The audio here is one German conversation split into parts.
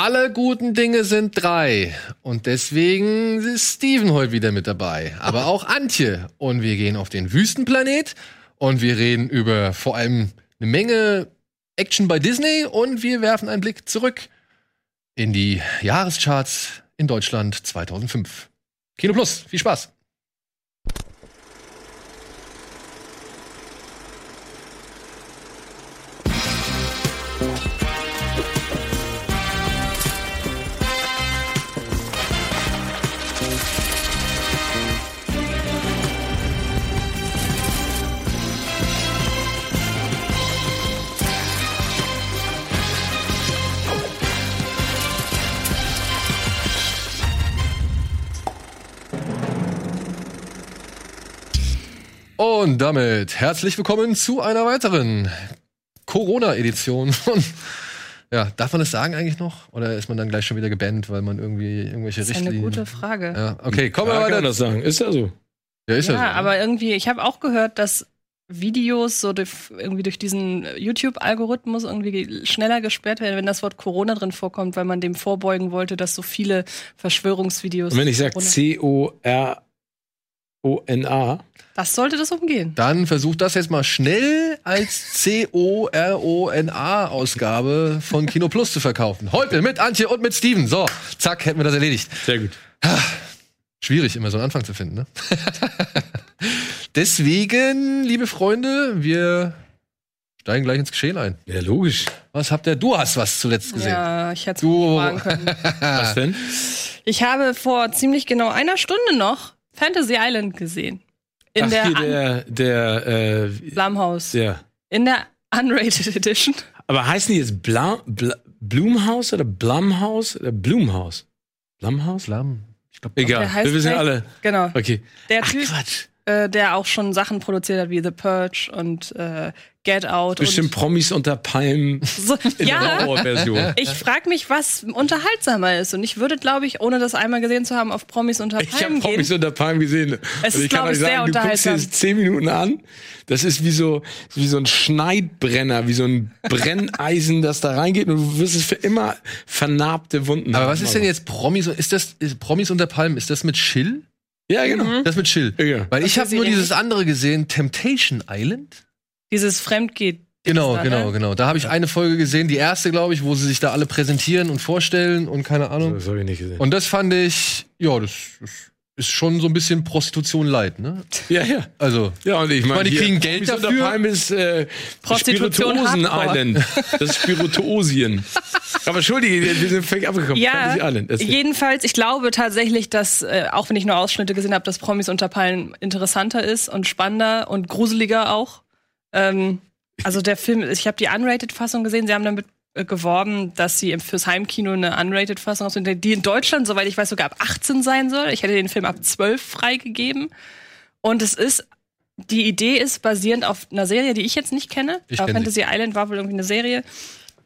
Alle guten Dinge sind drei. Und deswegen ist Steven heute wieder mit dabei. Aber auch Antje. Und wir gehen auf den Wüstenplanet. Und wir reden über vor allem eine Menge Action bei Disney. Und wir werfen einen Blick zurück in die Jahrescharts in Deutschland 2005. Kino Plus. Viel Spaß. Und damit herzlich willkommen zu einer weiteren Corona-Edition von. Ja, darf man das sagen eigentlich noch? Oder ist man dann gleich schon wieder gebannt, weil man irgendwie irgendwelche Das ist Richtlinien. eine gute Frage. Ja, okay, kommen wir Ja, kann man weiter. das sagen. Ist ja so. Ja, ist Ja, ja, so. aber irgendwie, ich habe auch gehört, dass Videos so durch, irgendwie durch diesen YouTube-Algorithmus irgendwie schneller gesperrt werden, wenn das Wort Corona drin vorkommt, weil man dem vorbeugen wollte, dass so viele Verschwörungsvideos. Und wenn ich sage Corona- C-O-R-O-N-A, das sollte das umgehen. Dann versucht das jetzt mal schnell als C-O-R-O-N-A-Ausgabe von Kino Plus zu verkaufen. Heute mit Antje und mit Steven. So, zack, hätten wir das erledigt. sehr gut. Schwierig, immer so einen Anfang zu finden, ne? Deswegen, liebe Freunde, wir steigen gleich ins Geschehen ein. Ja, logisch. Was habt ihr? Du hast was zuletzt gesehen. Ja, ich hätte es Du- fragen können. Was denn? Ich habe vor ziemlich genau einer Stunde noch Fantasy Island gesehen. In Ach, der, hier, der, der, äh, Blumhouse. der. In der Unrated Edition. Aber heißen die jetzt Bla, Bla, Blumhaus oder Blumhaus oder Blumhaus? Blumhaus? Flammen. Ich glaube, Egal, wir wissen alle. Genau. Okay. Der Ach, Typ, Quatsch. äh, der auch schon Sachen produziert hat wie The Purge und äh, Get Out. Bestimmt Promis unter Palmen so. in der Ja, Horrorversion. ich frage mich, was unterhaltsamer ist. Und ich würde, glaube ich, ohne das einmal gesehen zu haben, auf Promis unter Ich habe Palmen. Promis unter Palmen gesehen. Es Und ist, kann glaub euch ich, sehr du guckst dir das zehn Minuten an. Das ist wie so, wie so ein Schneidbrenner, wie so ein Brenneisen, das da reingeht und du wirst es für immer vernarbte Wunden Aber haben. was ist denn jetzt Promis? Ist das ist Promis unter Palmen? Ist das mit Chill? Ja, genau. Das mit Chill. Ja. Weil ich habe nur dieses andere gesehen, Temptation Island. Dieses Fremdgeht. Genau, da, genau, ne? genau. Da habe ich eine Folge gesehen, die erste, glaube ich, wo sie sich da alle präsentieren und vorstellen und keine Ahnung. Das habe ich nicht gesehen. Und das fand ich, ja, das, das ist schon so ein bisschen Prostitution light, ne? ja, ja. Also, Ja, und ich meine, die hier, kriegen Geld Promis dafür. Unter Palmen ist äh, Prostitution Spirituosen Hardcore. Island. Das ist Spirituosien. Aber entschuldige, wir sind völlig abgekommen. Ja, jedenfalls, ich glaube tatsächlich, dass, äh, auch wenn ich nur Ausschnitte gesehen habe, dass Promis unter Palmen interessanter ist und spannender und gruseliger auch. Ähm, also der Film, ich habe die Unrated-Fassung gesehen, sie haben damit äh, geworben, dass sie fürs Heimkino eine Unrated-Fassung rausbringen, die in Deutschland, soweit ich weiß, sogar ab 18 sein soll. Ich hätte den Film ab 12 freigegeben. Und es ist, die Idee ist basierend auf einer Serie, die ich jetzt nicht kenne. Ich Aber kenn Fantasy Island war wohl irgendwie eine Serie.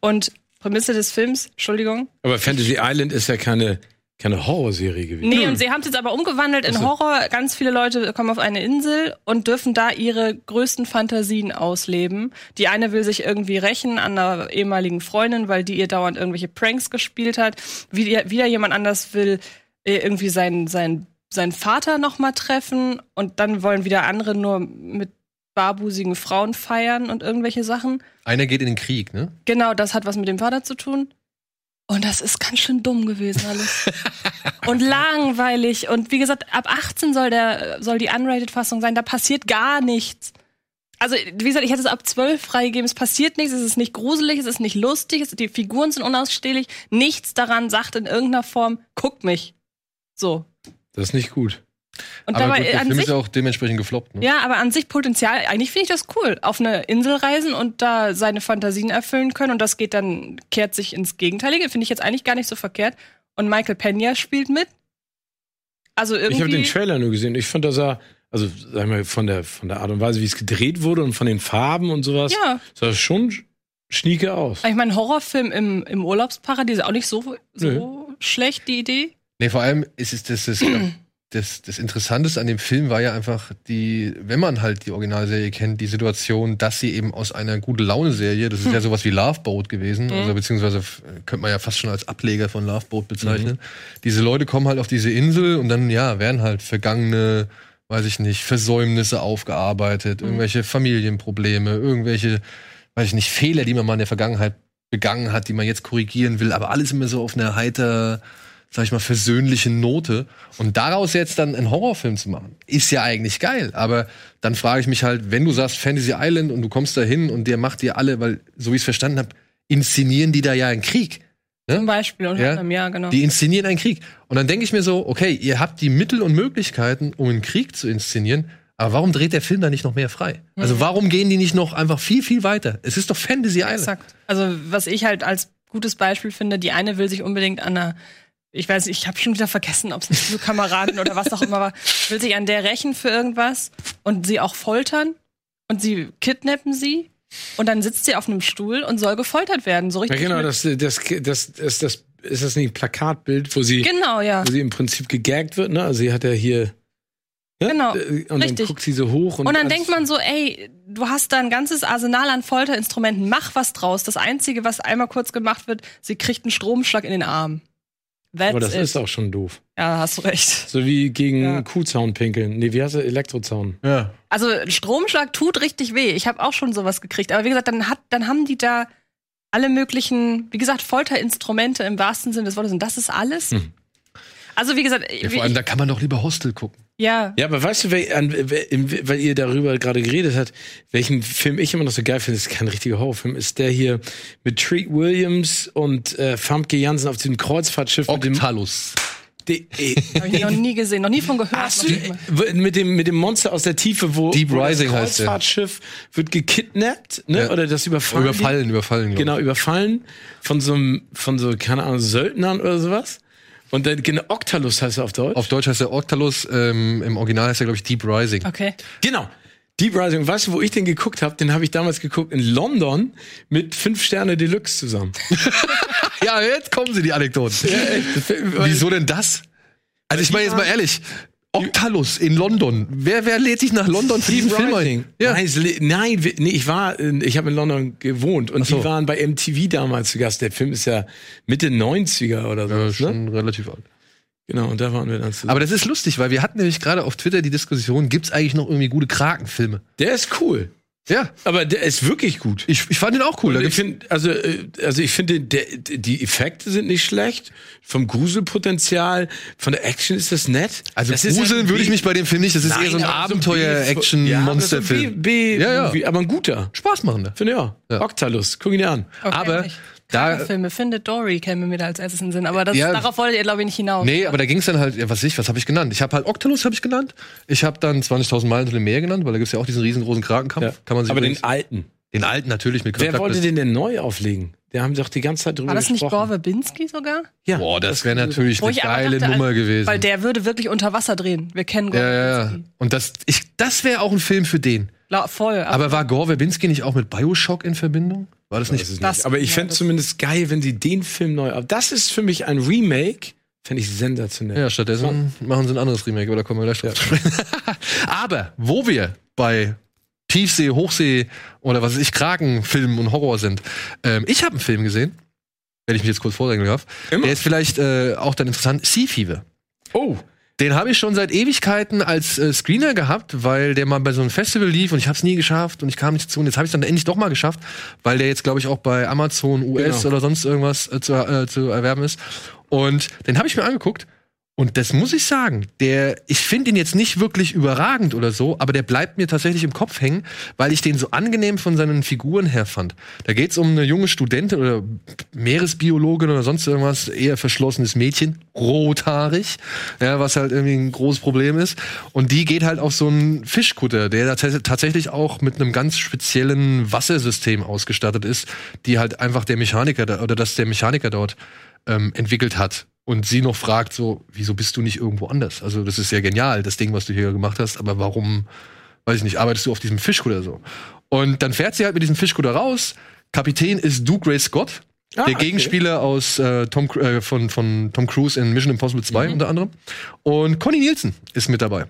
Und Prämisse des Films, Entschuldigung, Aber Fantasy Island ist ja keine, keine Horrorserie gewesen. Nee, und sie haben es jetzt aber umgewandelt in. Horror. Ganz viele Leute kommen auf eine Insel und dürfen da ihre größten Fantasien ausleben. Die eine will sich irgendwie rächen an einer ehemaligen Freundin, weil die ihr dauernd irgendwelche Pranks gespielt hat. Wieder, jemand anders will äh, irgendwie seinen, seinen, seinen Vater noch mal treffen und dann wollen wieder andere nur mit barbusigen Frauen feiern und irgendwelche Sachen. einer geht in den Krieg, ne? Genau, das hat was mit dem Vater zu tun. Und das ist ganz schön dumm gewesen alles. und langweilig. Und wie gesagt, ab 18 soll, der, soll die Unrated-Fassung sein. Da passiert gar nichts. Also, wie gesagt, ich hätte es ab 12 freigegeben. Es passiert nichts, es ist nicht gruselig, es ist nicht lustig, es, die Figuren sind unausstehlich. Nichts daran sagt in irgendeiner Form, guck mich. So. Das ist nicht gut. Und Aber dabei gut, der an Film sich ist ja auch dementsprechend gefloppt, ne? ja, aber an sich Potenzial, eigentlich finde ich das cool. Auf eine Insel reisen und da seine Fantasien erfüllen können und das geht dann, kehrt sich ins Gegenteilige, finde ich jetzt eigentlich gar nicht so verkehrt. Und Michael Pena spielt mit. Also irgendwie. Ich habe den Trailer nur gesehen. Ich fand, das sah, also sag mal, von der, von der Art und Weise, wie es gedreht wurde und von den Farben und sowas, ja, sah das schon schnieke aus. ich meine, Horrorfilm im, im Urlaubsparadies ist auch nicht so, so schlecht, die Idee. Nee, vor allem ist es das, das das, das Interessanteste an dem Film war ja einfach die, wenn man halt die Originalserie kennt, die Situation, dass sie eben aus einer gute Laune-Serie, das ist Hm. ja sowas wie Love Boat gewesen, also beziehungsweise könnte man ja fast schon als Ableger von Love Boat bezeichnen. Diese Leute kommen halt auf diese Insel und dann, ja, werden halt vergangene, weiß ich nicht, Versäumnisse aufgearbeitet, irgendwelche Familienprobleme, irgendwelche, weiß ich nicht, Fehler, die man mal in der Vergangenheit begangen hat, die man jetzt korrigieren will, aber alles immer so auf einer heiter, sag ich mal, versöhnlichen Note. Und daraus jetzt dann einen Horrorfilm zu machen, ist ja eigentlich geil. Aber dann frage ich mich halt, wenn du sagst Fantasy Island und du kommst da hin und der macht dir alle, weil, so wie ich es verstanden habe, inszenieren die da ja einen Krieg. Zum Beispiel, unter Ja. ja, genau. Die inszenieren einen Krieg. Und dann denke ich mir so, okay, ihr habt die Mittel und Möglichkeiten, um einen Krieg zu inszenieren, aber warum dreht der Film da nicht noch mehr frei? Mhm. Also warum gehen die nicht noch einfach viel, viel weiter? Es ist doch Fantasy Island. Exakt. Also, was ich halt als gutes Beispiel finde, die eine will sich unbedingt an einer, ich weiß, ich habe schon wieder vergessen, ob es eine Schulkameradin oder was auch immer war, will sich an der rächen für irgendwas und sie auch foltern und sie kidnappen sie und dann sitzt sie auf einem Stuhl und soll gefoltert werden, so Ja, richtig. genau, mit- das, das, das, das, das, ist das nicht ein Plakatbild, wo sie, genau, ja. wo sie im Prinzip gegaggt wird, ne? Also sie hat ja hier. Ne? Genau, Äh, Und dann richtig. guckt sie so hoch und, Und dann denkt man so, ey, du hast da ein ganzes Arsenal an Folterinstrumenten, mach was draus. Das Einzige, was einmal kurz gemacht wird, sie kriegt einen Stromschlag in den Arm. That's Aber das it. ist auch schon doof. Ja, hast du recht. So wie gegen Ja. Kuhzaun pinkeln. Nee, wie heißt der? Elektrozaun. Ja. Also Stromschlag tut richtig weh. Ich habe auch schon sowas gekriegt. Aber wie gesagt, dann, hat, dann haben die da alle möglichen, wie gesagt, Folterinstrumente im wahrsten Sinne des Wortes. Und das ist alles. Hm. Also wie gesagt, Ja, vor allem, da kann man doch lieber Hostel gucken. ja, Ja, aber weißt du, wel, an, weil ihr darüber gerade geredet habt, welchen Film ich immer noch so geil finde, ist kein richtiger Horrorfilm, ist der hier mit Treat Williams und äh, Famke Jansen auf diesem Kreuzfahrtschiff mit dem, Octalus. de, äh, habe ich noch nie gesehen, noch nie von gehört. Noch du, mit dem mit dem Monster aus der Tiefe, wo, Deep wo Rising das heißt der. Kreuzfahrtschiff wird gekidnappt, ne? Ja. Oder das überfallen. die- Überfallen, überfallen. glaub ich. Genau, überfallen von so einem, von so, keine Ahnung, Söldnern oder sowas. Und dann, genau, Octalus heißt er auf Deutsch. Auf Deutsch heißt der Octalus, ähm, im Original heißt er, glaube ich, Deep Rising. Okay. Genau. Deep Rising. Weißt du, wo ich den geguckt habe? Den habe ich damals geguckt in London mit fünf Sterne Deluxe zusammen. Ja, jetzt kommen sie, die Anekdoten. Wieso denn das? Also ich meine jetzt mal ehrlich, Octalus in London. Wer, wer lädt sich nach London für diesen Film ein? Ja. Nein, es nein, nee, ich war, in- ich habe in London gewohnt und so. die waren bei MTV damals zu Gast. Der Film ist ja Mitte 90er oder so. Ja, ne? schon relativ alt. Genau, und da waren wir dann zusammen. Aber das ist lustig, weil wir hatten nämlich gerade auf Twitter die Diskussion, gibt's eigentlich noch irgendwie gute Krakenfilme? der ist cool. Ja, Aber der ist wirklich gut. ich, ich fand den auch cool. Ich finde, also, äh, also ich finde, der, die Effekte sind nicht schlecht. Vom Gruselpotenzial, von der Action ist das nett. also das ist gruseln würde ich mich bei dem Film nicht. Das ist Nein, eher so ein Abenteuer-Action-Monsterfilm. Ja, B, B Ja, ja. Aber ein guter. Spaß machen da. Finde ich auch. Ja. Octalus, guck ihn dir an. okay Aber nicht. Da, Filme findet Dory käme mir da als erstes in den Sinn, aber das, Ja. darauf wolltet ihr glaube ich nicht hinaus. Nee, aber da ging es dann halt, ja, was ich, was habe ich genannt? Ich habe halt Octalus habe ich genannt. Ich habe dann 20.000 Meilen unter dem Meer genannt, weil da gibt's ja auch diesen riesengroßen Krakenkampf. Ja. Kann man sich aber den übrigens- alten. den alten natürlich mit Wer wollte den denn neu auflegen? Der haben doch die ganze Zeit drüber War das nicht gesprochen. Gore Verbinski sogar? Ja. Boah, das wäre natürlich eine geile dachte, Nummer gewesen. Weil der würde wirklich unter Wasser drehen. Wir kennen Gore ja, ja, ja. Und das, ich, das wäre auch ein Film für den. La- Voll. Aber war Gore Verbinski nicht auch mit Bioshock in Verbindung? War das Das nicht? Das- nicht. Aber ich ja, fände das- zumindest geil, wenn sie den Film neu auf. Das ist für mich ein Remake. Fände ich sensationell. Ja, stattdessen machen sie ein anderes Remake, aber da kommen wir gleich drauf zu sprechen. aber wo wir bei Tiefsee, Hochsee oder was weiß ich, Krakenfilmen und Horror sind. Ähm, ich habe einen Film gesehen, wenn ich mich jetzt kurz vordrängeln darf. Immer. Der ist vielleicht äh, auch dann interessant. Sea Fever. Oh, Den habe ich schon seit Ewigkeiten als äh, Screener gehabt, weil der mal bei so einem Festival lief und ich habe es nie geschafft und ich kam nicht dazu und jetzt habe ich es dann endlich doch mal geschafft, weil der jetzt glaube ich auch bei Amazon US Genau. oder sonst irgendwas äh, zu, äh, zu erwerben ist. Und den habe ich mir angeguckt und das muss ich sagen, der ich finde ihn jetzt nicht wirklich überragend oder so, aber der bleibt mir tatsächlich im Kopf hängen, weil ich den so angenehm von seinen Figuren her fand. Da geht's um eine junge Studentin oder Meeresbiologin oder sonst irgendwas, eher verschlossenes Mädchen, rothaarig, ja, was halt irgendwie ein großes Problem ist. Und die geht halt auf so einen Fischkutter, der tats- tatsächlich auch mit einem ganz speziellen Wassersystem ausgestattet ist, die halt einfach der Mechaniker da, oder das der Mechaniker dort ähm, entwickelt hat. Und sie noch fragt so, wieso bist du nicht irgendwo anders? Also das ist ja genial, das Ding, was du hier gemacht hast, aber warum, weiß ich nicht, arbeitest du auf diesem Fischkutter so? Und dann fährt sie halt mit diesem Fischkutter raus. Kapitän ist Doug Ray Scott. Ah, der okay. Gegenspieler aus äh, Tom, äh, von, von Tom Cruise in Mission Impossible 2 Mhm. unter anderem. Und Conny Nielsen ist mit dabei.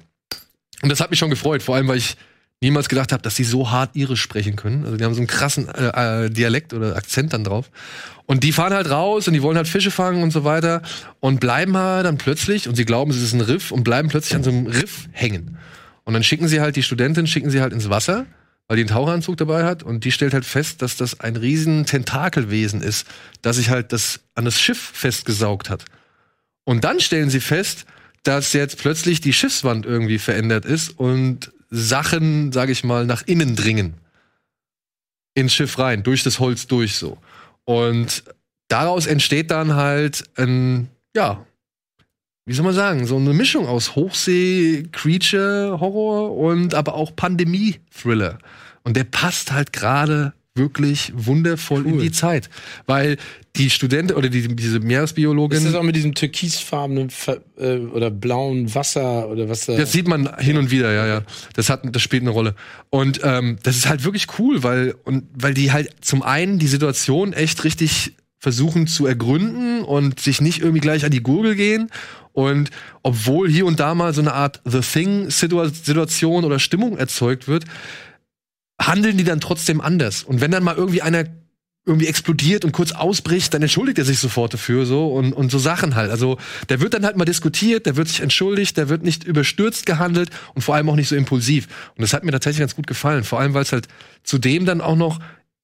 Und das hat mich schon gefreut, vor allem, weil ich niemals gedacht habe, dass sie so hart irisch sprechen können. Also die haben so einen krassen äh, äh, Dialekt oder Akzent dann drauf. Und die fahren halt raus und die wollen halt Fische fangen und so weiter und bleiben halt dann plötzlich, und sie glauben, es ist ein Riff, und bleiben plötzlich an so einem Riff hängen. Und dann schicken sie halt die Studentin, schicken sie halt ins Wasser, weil die einen Taucheranzug dabei hat, und die stellt halt fest, dass das ein riesen Tentakelwesen ist, das sich halt das an das Schiff festgesaugt hat. Und dann stellen sie fest, dass jetzt plötzlich die Schiffswand irgendwie verändert ist und Sachen, sage ich mal, nach innen dringen. Ins Schiff rein, durch das Holz durch so. Und daraus entsteht dann halt ein, ja, wie soll man sagen, so eine Mischung aus Hochsee, Creature, Horror und aber auch Pandemie-Thriller. Und der passt halt gerade wirklich wundervoll in Cool. die Zeit. Weil die Studentin oder die, diese Meeresbiologin. Ist das auch mit diesem türkisfarbenen äh, oder blauen Wasser oder was da? Das sieht man hin und wieder, ja, ja. Das hat, das spielt eine Rolle. Und ähm, das ist halt wirklich cool, weil und weil die halt zum einen die Situation echt richtig versuchen zu ergründen und sich nicht irgendwie gleich an die Gurgel gehen. Und obwohl hier und da mal so eine Art The Thing-Situation oder Stimmung erzeugt wird, handeln die dann trotzdem anders. Und wenn dann mal irgendwie einer irgendwie explodiert und kurz ausbricht, dann entschuldigt er sich sofort dafür so und, und so Sachen halt. Also der wird dann halt mal diskutiert, der wird sich entschuldigt, der wird nicht überstürzt gehandelt und vor allem auch nicht so impulsiv. Und das hat mir tatsächlich ganz gut gefallen. Vor allem, weil es halt zudem dann auch noch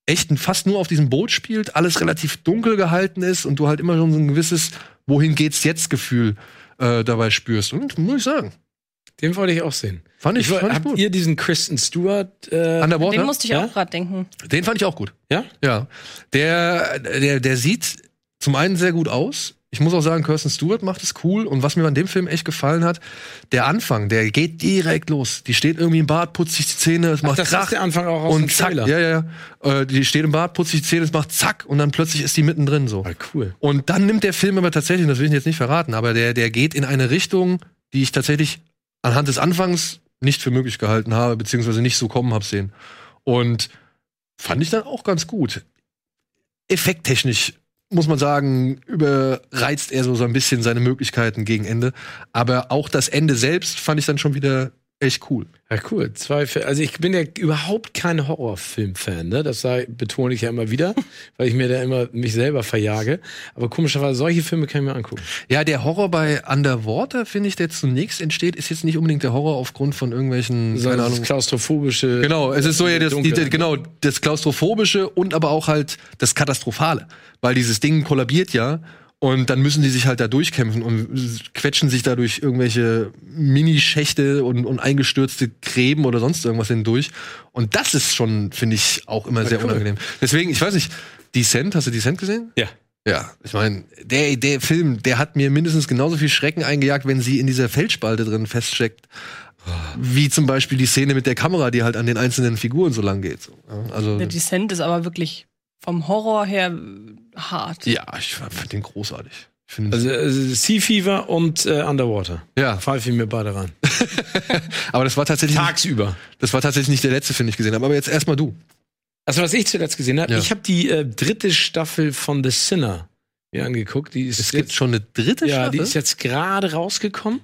echt fast nur auf diesem Boot spielt, alles relativ dunkel gehalten ist und du halt immer schon so ein gewisses Wohin geht's jetzt Gefühl äh, dabei spürst. Und muss ich sagen, Den wollte ich auch sehen. fand ich, Ich, fand ich habt gut. ihr diesen Kristen Stewart? Äh, Underwater? Den musste ich Ja? auch gerade denken. Den fand ich auch gut. ja? Ja, der, der, der sieht zum einen sehr gut aus. Ich muss auch sagen, Kirsten Stewart macht es cool. Und was mir an dem Film echt gefallen hat, der Anfang, der geht direkt los. Die steht irgendwie im Bad, putzt sich die Zähne, es Ach, macht das Krach. ist der Anfang auch aus dem und zack, Trailer. ja, ja, ja. Äh, die steht im Bad, putzt sich die Zähne, es macht zack und dann plötzlich ist die mittendrin so. Ah, cool. Und dann nimmt der Film aber tatsächlich, das will ich jetzt nicht verraten, aber der, der geht in eine Richtung, die ich tatsächlich anhand des Anfangs nicht für möglich gehalten habe, beziehungsweise nicht so kommen habe sehen. Und fand ich dann auch ganz gut. Effekttechnisch muss man sagen, überreizt er so, so ein bisschen seine Möglichkeiten gegen Ende. Aber auch das Ende selbst fand ich dann schon wieder echt cool. Ja, cool. Zwei, also ich bin ja überhaupt kein Horrorfilm-Fan, ne? Das sei, betone ich ja immer wieder, weil ich mir da immer mich selber verjage. Aber komischerweise, solche Filme kann ich mir angucken. Ja, der Horror bei Underwater, finde ich, der zunächst entsteht, ist jetzt nicht unbedingt der Horror aufgrund von irgendwelchen, So keine das Ahnung, klaustrophobische. Genau, es ist so ja das, die, genau das klaustrophobische und aber auch halt das katastrophale, weil dieses Ding kollabiert ja und dann müssen die sich halt da durchkämpfen und quetschen sich dadurch irgendwelche Minischächte und, und eingestürzte Gräben oder sonst irgendwas hindurch und das ist schon finde ich auch immer sehr cool. unangenehm. Deswegen, ich weiß nicht, Descent, hast du Descent gesehen? Ja. Ja, ich meine, der, der Film, der hat mir mindestens genauso viel Schrecken eingejagt, wenn sie in dieser Feldspalte drin feststeckt. Wie zum Beispiel die Szene mit der Kamera, die halt an den einzelnen Figuren so lang geht. Also, Der Descent ist aber wirklich vom Horror her hart. ja, ich fand den großartig. Finde Also, also Sea Fever und äh, Underwater. ja, Pfeife ich mir beide rein. aber das war tatsächlich, nicht, Tagsüber. das war tatsächlich nicht der letzte Film, den ich gesehen habe. Aber jetzt erstmal du. Also was ich zuletzt gesehen habe, Ja. ich habe die äh, dritte Staffel von The Sinner mir angeguckt. Die ist Es gibt schon eine dritte ja, Staffel. die ist jetzt gerade rausgekommen.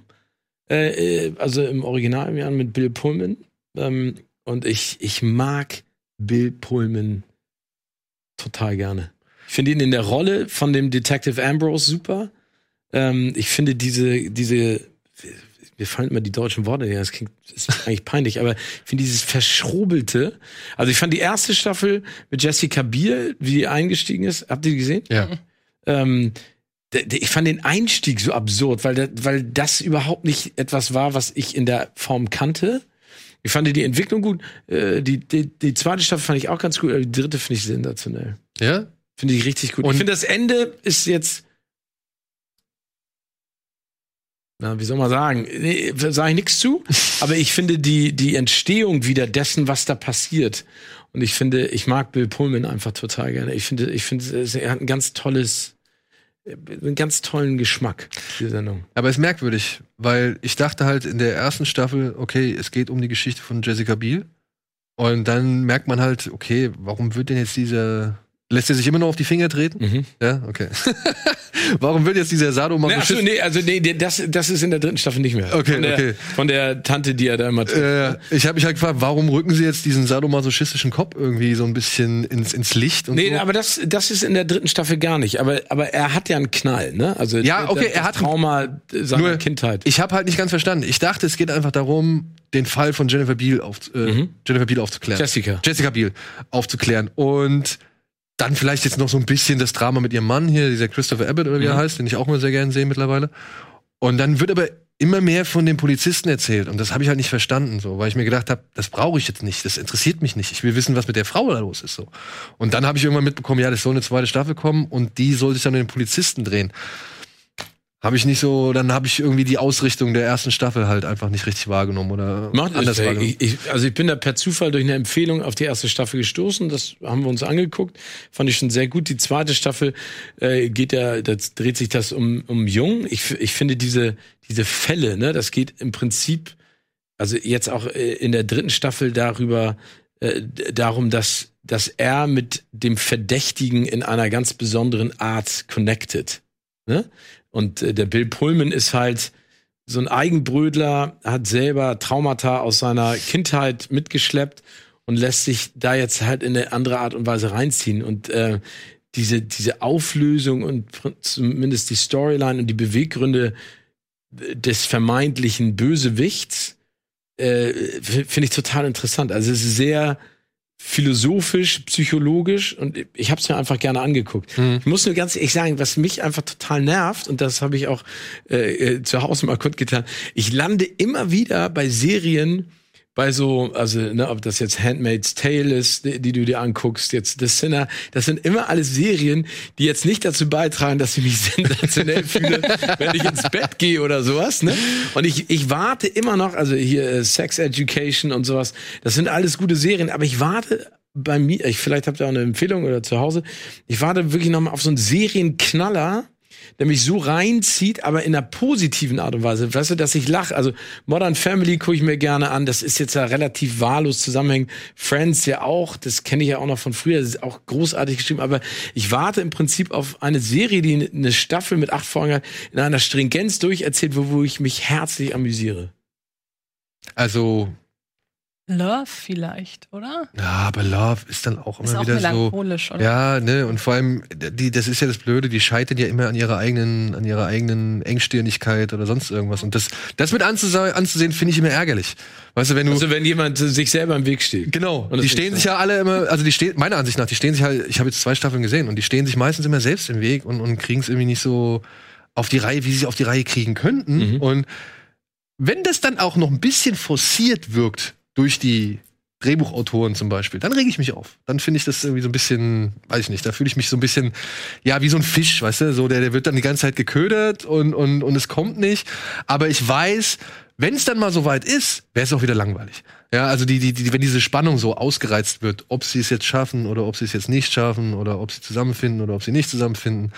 Äh, äh, also im Original im Jahr mit Bill Pullman. Ähm, und ich, ich mag Bill Pullman total gerne. Ich finde ihn in der Rolle von dem Detective Ambrose super. Ähm, ich finde diese, diese, mir fallen immer die deutschen Worte, ja, das klingt, ist eigentlich peinlich, aber ich finde dieses Verschrobelte, also ich fand die erste Staffel mit Jessica Biel, wie die eingestiegen ist, habt ihr die gesehen? ja. ähm, ich fand den Einstieg so absurd, weil, weil das überhaupt nicht etwas war, was ich in der Form kannte. Ich fand die Entwicklung gut. Äh, die, die, die zweite Staffel fand ich auch ganz gut, aber die dritte finde ich sensationell. ja? Finde ich richtig gut. Und- ich finde, das Ende ist jetzt. Na, wie soll man sagen? Nee, Sage ich nichts zu, aber ich finde die, die Entstehung wieder dessen, was da passiert. Und ich finde, ich mag Bill Pullman einfach total gerne. Ich finde, ich finde, er hat ein ganz tolles, einen ganz tollen Geschmack, die Sendung. Aber es ist merkwürdig, weil ich dachte halt in der ersten Staffel, okay, es geht um die Geschichte von Jessica Biel. Und dann merkt man halt, okay, warum wird denn jetzt dieser Lässt er sich immer noch auf die Finger treten? Mhm. Ja, okay. Warum wird jetzt dieser Nee, Sadomasochist... achso, nee, also nee, das, das ist in der dritten Staffel nicht mehr. Okay, von der, okay. Von der Tante, die er da immer trifft. Äh, ich habe mich halt gefragt, warum rücken sie jetzt diesen sadomasochistischen Kopf irgendwie so ein bisschen ins, ins Licht und Nee, so? aber das, das ist in der dritten Staffel gar nicht. Aber, aber er hat ja einen Knall, ne? Also Ja, okay, er hat- Trauma seiner Nur- Kindheit. Ich habe halt nicht ganz verstanden. Ich dachte, es geht einfach darum, den Fall von Jennifer Beal, auf, äh, Jennifer Beal aufzuklären. Jessica. Jessica Biel aufzuklären. Und dann vielleicht jetzt noch so ein bisschen das Drama mit ihrem Mann hier, dieser Christopher Abbott oder wie er heißt, den ich auch mal sehr gerne sehe mittlerweile. Und dann wird aber immer mehr von den Polizisten erzählt. Und das habe ich halt nicht verstanden, so, weil ich mir gedacht habe, das brauche ich jetzt nicht, das interessiert mich nicht. Ich will wissen, was mit der Frau da los ist. So. Und dann habe ich irgendwann mitbekommen, ja, das soll eine zweite Staffel kommen und die soll sich dann um den Polizisten drehen. Habe ich nicht so, dann habe ich irgendwie die Ausrichtung der ersten Staffel halt einfach nicht richtig wahrgenommen oder Macht anders es. wahrgenommen. Ich, ich, also ich bin da per Zufall durch eine Empfehlung auf die erste Staffel gestoßen. Das haben wir uns angeguckt. Fand ich schon sehr gut. Die zweite Staffel äh, geht ja, das dreht sich das um, um Jung. Ich, ich finde diese, diese Fälle, ne, das geht im Prinzip, also jetzt auch äh, in der dritten Staffel darüber, äh, darum, dass, dass er mit dem Verdächtigen in einer ganz besonderen Art connected. Ne? Und äh, der Bill Pullman ist halt so ein Eigenbrödler, hat selber Traumata aus seiner Kindheit mitgeschleppt und lässt sich da jetzt halt in eine andere Art und Weise reinziehen. Und äh, diese, diese Auflösung und zumindest die Storyline und die Beweggründe des vermeintlichen Bösewichts äh, finde ich total interessant. Also es ist sehr philosophisch, psychologisch und ich habe es mir einfach gerne angeguckt. Mhm. Ich muss nur ganz ehrlich sagen, was mich einfach total nervt und das habe ich auch äh, äh, zu Hause mal kundgetan. Ich lande immer wieder bei Serien, bei so, also ne, ob das jetzt Handmaid's Tale ist, die, die du dir anguckst, jetzt The Sinner, das sind immer alles Serien, die jetzt nicht dazu beitragen, dass ich mich sensationell fühle, wenn ich ins Bett gehe oder sowas. Ne? Und ich, ich warte immer noch, also hier äh, Sex Education und sowas, das sind alles gute Serien, aber ich warte bei mir, ich, vielleicht habt ihr auch eine Empfehlung oder zu Hause, ich warte wirklich noch mal auf so einen Serienknaller, der mich so reinzieht, aber in einer positiven Art und Weise. Weißt du, dass ich lache. Also Modern Family gucke ich mir gerne an. Das ist jetzt ja relativ wahllos zusammenhängend. Friends ja auch. Das kenne ich ja auch noch von früher. Das ist auch großartig geschrieben. Aber ich warte im Prinzip auf eine Serie, die eine Staffel mit acht Folgen in einer Stringenz durcherzählt, wo, wo ich mich herzlich amüsiere. Also, Love vielleicht, oder? ja, aber Love ist dann auch immer Ist auch wieder so. melancholisch, oder? Ja, ne, und vor allem, die, das ist ja das Blöde, die scheitern ja immer an ihrer eigenen, an ihrer eigenen Engstirnigkeit oder sonst irgendwas. Und das, das mit anzusehen, anzusehen finde ich immer ärgerlich. Weißt du, wenn du. Also wenn jemand sich selber im Weg steht. Genau, Und die stehen so. sich ja alle immer, also die stehen, meiner Ansicht nach, die stehen sich halt, ich habe jetzt zwei Staffeln gesehen und die stehen sich meistens immer selbst im Weg und, und kriegen es irgendwie nicht so auf die Reihe, wie sie es auf die Reihe kriegen könnten. Mhm. Und wenn das dann auch noch ein bisschen forciert wirkt durch die Drehbuchautoren zum Beispiel, dann rege ich mich auf. Dann finde ich das irgendwie so ein bisschen, weiß ich nicht, da fühle ich mich so ein bisschen, ja, wie so ein Fisch, weißt du, so der, der wird dann die ganze Zeit geködert und, und, und es kommt nicht. Aber ich weiß, wenn es dann mal so weit ist, wäre es auch wieder langweilig. Ja, also die, die, die, wenn diese Spannung so ausgereizt wird, ob sie es jetzt schaffen oder ob sie es jetzt nicht schaffen oder ob sie zusammenfinden oder ob sie nicht zusammenfinden.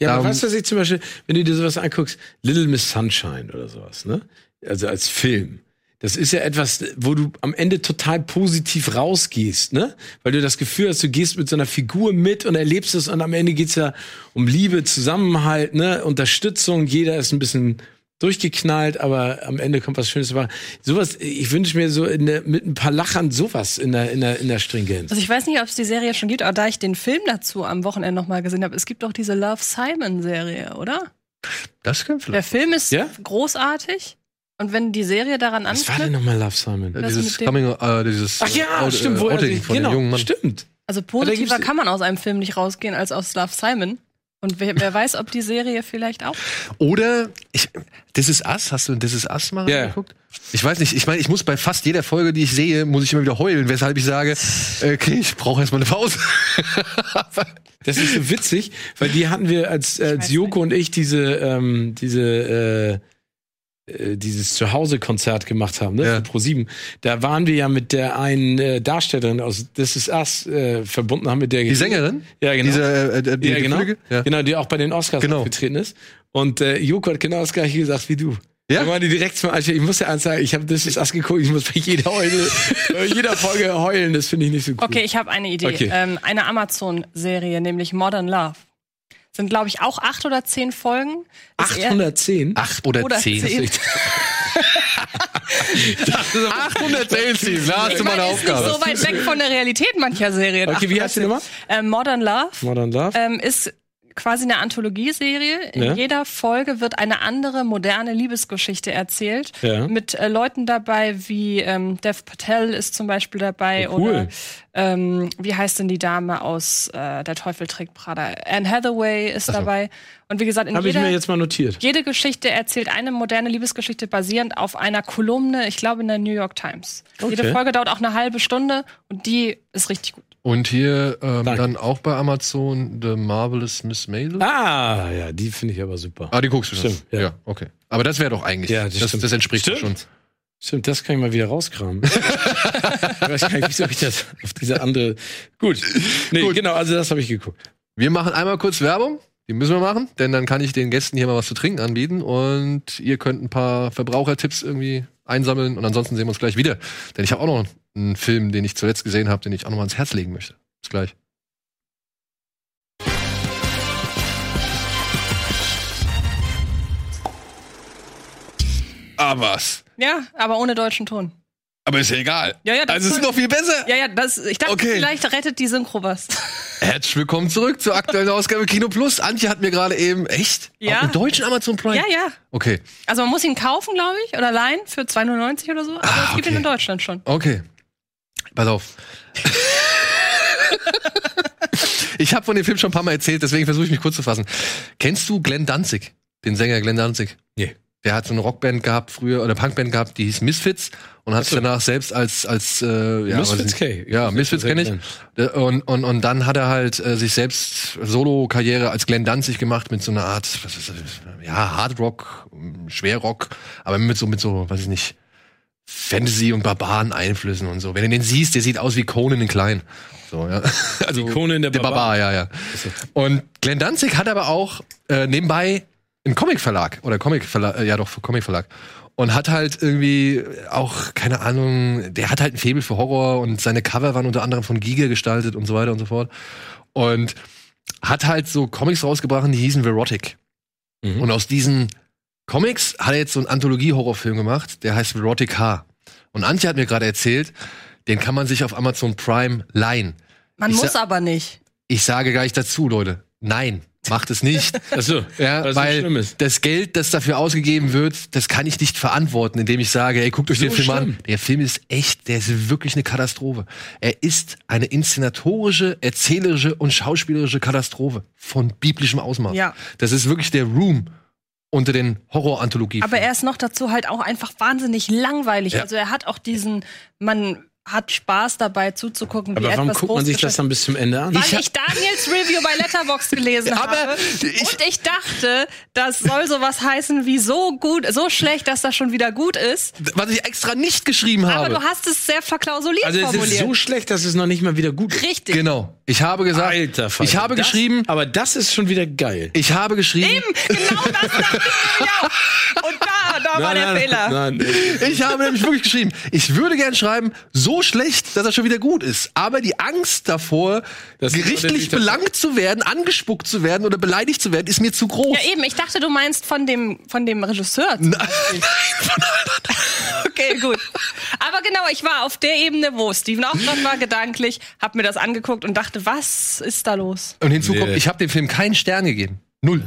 Ja, aber weißt du, was ich zum Beispiel, wenn du dir sowas anguckst, Little Miss Sunshine oder sowas, ne? Also als Film. Das ist ja etwas, wo du am Ende total positiv rausgehst, ne? Weil du das Gefühl hast, du gehst mit so einer Figur mit und erlebst es und am Ende geht's ja um Liebe, Zusammenhalt, ne? Unterstützung, jeder ist ein bisschen durchgeknallt, aber am Ende kommt was Schönes dabei. Sowas, ich wünsche mir so in der, mit ein paar Lachern sowas in der, in der, in der Stringenz. Also ich weiß nicht, ob es die Serie schon gibt, aber da ich den Film dazu am Wochenende noch mal gesehen habe, es gibt doch diese Love Simon Serie, oder? Das könnte Der vielleicht. Film ist Ja? großartig und wenn die Serie daran Was war denn nochmal Love Simon? Ja, das dieses mit dem- Coming, äh, dieses Ach ja, Out- stimmt, äh, wo er Outing von genau, dem jungen Mann. stimmt. also positiver kann man aus einem Film nicht rausgehen als aus Love Simon. Und wer, wer weiß, ob die Serie vielleicht auch. Oder ich, This is Us, hast du This is Us mal Ja. geguckt? Ich weiß nicht, ich meine, ich muss bei fast jeder Folge, die ich sehe, muss ich immer wieder heulen, weshalb ich sage, äh, okay, ich brauche erstmal eine Pause. Das ist so witzig, weil die hatten wir, als, als Joko und ich diese, ähm, diese, äh, äh, dieses Zuhause-Konzert gemacht haben, ne, Ja. für Pro7. Da waren wir ja mit der einen äh, Darstellerin aus This Is Us äh, verbunden, haben mit der Die Sängerin? Ja, genau. Diese, äh, äh, die, ja, die genau. Ja. Genau, die auch bei den Oscars Genau. aufgetreten ist. Und äh, Joko hat genau das gleiche gesagt wie du. Ja? Da waren die direkt zum Anschluss. Ich muss ja eins sagen, ich habe das ist Ass geguckt, ich muss bei jeder, Heule, bei jeder Folge heulen, das finde ich nicht so cool. Okay, ich habe eine Idee. Okay. Ähm, eine Amazon-Serie, nämlich Modern Love. Sind, glaube ich, auch acht oder zehn Folgen. Ist eher- 810? Acht oder, Oder zehn. zehn. 810, Steve. Da hast du meine, eine ist nicht Aufgabe. so weit weg von der Realität mancher Serien. Okay, wie heißt die Nummer? Ähm, Modern Love Modern Love? ähm, ist quasi eine Anthologieserie. In Ja. jeder Folge wird eine andere moderne Liebesgeschichte erzählt. Ja. Mit äh, Leuten dabei wie ähm, Dev Patel ist zum Beispiel dabei. Oh, cool. Oder ähm, wie heißt denn die Dame aus äh, Der Teufel trägt Prada? Anne Hathaway ist dabei. Und wie gesagt, in ich jeder, mir jetzt mal notiert. jede Geschichte erzählt eine moderne Liebesgeschichte basierend auf einer Kolumne, ich glaube in der New York Times. Okay. Jede Folge dauert auch eine halbe Stunde und die ist richtig gut. Und hier ähm, dann auch bei Amazon The Marvelous Miss Maisel. Ah, ja, die finde ich aber super. Ah, die guckst du schon. Stimmt, ja. ja. okay. Aber das wäre doch eigentlich. Ja, das das, stimmt. das entspricht doch schon. Stimmt. Stimmt, das kann ich mal wieder rauskramen. ich weiß gar nicht, wieso ich das auf diese andere. Gut. Nee, Gut. genau, also das habe ich geguckt. Wir machen einmal kurz Werbung. Die müssen wir machen, denn dann kann ich den Gästen hier mal was zu trinken anbieten und ihr könnt ein paar Verbrauchertipps irgendwie einsammeln und ansonsten sehen wir uns gleich wieder. Denn ich habe auch noch einen Film, den ich zuletzt gesehen habe, den ich auch noch mal ans Herz legen möchte. Bis gleich. Ah, was? Ja, aber ohne deutschen Ton. Aber ist ja egal. Ja, ja, das also es ist noch viel besser. Ja, ja, das, ich dachte, Okay. vielleicht rettet die Synchro was. Herzlich willkommen zurück zur aktuellen Ausgabe Kino Plus. Antje hat mir gerade eben, echt? Ja. Auch im deutschen Amazon Prime? ja, ja. Okay, Also man muss ihn kaufen, glaube ich, oder leihen für 2,99 oder so. Aber Ah, es gibt okay. ihn in Deutschland schon. okay. Pass auf. ich habe von dem Film schon ein paar Mal erzählt, deswegen versuche ich mich kurz zu fassen. Kennst du Glenn Danzig? Den Sänger Glenn Danzig? Nee. Der hat so eine Rockband gehabt früher, oder Punkband gehabt, die hieß Misfits und hat sich danach selbst als, als äh, ja, Misfits K. Ja, Misfits kenne ich. Und, und, und dann hat er halt äh, sich selbst Solo-Karriere als Glenn Danzig gemacht mit so einer Art, was ist das, ja, Hardrock, Schwerrock, aber mit so, mit so, weiß ich nicht, Fantasy- und Barbaren-Einflüssen und so. Wenn du den siehst, der sieht aus wie Conan in klein. So, ja. Also, Conan der der Barbar, ja, ja. Und Glenn Danzig hat aber auch äh, nebenbei einen Comic-Verlag oder Comic-Verlag, äh, ja doch, Comic-Verlag. Und hat halt irgendwie auch, keine Ahnung, der hat halt ein Faible für Horror und seine Cover waren unter anderem von Giga gestaltet und so weiter und so fort. Und hat halt so Comics rausgebracht, die hießen Verotic. Mhm. Und aus diesen Comics hat er jetzt so einen Anthologie-Horrorfilm gemacht, der heißt Verotic H. Und Antje hat mir gerade erzählt, den kann man sich auf Amazon Prime leihen. Man Ich muss aber nicht. Ich sage gleich dazu, Leute, nein, macht es nicht. Achso, Ja, weil weil ist. das Geld, das dafür ausgegeben wird, das kann ich nicht verantworten, indem ich sage, ey, guckt euch den So Film an. schlimm? Der Film ist echt, der ist wirklich eine Katastrophe. Er ist eine inszenatorische, erzählerische und schauspielerische Katastrophe von biblischem Ausmaß. Ja. Das ist wirklich der Room unter den Horror-Anthologien. Aber er ist noch dazu halt auch einfach wahnsinnig langweilig. Ja. Also er hat auch diesen, man hat Spaß dabei zuzugucken, wie Aber warum guckt man sich das dann bis zum Ende an? Weil Ich ich, Daniels Review bei Letterboxd gelesen Aber habe. ich- und ich dachte, das soll sowas heißen wie so gut, so schlecht, dass das schon wieder gut ist. Was ich extra nicht geschrieben Aber habe. du hast es sehr verklausuliert Also es formuliert. ist so schlecht, dass es noch nicht mal wieder gut ist. Richtig. Genau. Ich habe gesagt, Alter Falter. ich habe das, geschrieben, Aber das ist schon wieder geil. ich habe geschrieben, Eben, genau das dachte ich mir ja. Und da, da war der Fehler. Nein, nein. Ich habe nämlich wirklich geschrieben, ich würde gern schreiben, so schlecht, dass er schon wieder gut ist. Aber die Angst davor, Das gerichtlich belangt zu werden, angespuckt zu werden oder beleidigt zu werden, ist mir zu groß. Ja, eben, ich dachte, du meinst von dem, von dem Regisseur. Beispiel. Okay, gut. Aber genau, ich war auf der Ebene, wo Steven auch dran war, gedanklich, hab mir das angeguckt und dachte, was ist da los? Und hinzu kommt, Nee. ich habe dem Film keinen Stern gegeben. Null.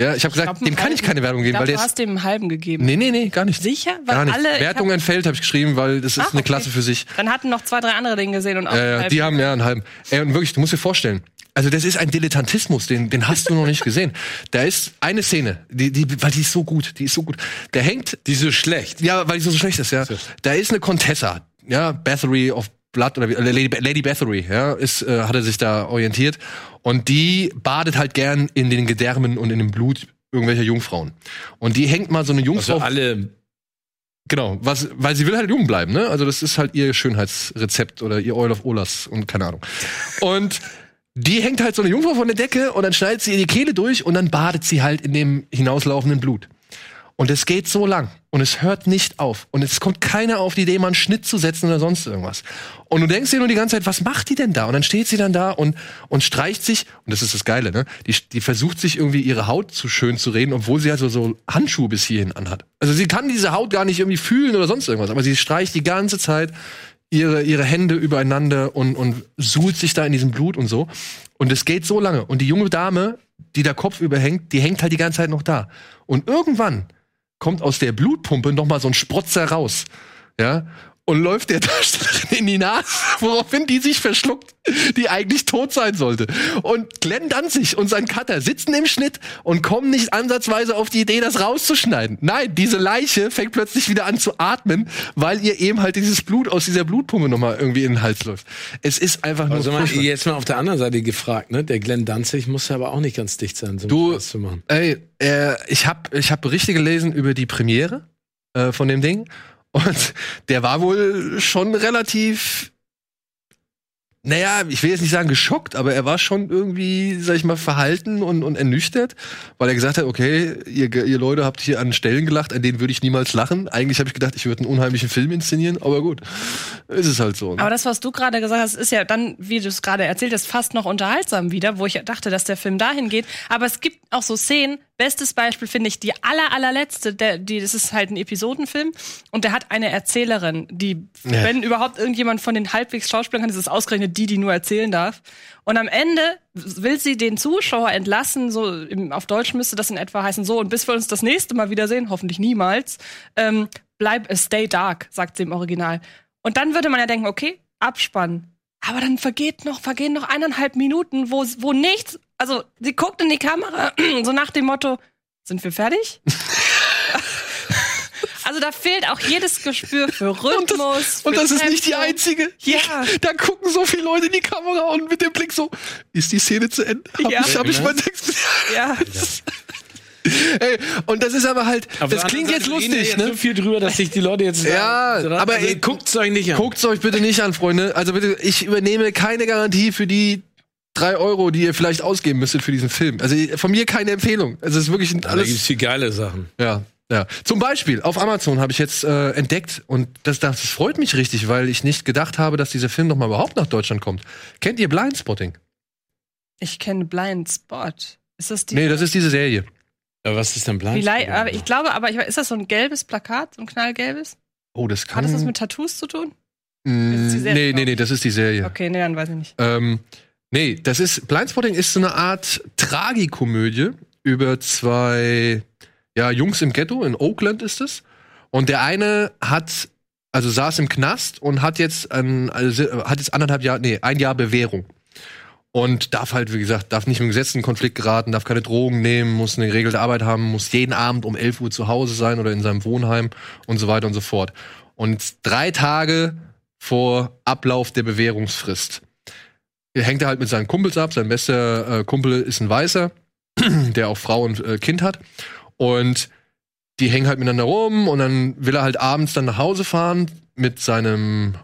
Ja, ich habe gesagt, dem kann ich keine Werbung Ich geben, glaub, weil der du ist. hast dem einen halben gegeben. Nee, nee, nee, gar nicht. Sicher? Weil Gar nicht. alle- Wertung hab- entfällt, habe ich geschrieben, weil das ist Ach, eine okay. Klasse für sich. Dann hatten noch zwei, drei andere Dinge gesehen und auch einen Äh, halben. die haben ja einen halben. Ey, und wirklich, du musst dir vorstellen, also das ist ein Dilettantismus, den, den hast du noch nicht gesehen. Da ist eine Szene, die, die, weil die ist so gut, die ist so gut. Der hängt, Die ist so schlecht. ja, weil die so schlecht ist, ja. Da ist eine Contessa, ja, Bathory of Blood oder äh, Lady, Lady Bathory, ja, ist, äh, hat er sich da orientiert. Und die badet halt gern in den Gedärmen und in dem Blut irgendwelcher Jungfrauen. Und die hängt mal so eine Jungfrau Also alle. Genau, was, weil sie will halt jung bleiben, ne? Also das ist halt ihr Schönheitsrezept oder ihr Oil of Olas und keine Ahnung. Und die hängt halt so eine Jungfrau von der Decke und dann schneidet sie ihr die Kehle durch und dann badet sie halt in dem hinauslaufenden Blut. Und es geht so lang und es hört nicht auf. Und es kommt keiner auf die Idee, mal einen Schnitt zu setzen oder sonst irgendwas. Und du denkst dir nur die ganze Zeit, was macht die denn da? Und dann steht sie dann da und, und streicht sich, und das ist das Geile, ne? Die, die versucht sich irgendwie ihre Haut zu schön zu reden, obwohl sie also so Handschuhe bis hierhin anhat. Also sie kann diese Haut gar nicht irgendwie fühlen oder sonst irgendwas, aber sie streicht die ganze Zeit ihre, ihre Hände übereinander und, und suhlt sich da in diesem Blut und so. Und es geht so lange. Und die junge Dame, die da Kopf überhängt, die hängt halt die ganze Zeit noch da. Und irgendwann kommt aus der Blutpumpe noch mal so ein Sprotzer raus. Ja, und läuft der Darstellerin in die Nase, woraufhin die sich verschluckt, die eigentlich tot sein sollte. Und Glenn Danzig und sein Cutter sitzen im Schnitt und kommen nicht ansatzweise auf die Idee, das rauszuschneiden. Nein, diese Leiche fängt plötzlich wieder an zu atmen, weil ihr eben halt dieses Blut aus dieser Blutpumpe nochmal irgendwie in den Hals läuft. Es ist einfach nur Also mal, jetzt mal auf der anderen Seite gefragt, ne? Der Glenn Danzig muss ja aber auch nicht ganz dicht sein, so Du- was zu machen. Ey, äh, ich habe ich hab Berichte gelesen über die Premiere äh, von dem Ding und der war wohl schon relativ naja, ich will jetzt nicht sagen geschockt, aber er war schon irgendwie, sag ich mal, verhalten und, und ernüchtert, weil er gesagt hat, okay, ihr, ihr Leute habt hier an Stellen gelacht, an denen würde ich niemals lachen. Eigentlich habe ich gedacht, ich würde einen unheimlichen Film inszenieren, aber gut, ist es halt so. Ne? Aber das, was du gerade gesagt hast, ist ja dann, wie du es gerade erzählt hast, fast noch unterhaltsam wieder, wo ich dachte, dass der Film dahin geht. Aber es gibt auch so Szenen. Bestes Beispiel finde ich die aller, allerletzte, der, die, das ist halt ein Episodenfilm und der hat eine Erzählerin, die, Ja. wenn überhaupt irgendjemand von den halbwegs Schauspielern kann, ist es ausgerechnet die, die nur erzählen darf. Und am Ende will sie den Zuschauer entlassen, so im, auf Deutsch müsste das in etwa heißen, so, und bis wir uns das nächste Mal wiedersehen, hoffentlich niemals, ähm, bleib, äh, stay dark, sagt sie im Original. Und dann würde man ja denken, okay, Abspann. Aber dann vergeht noch, vergehen noch eineinhalb Minuten, wo, wo nichts, also sie guckt in die Kamera, so nach dem Motto, sind wir fertig? also da fehlt auch jedes Gespür für Rhythmus. Und für das ist nicht die einzige. Ja. Da gucken so viele Leute in die Kamera und mit dem Blick so, ist die Szene zu Ende? Hab Ja. ich, hab ich mein Text? Ja. Ey, und das ist aber halt, Auf das klingt jetzt lustig, jetzt ne? so viel drüber, dass sich die Leute jetzt Ja, sagen, aber also, guckt's euch nicht an. Guckt's euch bitte nicht an, Freunde. Also bitte, ich übernehme keine Garantie für die drei Euro, die ihr vielleicht ausgeben müsstet für diesen Film. Also von mir keine Empfehlung. Also es ist wirklich ein- da gibt's alles. viel geile Sachen. Ja, ja. Zum Beispiel auf Amazon habe ich jetzt äh, entdeckt und das, das freut mich richtig, weil ich nicht gedacht habe, dass dieser Film noch mal überhaupt nach Deutschland kommt. Kennt ihr Blindspotting? Ich kenne Blind Spot. Ist das die? Nee, das ist diese Serie. Aber was ist denn Blind? Vielleicht, aber ich glaube, aber ich, ist das so ein gelbes Plakat, so ein knallgelbes? Oh, das Hat kann. das was mit Tattoos zu tun? Mm, Das ist die Serie, nee, nee, nee, das ist die Serie. Okay, nee, dann weiß ich nicht. Ähm, nee, das ist Blindspotting ist so eine Art Tragikomödie über zwei ja, Jungs im Ghetto in Oakland ist es. Und der eine hat also saß im Knast und hat jetzt ein, also, hat jetzt anderthalb Jahre, nee, ein Jahr Bewährung. Und darf halt, wie gesagt, darf nicht mit dem Gesetz in Konflikt geraten, darf keine Drogen nehmen, muss eine geregelte Arbeit haben, muss jeden Abend um 11 Uhr zu Hause sein oder in seinem Wohnheim und so weiter und so fort. Und drei Tage vor Ablauf der Bewährungsfrist hängt er halt mit seinen Kumpels ab. Sein bester äh, Kumpel ist ein Weißer, der auch Frau und äh, Kind hat. Und die hängen halt miteinander rum und dann will er halt abends dann nach Hause fahren mit seinem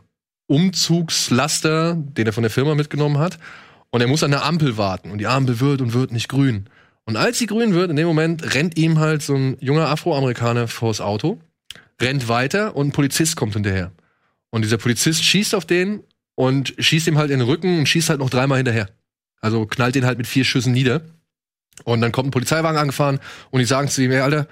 Umzugslaster, den er von der Firma mitgenommen hat. Und er muss an der Ampel warten. Und die Ampel wird und wird nicht grün. Und als sie grün wird, in dem Moment rennt ihm halt so ein junger Afroamerikaner vors Auto, rennt weiter und ein Polizist kommt hinterher. Und dieser Polizist schießt auf den und schießt ihm halt in den Rücken und schießt halt noch dreimal hinterher. Also knallt ihn halt mit vier Schüssen nieder. Und dann kommt ein Polizeiwagen angefahren und die sagen zu ihm, ey, Alter,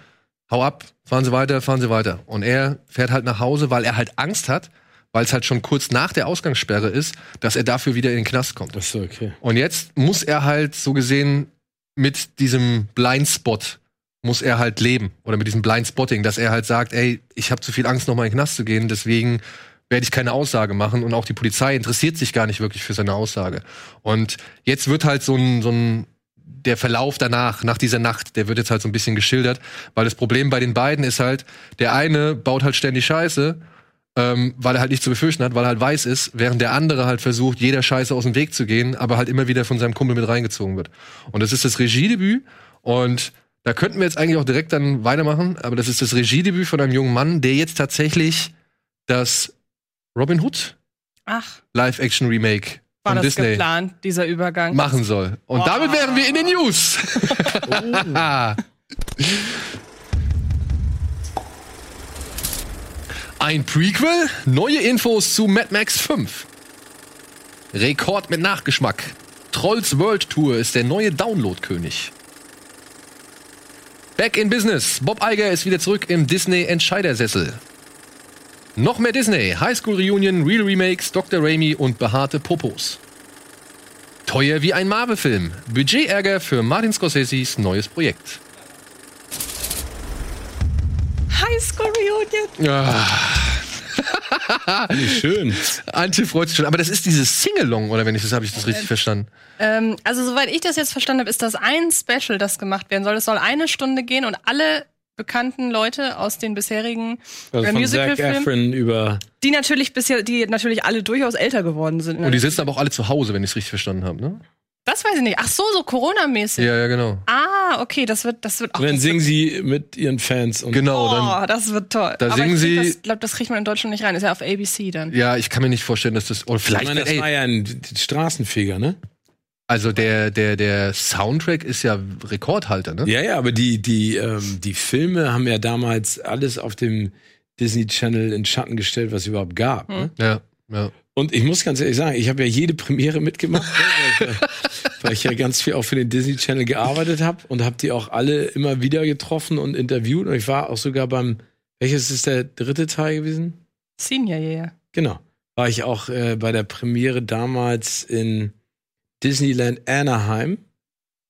hau ab, fahren Sie weiter, fahren Sie weiter. Und er fährt halt nach Hause, weil er halt Angst hat, weil es halt schon kurz nach der Ausgangssperre ist, dass er dafür wieder in den Knast kommt. Ach so, okay. Und jetzt muss er halt so gesehen mit diesem Blindspot muss er halt leben oder mit diesem Blindspotting, dass er halt sagt, ey, ich habe zu viel Angst, nochmal in den Knast zu gehen, deswegen werde ich keine Aussage machen und auch die Polizei interessiert sich gar nicht wirklich für seine Aussage. Und jetzt wird halt so ein, so ein der Verlauf danach, nach dieser Nacht, der wird jetzt halt so ein bisschen geschildert, weil das Problem bei den beiden ist halt, der eine baut halt ständig Scheiße, ähm, weil er halt nichts zu befürchten hat, weil er halt weiß ist, während der andere halt versucht, jeder Scheiße aus dem Weg zu gehen, aber halt immer wieder von seinem Kumpel mit reingezogen wird. Und das ist das Regiedebüt und da könnten wir jetzt eigentlich auch direkt dann weitermachen, aber das ist das Regiedebüt von einem jungen Mann, der jetzt tatsächlich das Robin Hood Ach, Live-Action-Remake war von das Disney geplant, dieser Übergang? machen soll. Und Oh. damit wären wir in den News. Ein Prequel, neue Infos zu Mad Max 5. Rekord mit Nachgeschmack. Trolls World Tour ist der neue Download-König. Back in Business. Bob Iger ist wieder zurück im Disney-Entscheidersessel. Noch mehr Disney. High School Reunion, Real Remakes, Dr. Raimi und behaarte Popos. Teuer wie ein Marvel-Film. Budgetärger für Martin Scorseses neues Projekt. High School Reunion. Wie schön. Antje freut sich schon. Aber das ist dieses Singalong, oder wenn ich das habe ich das richtig verstanden? Ähm, also, soweit ich das jetzt verstanden habe, ist das ein Special, das gemacht werden soll. Es soll eine Stunde gehen und alle bekannten Leute aus den bisherigen Also äh, Zac Musicalfilmen, über. die natürlich bisher, die natürlich alle durchaus älter geworden sind. ne? Und die sitzen aber auch alle zu Hause, wenn ich es richtig verstanden habe, ne? das weiß ich nicht. Ach so, so Corona-mäßig. Ja, ja, genau. Ah, okay, das wird, das wird auch. Und dann singen sie mit ihren Fans. Und Genau, dann. Oh, das wird toll. Da Aber singen ich sie- Das, glaub, das kriegt man in Deutschland nicht rein. Ist ja auf ABC dann. Ja, ich kann mir nicht vorstellen, dass das. Oder ich vielleicht. meine, das ey, war ja ein Straßenfeger, ne? Also der, der, der Soundtrack ist ja Rekordhalter, ne? Ja, ja, aber die, die, ähm, die Filme haben ja damals alles auf dem Disney Channel in Schatten gestellt, was es überhaupt gab. Ne? Ja, ja. Und ich muss ganz ehrlich sagen, ich habe ja jede Premiere mitgemacht, ne, weil, ich, ja- weil ich ja ganz viel auch für den Disney Channel gearbeitet habe und habe die auch alle immer wieder getroffen und interviewt. Und ich war auch sogar beim, welches ist der dritte Teil gewesen? Senior Year. Genau. War ich auch äh, bei der Premiere damals in Disneyland Anaheim,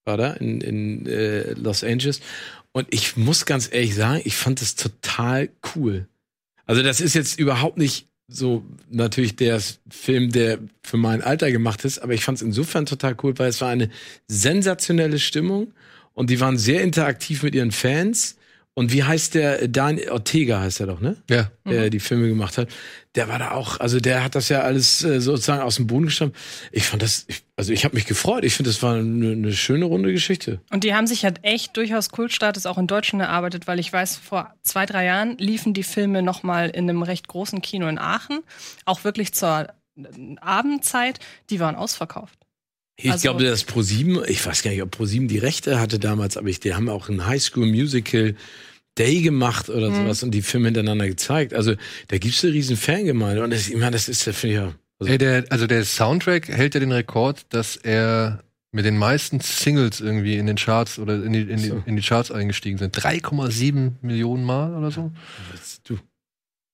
war da, in, in äh, Los Angeles. Und ich muss ganz ehrlich sagen, ich fand das total cool. Also, das ist jetzt überhaupt nicht so natürlich der Film, der für mein Alter gemacht ist, aber ich fand es insofern total cool, weil es war eine sensationelle Stimmung und die waren sehr interaktiv mit ihren Fans. Und wie heißt der? Daniel Ortega heißt er doch, ne? Ja. der die Filme gemacht hat, der war da auch, also der hat das ja alles äh, sozusagen aus dem Boden gestampft. Ich fand das, ich, also ich habe mich gefreut. Ich finde, das war eine, eine schöne runde Geschichte. Und die haben sich halt echt durchaus Kultstatus auch in Deutschland erarbeitet, weil ich weiß, vor zwei, drei Jahren liefen die Filme noch mal in einem recht großen Kino in Aachen, auch wirklich zur äh, Abendzeit. Die waren ausverkauft. Ich Also- glaube, das Pro7, ich weiß gar nicht, ob Pro7 die Rechte hatte damals, aber ich, die haben auch ein Highschool Musical Day gemacht oder sowas und die Filme hintereinander gezeigt. Also da gibt's eine riesen Fangemeinde und das, ich meine, das ist ja, finde ich ja. Also, Ey, der, also der Soundtrack hält ja den Rekord, dass er mit den meisten Singles irgendwie in den Charts oder in die, in die, in die Charts eingestiegen sind. 3,7 Millionen Mal oder so. du.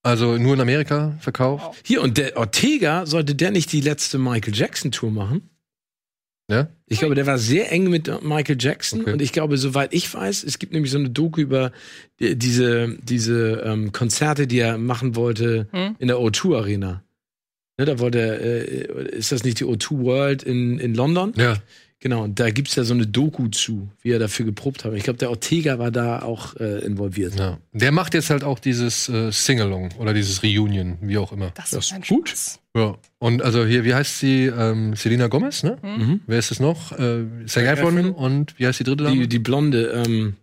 Also nur in Amerika verkauft. Hier, und der Ortega, sollte der nicht die letzte Michael Jackson Tour machen? Ja? Ich glaube, der war sehr eng mit Michael Jackson Okay. und ich glaube, soweit ich weiß, es gibt nämlich so eine Doku über die, diese, diese ähm, Konzerte, die er machen wollte Hm? in der O2 Arena. Ne, da wollte er, äh, ist das nicht die O2 World in, in London? Ja. Genau, und da gibt's ja so eine Doku zu, wie er dafür geprobt hat. Ich glaube, der Ortega war da auch äh, involviert. ja. Der macht jetzt halt auch dieses äh, Singalong oder dieses Reunion, wie auch immer. Das, Das ist gut. Spaß. Ja. Und also hier, wie heißt sie? Ähm, Selena Gomez, ne? Mhm. Wer ist es noch? Äh, Zac Efron Efron. und wie heißt die dritte Dame? Die, die blonde, ähm,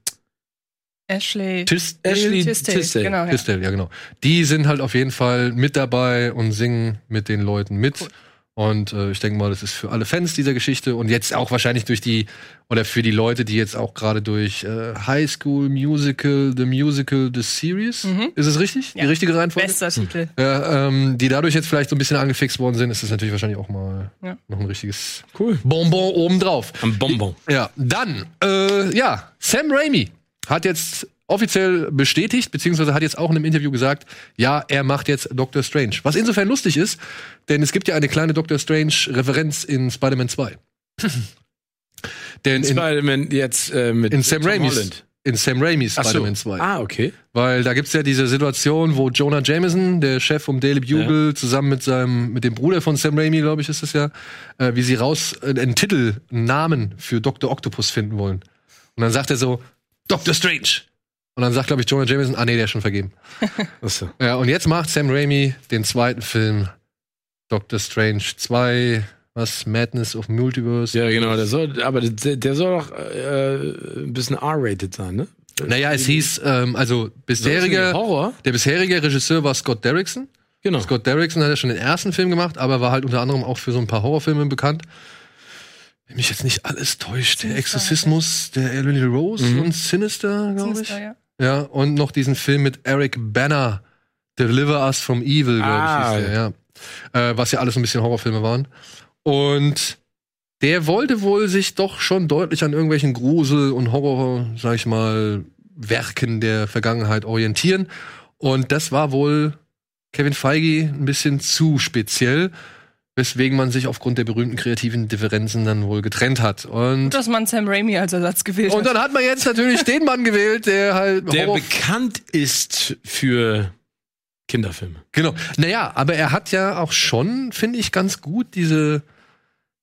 Ashley Tisdale? Ashley Tisdale, Tisdale. Genau, ja. Tisdale, ja genau. Die sind halt auf jeden Fall mit dabei und singen mit den Leuten mit. Cool. Und äh, ich denke mal, das ist für alle Fans dieser Geschichte und jetzt auch wahrscheinlich durch die, oder für die Leute, die jetzt auch gerade durch äh, High School Musical, The Musical, The Series, Mhm. ist es richtig? Die Ja. richtige Reihenfolge? Bester Titel. Ja, ähm, die dadurch jetzt vielleicht so ein bisschen angefixt worden sind, ist das natürlich wahrscheinlich auch mal Ja. noch ein richtiges cool. Bonbon obendrauf. Am Bonbon. Ja, dann, äh, ja, Sam Raimi hat jetzt offiziell bestätigt, beziehungsweise hat jetzt auch in einem Interview gesagt, ja, er macht jetzt Doctor Strange. Was insofern lustig ist, denn es gibt ja eine kleine Doctor Strange-Referenz in Spider-Man 2. denn in, Spider-Man jetzt äh, mit in Sam Tom Raimis, Holland. in Sam Raimis so. Spider-Man 2. Ah, okay. Weil da gibt's ja diese Situation, wo Jonah Jameson, der Chef vom Daily Bugle, zusammen mit seinem, mit dem Bruder von Sam Raimi, glaube ich, ist es ja, äh, wie sie raus äh, einen Titel, einen Namen für Dr. Octopus finden wollen. Und dann sagt er so, Dr. Strange. Und dann sagt, glaube ich, Jonah Jameson, ah nee, der ist schon vergeben. Achso. Ja, und jetzt macht Sam Raimi den zweiten Film Doctor Strange 2, was? Madness of Multiverse. Ja, genau, der soll, aber der, der soll doch äh, ein bisschen R-rated sein, ne? Naja, es hieß, ähm, also bisherige, Horror? der bisherige Regisseur war Scott Derrickson. Genau. Scott Derrickson hat ja schon den ersten Film gemacht, aber war halt unter anderem auch für so ein paar Horrorfilme bekannt. Wenn mich jetzt nicht alles täuscht, der Exorzismus, der Emily Rose Mhm. und Sinister, glaube ich. Sinister, ja. Ja, und noch diesen Film mit Eric Banner, Deliver Us from Evil, glaube Ah. ich, hieß der, ja. Äh, was ja alles so ein bisschen Horrorfilme waren. Und der wollte wohl sich doch schon deutlich an irgendwelchen Grusel- und Horror, sag ich mal, Werken der Vergangenheit orientieren. Und das war wohl Kevin Feige ein bisschen zu speziell, weswegen man sich aufgrund der berühmten kreativen Differenzen dann wohl getrennt hat. Und, Gut, dass man Sam Raimi als Ersatz gewählt und hat. dann hat man jetzt natürlich den Mann gewählt, der halt Der Horror bekannt ist für Kinderfilme. Genau. Naja, aber er hat ja auch schon, finde ich, ganz gut diese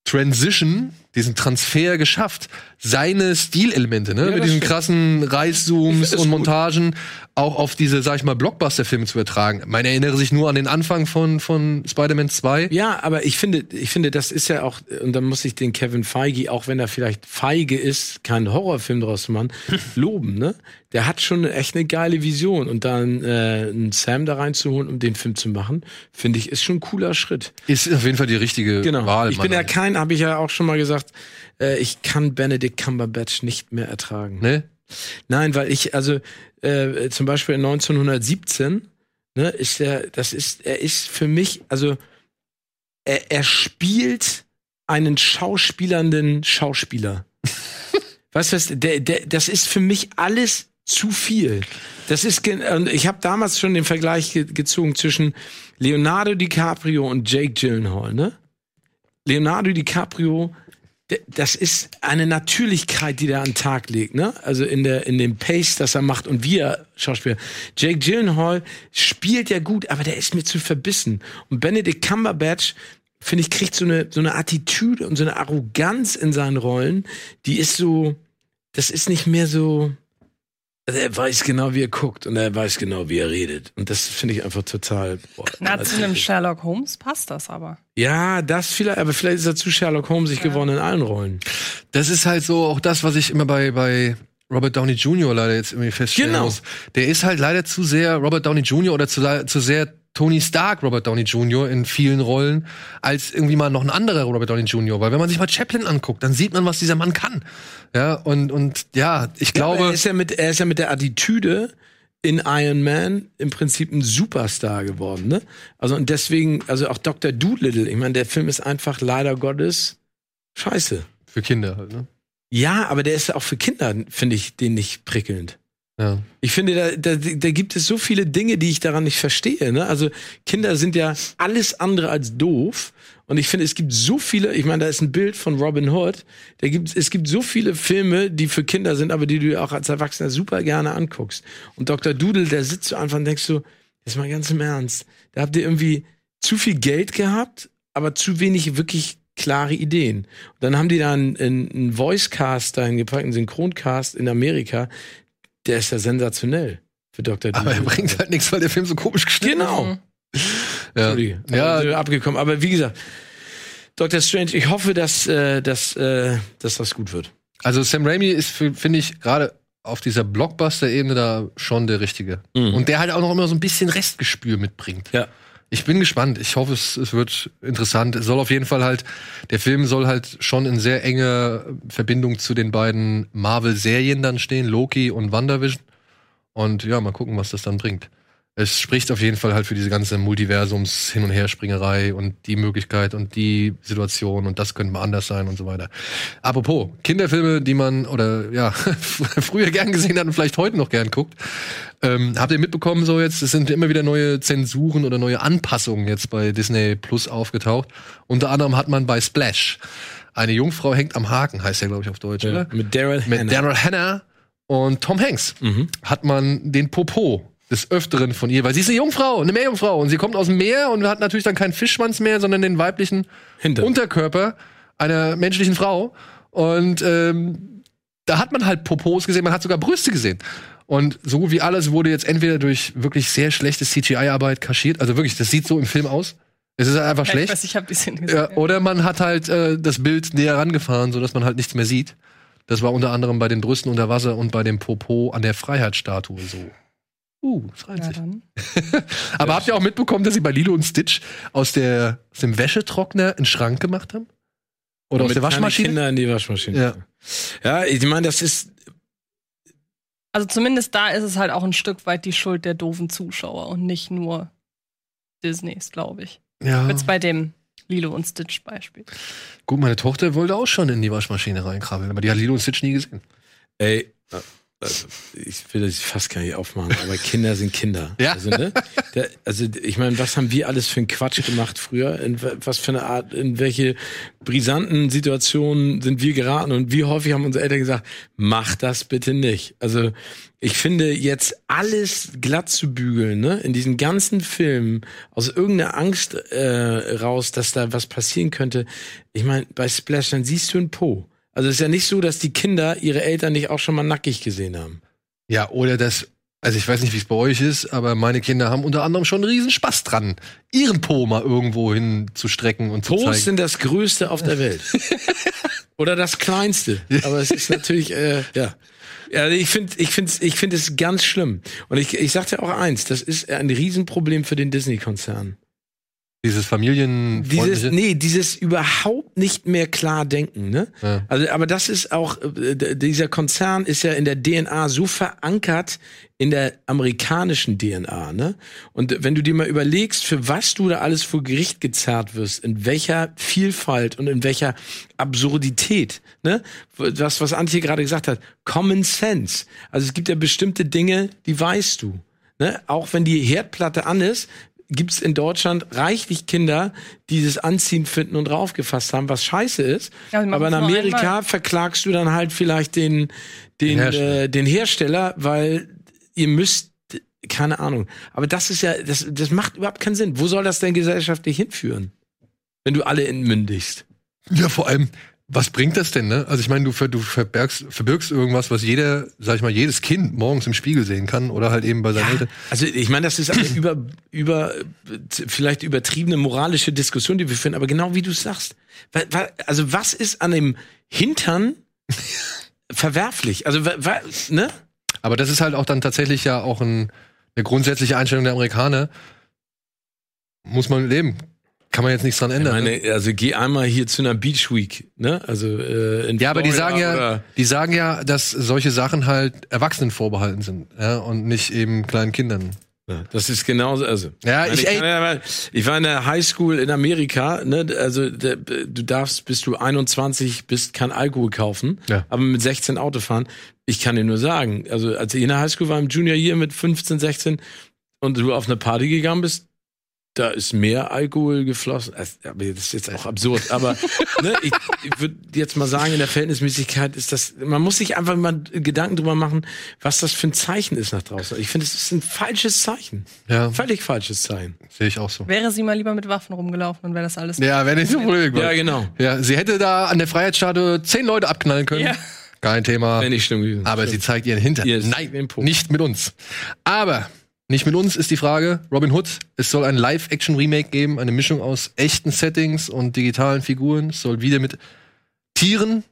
Transition, diesen Transfer geschafft. Seine Stilelemente, ne? Ja, Mit diesen stimmt. krassen Reißzooms und gut. Montagen auch auf diese, sag ich mal, Blockbuster-Filme zu übertragen. Man erinnere sich nur an den Anfang von, von Spider-Man 2. Ja, aber ich finde, ich finde, das ist ja auch, und da muss ich den Kevin Feige, auch wenn er vielleicht feige ist, keinen Horrorfilm draus zu machen, loben, ne? Der hat schon echt eine geile Vision. Und dann äh, einen Sam da reinzuholen, um den Film zu machen, finde ich, ist schon ein cooler Schritt. Ist auf jeden Fall die richtige Genau. Wahl. ich bin ja kein, habe ich ja auch schon mal gesagt, äh, ich kann Benedict Cumberbatch nicht mehr ertragen. Ne? Nein, weil ich, also äh, zum Beispiel in 1917, ne, ist er, das ist, er ist für mich, also er, er spielt einen schauspielernden Schauspieler. weißt du was, der, der, das ist für mich alles zu viel. Das ist, ich habe damals schon den Vergleich ge gezogen zwischen Leonardo DiCaprio und Jake Gyllenhaal, ne? Leonardo DiCaprio, das ist eine Natürlichkeit, die der an den Tag legt, ne? Also in der in dem Pace, das er macht und wie er Schauspieler. Jake Gyllenhaal spielt ja gut, aber der ist mir zu verbissen. Und Benedict Cumberbatch finde ich kriegt so eine so eine Attitüde und so eine Arroganz in seinen Rollen, die ist so, das ist nicht mehr so. Also er weiß genau, wie er guckt und er weiß genau, wie er redet. Und das finde ich einfach total. Boah, Na, zu einem Sherlock Holmes passt das aber. ja, das vielleicht, aber vielleicht ist er zu Sherlock Holmes sich geworden in allen Rollen. Das ist halt so auch das, was ich immer bei, bei Robert Downey Jr. leider jetzt irgendwie feststellen Genau. muss. Der ist halt leider zu sehr Robert Downey Jr. oder zu, zu sehr Tony Stark Robert Downey Jr. in vielen Rollen, als irgendwie mal noch ein anderer Robert Downey Jr. Weil wenn man sich mal Chaplin anguckt, dann sieht man, was dieser Mann kann. Ja, und, und ja, ich glaube. er ist ja mit, er ist ja mit der Attitüde in Iron Man im Prinzip ein Superstar geworden, ne? Also und deswegen, also auch Dr. Doolittle, ich meine, der Film ist einfach leider Gottes scheiße. für Kinder halt, ne? Ja, aber der ist auch für Kinder, finde ich, den nicht prickelnd. Ja. Ich finde, da, da, da gibt es so viele Dinge, die ich daran nicht verstehe. Ne? Also Kinder sind ja alles andere als doof. Und ich finde, es gibt so viele, ich meine, da ist ein Bild von Robin Hood. Da gibt, es gibt so viele Filme, die für Kinder sind, aber die du auch als Erwachsener super gerne anguckst. Und Dr. Doodle, der sitzt so einfach und denkst so, jetzt mal ganz im Ernst. Da habt ihr irgendwie zu viel Geld gehabt, aber zu wenig wirklich klare Ideen. Und dann haben die da einen, einen einen Voicecast dahin gepackt, einen Synchroncast in Amerika. Der ist ja sensationell für Dr. Aber er bringt halt nichts, weil der Film so komisch geschnitten Genau. ist. Ja. Entschuldige. Ja, Ja, abgekommen. Aber wie gesagt, Dr. Strange, ich hoffe, dass, äh, dass, äh, dass das gut wird. Also Sam Raimi ist, finde ich, gerade auf dieser Blockbuster-Ebene da schon der Richtige. Mhm. Und der halt auch noch immer so ein bisschen Restgespür mitbringt. Ja. Ich bin gespannt. Ich hoffe, es, es wird interessant. Es soll auf jeden Fall halt, der Film soll halt schon in sehr enger Verbindung zu den beiden Marvel-Serien dann stehen, Loki und WandaVision. Und ja, mal gucken, was das dann bringt. Es spricht auf jeden Fall halt für diese ganze Multiversums-Hin- und Herspringerei und die Möglichkeit und die Situation und das könnte mal anders sein und so weiter. Apropos, Kinderfilme, die man oder ja, früher gern gesehen hat und vielleicht heute noch gern guckt. Ähm, habt ihr mitbekommen, so jetzt, es sind immer wieder neue Zensuren oder neue Anpassungen jetzt bei Disney Plus aufgetaucht. Unter anderem hat man bei Splash eine Jungfrau hängt am Haken, heißt ja, glaube ich, auf Deutsch, oder? Mit Daryl Mit Hannah. Daryl Hannah und Tom Hanks Mhm. hat man den Popo des Öfteren von ihr, weil sie ist eine Jungfrau, eine Meerjungfrau und sie kommt aus dem Meer und hat natürlich dann keinen Fischschwanz mehr, sondern den weiblichen Hintern. Unterkörper einer menschlichen Frau und ähm, da hat man halt Popos gesehen, man hat sogar Brüste gesehen. Und so gut wie alles wurde jetzt entweder durch wirklich sehr schlechte CGI-Arbeit kaschiert, also wirklich, das sieht so im Film aus. Es ist halt einfach Ja, schlecht. Ich weiß, ich habe die Szene gesehen. Ja, oder man hat halt äh, das Bild näher rangefahren, sodass man halt nichts mehr sieht. Das war unter anderem bei den Brüsten unter Wasser und bei dem Popo an der Freiheitsstatue so. Uh, das reimt Ja, sich. dann. Aber habt ihr auch mitbekommen, dass sie bei Lilo und Stitch aus, der, aus dem Wäschetrockner einen Schrank gemacht haben? Oder aus Mit der Waschmaschine? Kinder in die Waschmaschine. Ja. Ja, ich meine, das ist. Also zumindest da ist es halt auch ein Stück weit die Schuld der doofen Zuschauer und nicht nur Disneys, glaube ich. Ja. Jetzt bei dem Lilo und Stitch Beispiel. Gut, meine Tochter wollte auch schon in die Waschmaschine reinkrabbeln, aber die hat Lilo und Stitch nie gesehen. Ey, ich will das fast gar nicht aufmachen, aber Kinder sind Kinder. Ja. Also, ne? Da, also ich meine, was haben wir alles für einen Quatsch gemacht früher? In wa- was für eine Art, in welche brisanten Situationen sind wir geraten und wie häufig haben unsere Eltern gesagt, mach das bitte nicht. Also ich finde jetzt alles glatt zu bügeln, ne? In diesen ganzen Filmen aus irgendeiner Angst äh, raus, dass da was passieren könnte. Ich meine, bei Splash dann siehst du einen Po. Also es ist ja nicht so, dass die Kinder ihre Eltern nicht auch schon mal nackig gesehen haben. Ja, oder das, also ich weiß nicht, wie es bei euch ist, aber meine Kinder haben unter anderem schon einen riesen Spaß dran, ihren Po mal irgendwo hin zu strecken und zu Po's zeigen. sind das Größte auf der Welt. Oder das Kleinste. Aber es ist natürlich, äh, ja. Ja, ich finde, ich finde, ich finde es ganz schlimm. Und ich, ich sag dir auch eins: Das ist ein Riesenproblem für den Disney-Konzern. Dieses Familienfreundliche. Dieses, nee, dieses überhaupt nicht mehr klar denken, ne? Ja. Also, aber das ist auch, äh, dieser Konzern ist ja in der DNA so verankert in der amerikanischen DNA, ne? Und wenn du dir mal überlegst, für was du da alles vor Gericht gezerrt wirst, in welcher Vielfalt und in welcher Absurdität, ne? Das, was Antje gerade gesagt hat, Common Sense. Also es gibt ja bestimmte Dinge, die weißt du. Ne? Auch wenn die Herdplatte an ist, gibt's in Deutschland reichlich Kinder, die das anziehend finden und draufgefasst haben, was scheiße ist. Ja, Aber in es Amerika verklagst du dann halt vielleicht den, den, Den Hersteller. Äh, den Hersteller, weil ihr müsst, keine Ahnung. Aber das ist ja, das, das macht überhaupt keinen Sinn. Wo soll das denn gesellschaftlich hinführen? Wenn du alle entmündigst. Ja, vor allem, was bringt das denn, ne? Also ich meine, du, ver, du verbirgst, verbirgst irgendwas, was jeder, sag ich mal, jedes Kind morgens im Spiegel sehen kann oder halt eben bei seinen Eltern. Also ich meine, das ist eine über, über vielleicht übertriebene moralische Diskussion, die wir führen, aber genau wie du sagst. Wa- wa- Also was ist an dem Hintern verwerflich? Also ne? Aber das ist halt auch dann tatsächlich ja auch ein, eine grundsätzliche Einstellung der Amerikaner. Muss man leben. Kann man jetzt nichts dran Ich ändern. ne? meine, also geh einmal hier zu einer Beach Week, ne? Also äh, in Ja, aber die Florida sagen ja, die sagen ja, dass solche Sachen halt Erwachsenen vorbehalten sind, ja, und nicht eben kleinen Kindern. Ja, das ist genauso, also. Ja, meine, ich- ja mal- ich war in der Highschool in Amerika, ne, also der, du darfst, bis du 21 bist, kein Alkohol kaufen, Ja. aber mit 16 Auto fahren. Ich kann dir nur sagen, also als ich in der Highschool war im Junior Year mit 15, 16 und du auf eine Party gegangen bist, da ist mehr Alkohol geflossen. Aber das ist jetzt auch absurd. Aber ne, ich, ich würde jetzt mal sagen, in der Verhältnismäßigkeit ist das, man muss sich einfach mal Gedanken drüber machen, was das für ein Zeichen ist nach draußen. Ich finde, es ist ein falsches Zeichen. Ja, Völlig falsches Zeichen. sehe ich auch so. Wäre sie mal lieber mit Waffen rumgelaufen und wäre das alles. Ja, wenn nicht so blöd Ja, genau. Ja, sie hätte da an der Freiheitsstatue zehn Leute abknallen können. Ja. Kein Thema. Wenn nicht schlimm gewesen. Aber sie zeigt ihren Hintern. Ihr ist Nein, nicht mit uns. Aber nicht mit uns ist die Frage. Robin Hood, es soll ein Live-Action-Remake geben, eine Mischung aus echten Settings und digitalen Figuren. Es soll wieder mit Tieren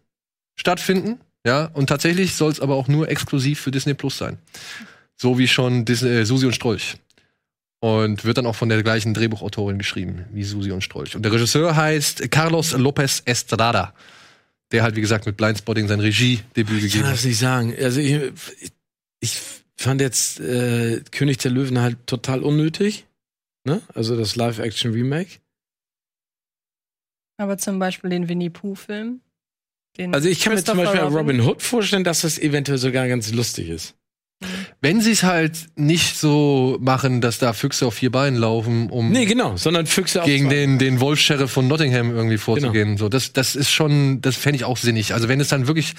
stattfinden. Ja, und tatsächlich soll es aber auch nur exklusiv für Disney Plus sein. So wie schon Disney, äh, Susi und Strolch. Und wird dann auch von der gleichen Drehbuchautorin geschrieben wie Susi und Strolch. Und der Regisseur heißt Carlos Lopez Estrada. Der halt, wie gesagt, mit Blindspotting sein Regiedebüt Ich gegeben kann hat. das nicht sagen. Also ich, ich fand jetzt äh, König der Löwen halt total unnötig. Ne? Also das Live-Action-Remake. Aber zum Beispiel den Winnie Pooh-Film. Also ich kann mir zum Beispiel Robin Hood vorstellen, dass das eventuell sogar ganz lustig ist. Wenn sie es halt nicht so machen, dass da Füchse auf vier Beinen laufen, um Nee, genau, sondern Füchse gegen den, den Wolf-Sheriff von Nottingham irgendwie vorzugehen. So, das, das ist schon, das fände ich auch sinnig. Also wenn es dann wirklich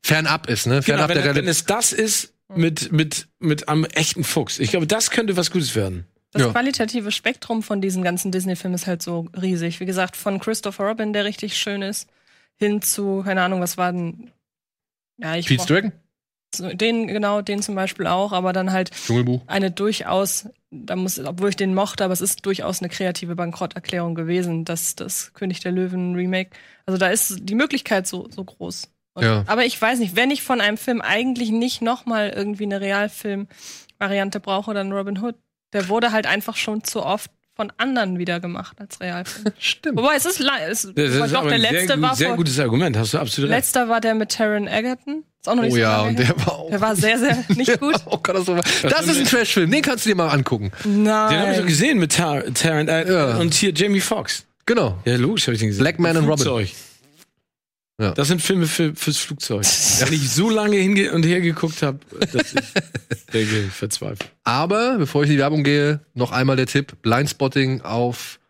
fernab ist, ne? Genau, Fernab wenn, der wenn es das ist mit, mit, mit einem echten Fuchs. Ich glaube, das könnte was Gutes werden. Das Ja. qualitative Spektrum von diesen ganzen Disney-Filmen ist halt so riesig. Wie gesagt, von Christopher Robin, der richtig schön ist, hin zu, keine Ahnung, was war denn. Ja, ich Pete's Dragon? den, genau, den zum Beispiel auch, aber dann halt Dschungelbuch. eine durchaus, da muss, obwohl ich den mochte, aber es ist durchaus eine kreative Bankrotterklärung gewesen, dass das König der Löwen Remake. Also da ist die Möglichkeit so, so groß. Und, Ja. Aber ich weiß nicht, wenn ich von einem Film eigentlich nicht nochmal irgendwie eine Realfilm-Variante brauche, dann Robin Hood. Der wurde halt einfach schon zu oft von anderen wieder gemacht als Realfilm. Stimmt. Wobei es ist, es, Das ist doch der letzte sehr, war gut, sehr vor, gutes Argument, hast du absolut recht. letzter war der mit Taron Egerton, Ist auch noch nicht Oh so ja, und der war auch. Der war sehr, sehr nicht gut. Oh Gott, das, war, das ist ein Trashfilm, den kannst du dir mal angucken. Den habe ich doch Nein. gesehen mit Tar Tarrant äh, Ja. und hier Jamie Foxx. Genau. Ja, logisch habe ich den gesehen. Black Man and Robin. Flugzeug. Ja. Das sind Filme für, fürs Flugzeug. Wenn ich so lange hinge und her geguckt habe, dass ich denke, ich verzweifle. Aber bevor ich in die Werbung gehe, noch einmal der Tipp: Blindspotting auf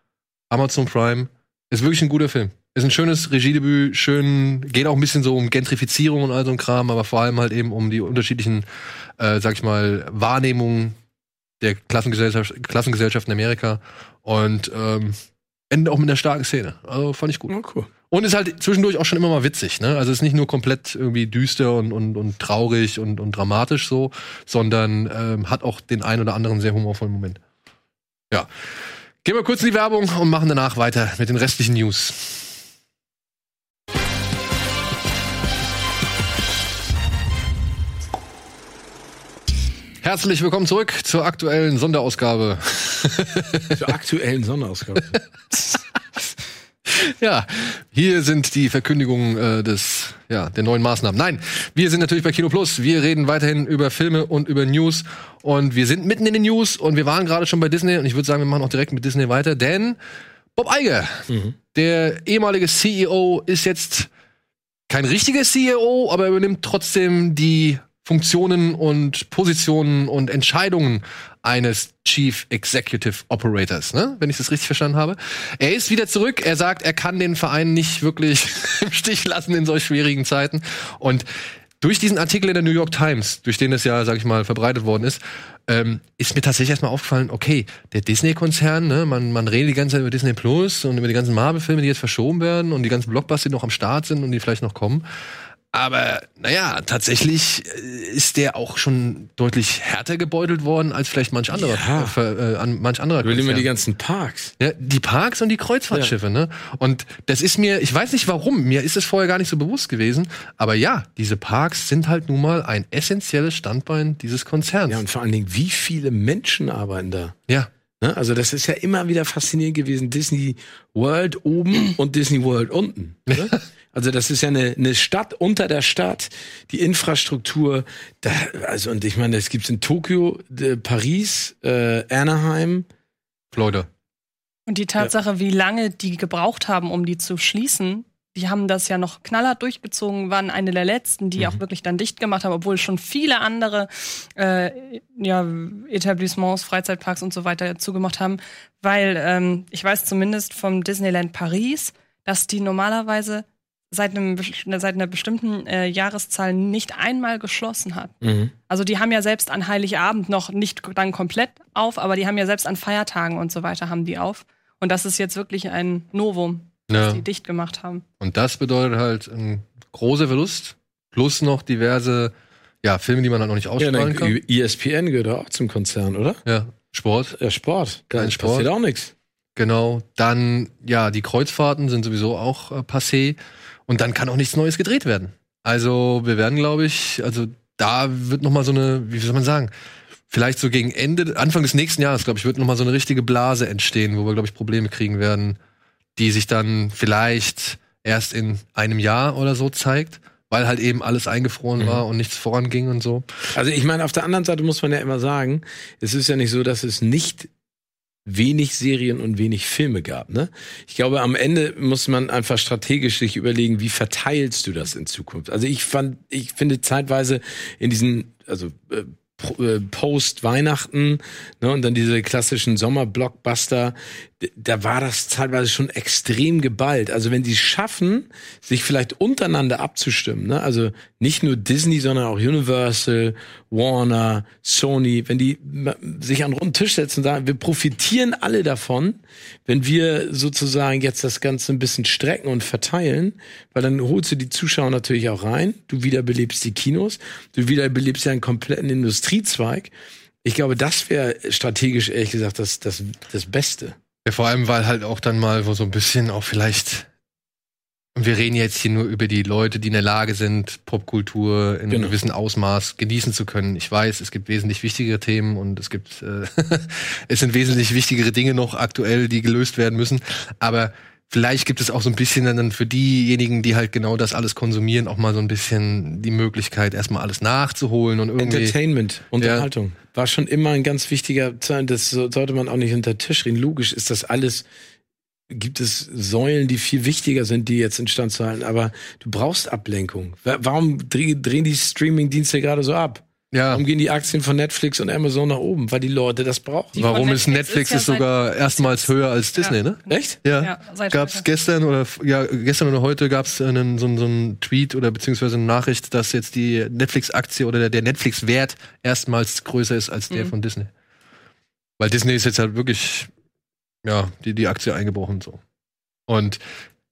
Amazon Prime ist wirklich ein guter Film. Ist ein schönes Regiedebüt, schön, geht auch ein bisschen so um Gentrifizierung und all so ein Kram, aber vor allem halt eben um die unterschiedlichen, äh, sag ich mal, Wahrnehmungen der Klassengesellschaft, Klassengesellschaft in Amerika und ähm, endet auch mit einer starken Szene. Also fand ich gut. Oh, cool. Und ist halt zwischendurch auch schon immer mal witzig, ne? Also ist nicht nur komplett irgendwie düster und, und, und traurig und, und dramatisch so, sondern ähm, hat auch den ein oder anderen sehr humorvollen Moment. Ja. Gehen wir kurz in die Werbung und machen danach weiter mit den restlichen News. Herzlich willkommen zurück zur aktuellen Sonderausgabe. Zur aktuellen Sonderausgabe. Ja, hier sind die Verkündigungen äh, des, ja, der neuen Maßnahmen. Nein, wir sind natürlich bei Kino Plus. Wir reden weiterhin über Filme und über News. Und wir sind mitten in den News und wir waren gerade schon bei Disney. Und ich würde sagen, wir machen auch direkt mit Disney weiter, denn Bob Iger, der ehemalige CEO, ist jetzt kein richtiger CEO, aber er übernimmt trotzdem die Funktionen und Positionen und Entscheidungen eines Chief Executive Operators, ne? wenn ich das richtig verstanden habe. Er ist wieder zurück. Er sagt, er kann den Verein nicht wirklich im Stich lassen in solch schwierigen Zeiten. Und durch diesen Artikel in der New York Times, durch den es ja, sag ich mal, verbreitet worden ist, ähm, ist mir tatsächlich erstmal aufgefallen, okay, der Disney-Konzern, ne, man, man redet die ganze Zeit über Disney Plus und über die ganzen Marvel-Filme, die jetzt verschoben werden und die ganzen Blockbuster, die noch am Start sind und die vielleicht noch kommen. Aber naja, tatsächlich äh, ist der auch schon deutlich härter gebeutelt worden als vielleicht manch anderer, Ja. äh, äh, an manch anderer wir Konzern. die ganzen Parks. Ja, die Parks und die Kreuzfahrtschiffe, ne? Und das ist mir, ich weiß nicht warum, mir ist es vorher gar nicht so bewusst gewesen, aber ja, diese Parks sind halt nun mal ein essentielles Standbein dieses Konzerns. Ja, und vor allen Dingen, wie viele Menschen arbeiten da? ja. Ne? Also das ist ja immer wieder faszinierend gewesen. Disney World oben und Disney World unten. Ne? Also das ist ja eine, eine Stadt unter der Stadt, die Infrastruktur. Da, also und ich meine, es gibt's in Tokio, Paris, äh, Anaheim. Florida. Und die Tatsache, wie lange die gebraucht haben, um die zu schließen, die haben das ja noch knallhart durchgezogen, waren eine der letzten, die auch wirklich dann dicht gemacht haben, obwohl schon viele andere äh, ja, Etablissements, Freizeitparks und so weiter zugemacht haben. Weil ähm, ich weiß zumindest vom Disneyland Paris, dass die normalerweise seit, einem, best- seit einer bestimmten äh, Jahreszahl nicht einmal geschlossen hat. Also die haben ja selbst an Heiligabend noch nicht dann komplett auf, aber die haben ja selbst an Feiertagen und so weiter haben die auf. Und das ist jetzt wirklich ein Novum, dass Ja. die dicht gemacht haben. Und das bedeutet halt ein großer Verlust, plus noch diverse, ja, Filme, die man halt noch nicht Ja, ausstrahlen dann, kann. ESPN gehört auch zum Konzern, oder? Ja, Sport, Ja, Sport. Da Kein Sport. passiert auch nichts. genau. Dann, ja, die Kreuzfahrten sind sowieso auch äh, passé. Und dann kann auch nichts Neues gedreht werden. Also, wir werden, glaube ich, also da wird noch mal so eine, wie soll man sagen, vielleicht so gegen Ende, Anfang des nächsten Jahres, glaube ich, wird noch mal so eine richtige Blase entstehen, wo wir, glaube ich, Probleme kriegen werden, die sich dann vielleicht erst in einem Jahr oder so zeigt, weil halt eben alles eingefroren war und nichts voranging und so. Also ich meine, auf der anderen Seite muss man ja immer sagen, es ist ja nicht so, dass es nicht wenig Serien und wenig Filme gab. Ne? Ich glaube, am Ende muss man einfach strategisch sich überlegen, wie verteilst du das in Zukunft. Also ich fand, ich finde zeitweise in diesen, also äh, äh, Post-Weihnachten ne, und dann diese klassischen Sommer-Blockbuster, da war das teilweise schon extrem geballt. Also wenn sie schaffen, sich vielleicht untereinander abzustimmen, ne? also nicht nur Disney, sondern auch Universal, Warner, Sony, wenn die sich an einen runden Tisch setzen und sagen, wir profitieren alle davon, wenn wir sozusagen jetzt das Ganze ein bisschen strecken und verteilen, weil dann holst du die Zuschauer natürlich auch rein, du wiederbelebst die Kinos, du wiederbelebst ja einen kompletten Industriezweig. Ich glaube, das wäre strategisch ehrlich gesagt das, das, das Beste. Ja, vor allem, weil halt auch dann mal wo so ein bisschen auch vielleicht. Und wir reden jetzt hier nur über die Leute, die in der Lage sind, Popkultur in einem Genau. gewissen Ausmaß genießen zu können. Ich weiß, es gibt wesentlich wichtigere Themen und es gibt, äh, es sind wesentlich wichtigere Dinge noch aktuell, die gelöst werden müssen. Aber vielleicht gibt es auch so ein bisschen dann für diejenigen, die halt genau das alles konsumieren, auch mal so ein bisschen die Möglichkeit, erstmal alles nachzuholen und irgendwie. Entertainment, Unterhaltung. War schon immer ein ganz wichtiger Teil. Das so- sollte man auch nicht unter den Tisch reden. Logisch ist das alles, gibt es Säulen, die viel wichtiger sind, die jetzt instand zu halten. Aber du brauchst Ablenkung. Wa- Warum dreh- drehen die Streaming-Dienste gerade so ab? Ja. Warum gehen die Aktien von Netflix und Amazon nach oben? Weil die Leute das brauchen. Die Warum ist Netflix ist ja ist sogar erstmals höher als Disney, Ja. ne? Echt? Ja. Ja, gab's heute. gestern oder ja gestern oder heute gab's einen so, einen- so einen Tweet oder beziehungsweise eine Nachricht, dass jetzt die Netflix-Aktie oder der, der Netflix-Wert erstmals größer ist als der Mhm. von Disney. Weil Disney ist jetzt halt wirklich ja die die Aktie eingebrochen so. Und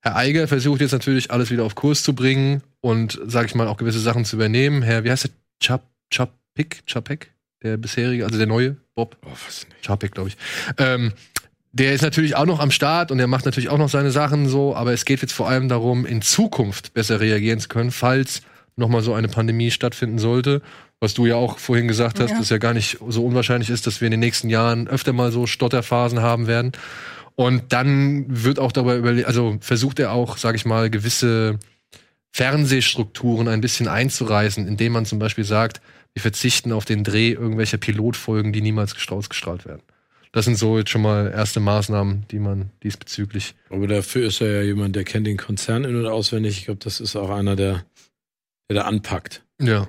Herr Eiger versucht jetzt natürlich alles wieder auf Kurs zu bringen und sag ich mal auch gewisse Sachen zu übernehmen. Herr, wie heißt der? Chap Chapik Chapek, der bisherige, also der neue Bob. Oh, was nicht. Chapek, glaube ich. Ähm, der ist natürlich auch noch am Start und der macht natürlich auch noch seine Sachen so, aber es geht jetzt vor allem darum, in Zukunft besser reagieren zu können, falls nochmal so eine Pandemie stattfinden sollte. Was du ja auch vorhin gesagt hast, Ja. dass ja gar nicht so unwahrscheinlich ist, dass wir in den nächsten Jahren öfter mal so Stotterphasen haben werden. Und dann wird auch dabei überlegt, also versucht er auch, sage ich mal, gewisse Fernsehstrukturen ein bisschen einzureißen, indem man zum Beispiel sagt, wir verzichten auf den Dreh irgendwelcher Pilotfolgen, die niemals gest- ausgestrahlt werden. Das sind so jetzt schon mal erste Maßnahmen, die man diesbezüglich. Aber dafür ist er ja jemand, der kennt den Konzern in- und auswendig. Ich glaube, das ist auch einer, der, der da anpackt. Ja.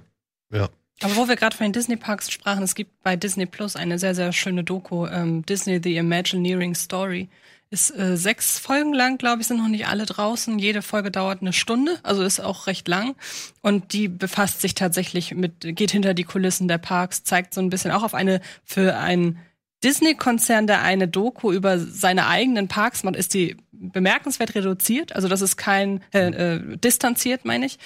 Aber wo wir gerade von den Disney-Parks sprachen, es gibt bei Disney Plus eine sehr, sehr schöne Doku, ähm, Disney The Imagineering Story. Ist äh, sechs Folgen lang, glaube ich, sind noch nicht alle draußen. Jede Folge dauert eine Stunde, also ist auch recht lang. Und die befasst sich tatsächlich mit, geht hinter die Kulissen der Parks, zeigt so ein bisschen auch auf eine, für einen Disney-Konzern, der eine Doku über seine eigenen Parks macht, ist die bemerkenswert reduziert. Also das ist kein, äh, äh, distanziert, meine ich.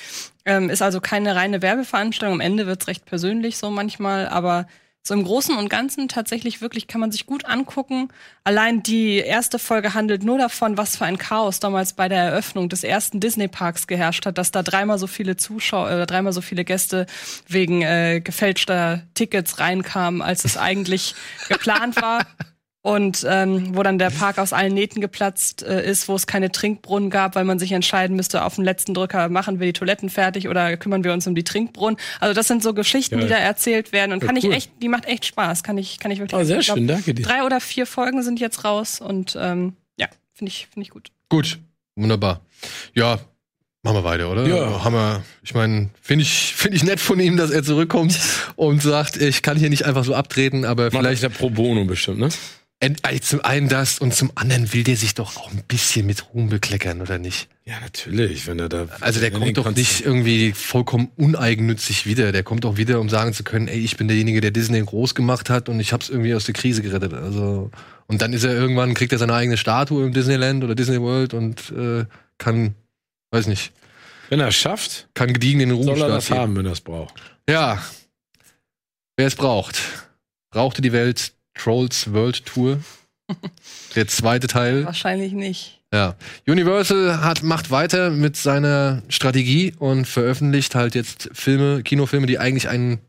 Ähm, ist also keine reine Werbeveranstaltung. Am Ende wird's recht persönlich so manchmal, aber so im Großen und Ganzen tatsächlich wirklich kann man sich gut angucken. Allein die erste Folge handelt nur davon, was für ein Chaos damals bei der Eröffnung des ersten Disney-Parks geherrscht hat, dass da dreimal so viele Zuschauer, äh, dreimal so viele Gäste wegen äh, gefälschter Tickets reinkamen, als es eigentlich geplant war. Und ähm, wo dann der Park aus allen Nähten geplatzt äh, ist, wo es keine Trinkbrunnen gab, weil man sich entscheiden müsste, auf den letzten Drücker machen wir die Toiletten fertig oder kümmern wir uns um die Trinkbrunnen. Also das sind so Geschichten, die Geil. da erzählt werden und Ja, kann cool. ich echt, die macht echt Spaß, kann ich, kann ich wirklich. Oh, sehr ich glaub, schön, danke dir. Drei oder vier Folgen sind jetzt raus und ähm, ja, finde ich, finde ich gut. Gut, wunderbar. Ja, machen wir weiter, oder? Ja. Haben wir, ich meine, finde ich, finde ich nett von ihm, dass er zurückkommt und sagt, ich kann hier nicht einfach so abtreten, aber Vielleicht vielleicht ja pro bono bestimmt, ne? Äh, zum einen das und zum anderen will der sich doch auch ein bisschen mit Ruhm bekleckern, oder nicht? Ja, natürlich, wenn er da. Also der kommt doch nicht irgendwie vollkommen uneigennützig wieder. Der kommt doch wieder, um sagen zu können, ey, ich bin derjenige, der Disney groß gemacht hat und ich hab's irgendwie aus der Krise gerettet. Also und dann ist er irgendwann, kriegt er seine eigene Statue im Disneyland oder Disney World und äh, kann, weiß nicht, Wenn er es schafft, kann gediegen in den soll er das haben, wenn er es braucht. Ja. Wer es braucht. Brauchte die Welt Trolls World Tour. Der zweite Teil. Wahrscheinlich nicht. Ja. Universal hat, macht weiter mit seiner Strategie und veröffentlicht halt jetzt Filme, Kinofilme, die eigentlich einen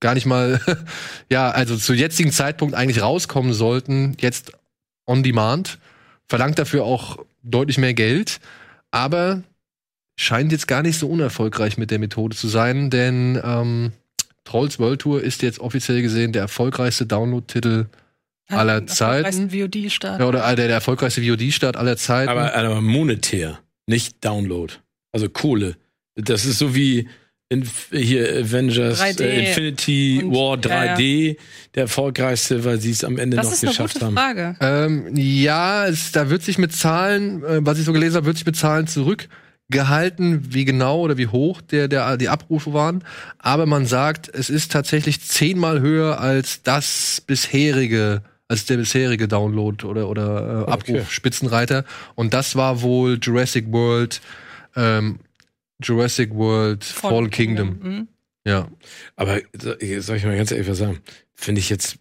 gar nicht mal, ja, also zu jetzigen Zeitpunkt eigentlich rauskommen sollten, jetzt on demand. Verlangt dafür auch deutlich mehr Geld, aber scheint jetzt gar nicht so unerfolgreich mit der Methode zu sein, denn ähm, Trolls World Tour ist jetzt offiziell gesehen der erfolgreichste Download-Titel Aller erfolgreichsten VOD-Start. ja, oder äh, der, der erfolgreichste VOD-Start aller Zeiten. Aber, aber monetär, nicht Download. Also Kohle. Das ist so wie in, hier Avengers 3D äh, Infinity und- War ja, 3D, der erfolgreichste, weil sie es am Ende Das noch ist eine geschafft gute haben. Frage. Ähm, ja, es, da wird sich mit Zahlen, äh, was ich so gelesen habe, wird sich mit Zahlen zurückgehalten, wie genau oder wie hoch der, der, die Abrufe waren. Aber man sagt, es ist tatsächlich zehnmal höher als das bisherige, als der bisherige Download oder, oder äh, Abruf Okay. Spitzenreiter. Und das war wohl Jurassic World, ähm, Jurassic World Fallen, Kingdom. Mhm. Ja. Aber so- soll ich mal ganz ehrlich was sagen? Finde ich jetzt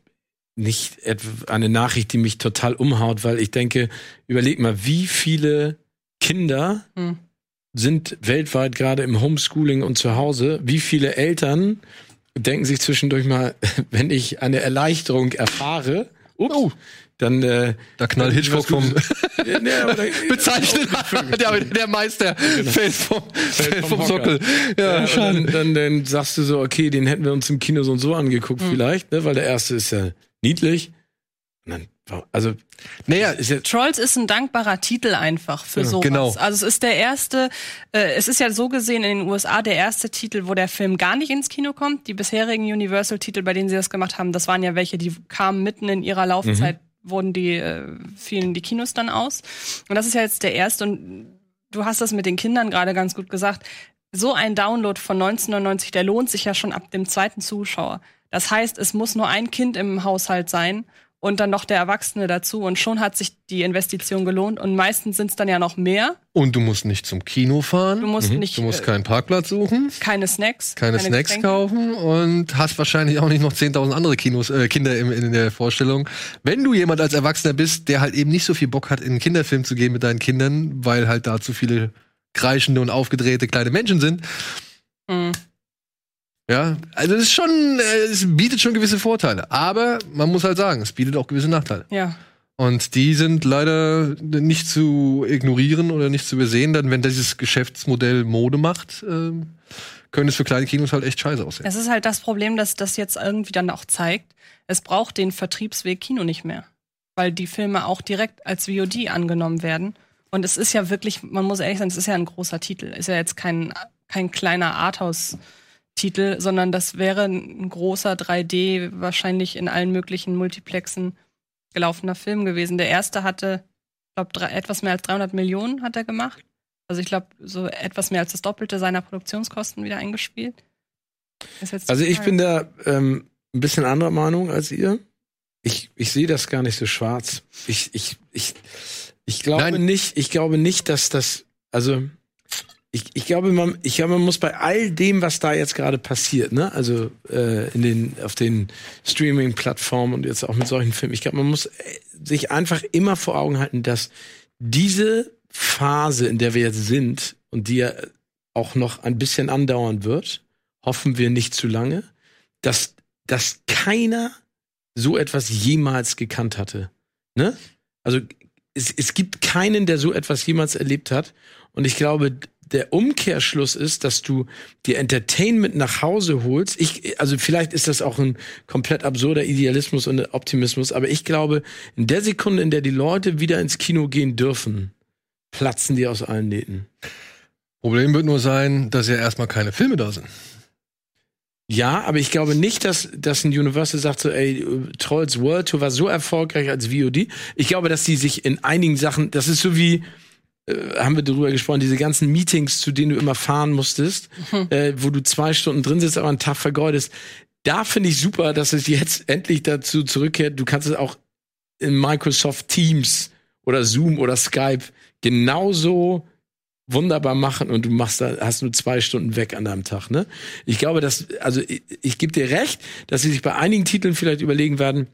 nicht etwa eine Nachricht, die mich total umhaut, weil ich denke, überleg mal, wie viele Kinder Hm. Sind weltweit gerade im Homeschooling und zu Hause? Wie viele Eltern denken sich zwischendurch mal, wenn ich eine Erleichterung erfahre, ups, dann äh, Da knallt Hitchcock vom, bezeichnet der, der Meister fällt vom, fällt vom Hocker. Sockel. Ja, Ja, dann, dann, dann sagst du so, okay, den hätten wir uns im Kino so und so angeguckt vielleicht, ne? weil der erste ist ja niedlich. Und dann, also Naja, ist ja Trolls ist ein dankbarer Titel einfach für sowas. genau. Also es ist der erste, äh, es ist ja so gesehen in den USA der erste Titel, wo der Film gar nicht ins Kino kommt. Die bisherigen Universal-Titel, bei denen sie das gemacht haben, das waren ja welche, die kamen mitten in ihrer Laufzeit, wurden die, äh, fielen die Kinos dann aus. Und das ist ja jetzt der erste und du hast das mit den Kindern gerade ganz gut gesagt. So ein Download von 1999, der lohnt sich ja schon ab dem zweiten Zuschauer. Das heißt, es muss nur ein Kind im Haushalt sein und dann noch der Erwachsene dazu und schon hat sich die Investition gelohnt und meistens sind es dann ja noch mehr. und du musst nicht zum Kino fahren. Du musst nicht Du musst äh, keinen Parkplatz suchen, keine Snacks, keine, Snacks Getränke. kaufen und hast wahrscheinlich auch nicht noch 10.000 andere Kinos, äh, Kinder im, in der Vorstellung. Wenn du jemand als Erwachsener bist, der halt eben nicht so viel Bock hat, in einen Kinderfilm zu gehen mit deinen Kindern, weil halt da zu viele kreischende und aufgedrehte kleine Menschen sind. Mhm. Ja, also es ist schon, äh, es bietet schon gewisse Vorteile. Aber man muss halt sagen, es bietet auch gewisse Nachteile. Ja. Und die sind leider nicht zu ignorieren oder nicht zu übersehen, denn wenn dieses Geschäftsmodell Mode macht, ähm, können es für kleine Kinos halt echt scheiße aussehen. Es ist halt das Problem, dass das jetzt irgendwie dann auch zeigt, es braucht den Vertriebsweg Kino nicht mehr. Weil die Filme auch direkt als VOD angenommen werden. Und es ist ja wirklich, man muss ehrlich sagen, es ist ja ein großer Titel. Ist ja jetzt kein, kein kleiner Arthouse-Titel, sondern das wäre ein großer 3D, wahrscheinlich in allen möglichen Multiplexen gelaufener Film gewesen. Der erste hatte, ich glaube, etwas mehr als 300 Millionen hat er gemacht. Also ich glaube, so etwas mehr als das Doppelte seiner Produktionskosten wieder eingespielt. Also ich bin da ähm, ein bisschen anderer Meinung als ihr. Ich, ich sehe das gar nicht so schwarz. Ich, ich, ich, ich glaube Nein. nicht, ich glaube nicht, dass das, also ich, ich glaube, man, ich glaube, man muss bei all dem, was da jetzt gerade passiert, ne, also äh, in den, auf den Streaming-Plattformen und jetzt auch mit solchen Filmen, ich glaube, man muss äh, sich einfach immer vor Augen halten, dass diese Phase, in der wir jetzt sind und die ja auch noch ein bisschen andauern wird, hoffen wir nicht zu lange, dass, dass keiner so etwas jemals gekannt hatte. Ne? Also es, es gibt keinen, der so etwas jemals erlebt hat. Und ich glaube, der Umkehrschluss ist, dass du dir Entertainment nach Hause holst. Ich, also vielleicht ist das auch ein komplett absurder Idealismus und Optimismus, aber ich glaube, in der Sekunde, in der die Leute wieder ins Kino gehen dürfen, platzen die aus allen Nähten. Problem wird nur sein, dass ja erstmal keine Filme da sind. Ja, aber ich glaube nicht, dass, dass ein Universal sagt so, ey, Trolls World Tour war so erfolgreich als VOD. Ich glaube, dass die sich in einigen Sachen, das ist so wie, äh, haben wir darüber gesprochen, diese ganzen Meetings, zu denen du immer fahren musstest, äh, wo du zwei Stunden drin sitzt, aber einen Tag vergeudest. Da finde ich super, dass es jetzt endlich dazu zurückkehrt. Du kannst es auch in Microsoft Teams oder Zoom oder Skype genauso wunderbar machen und du machst da, hast nur zwei Stunden weg an deinem Tag, ne? Ich glaube, dass, also ich, ich gebe dir recht, dass sie sich bei einigen Titeln vielleicht überlegen werden,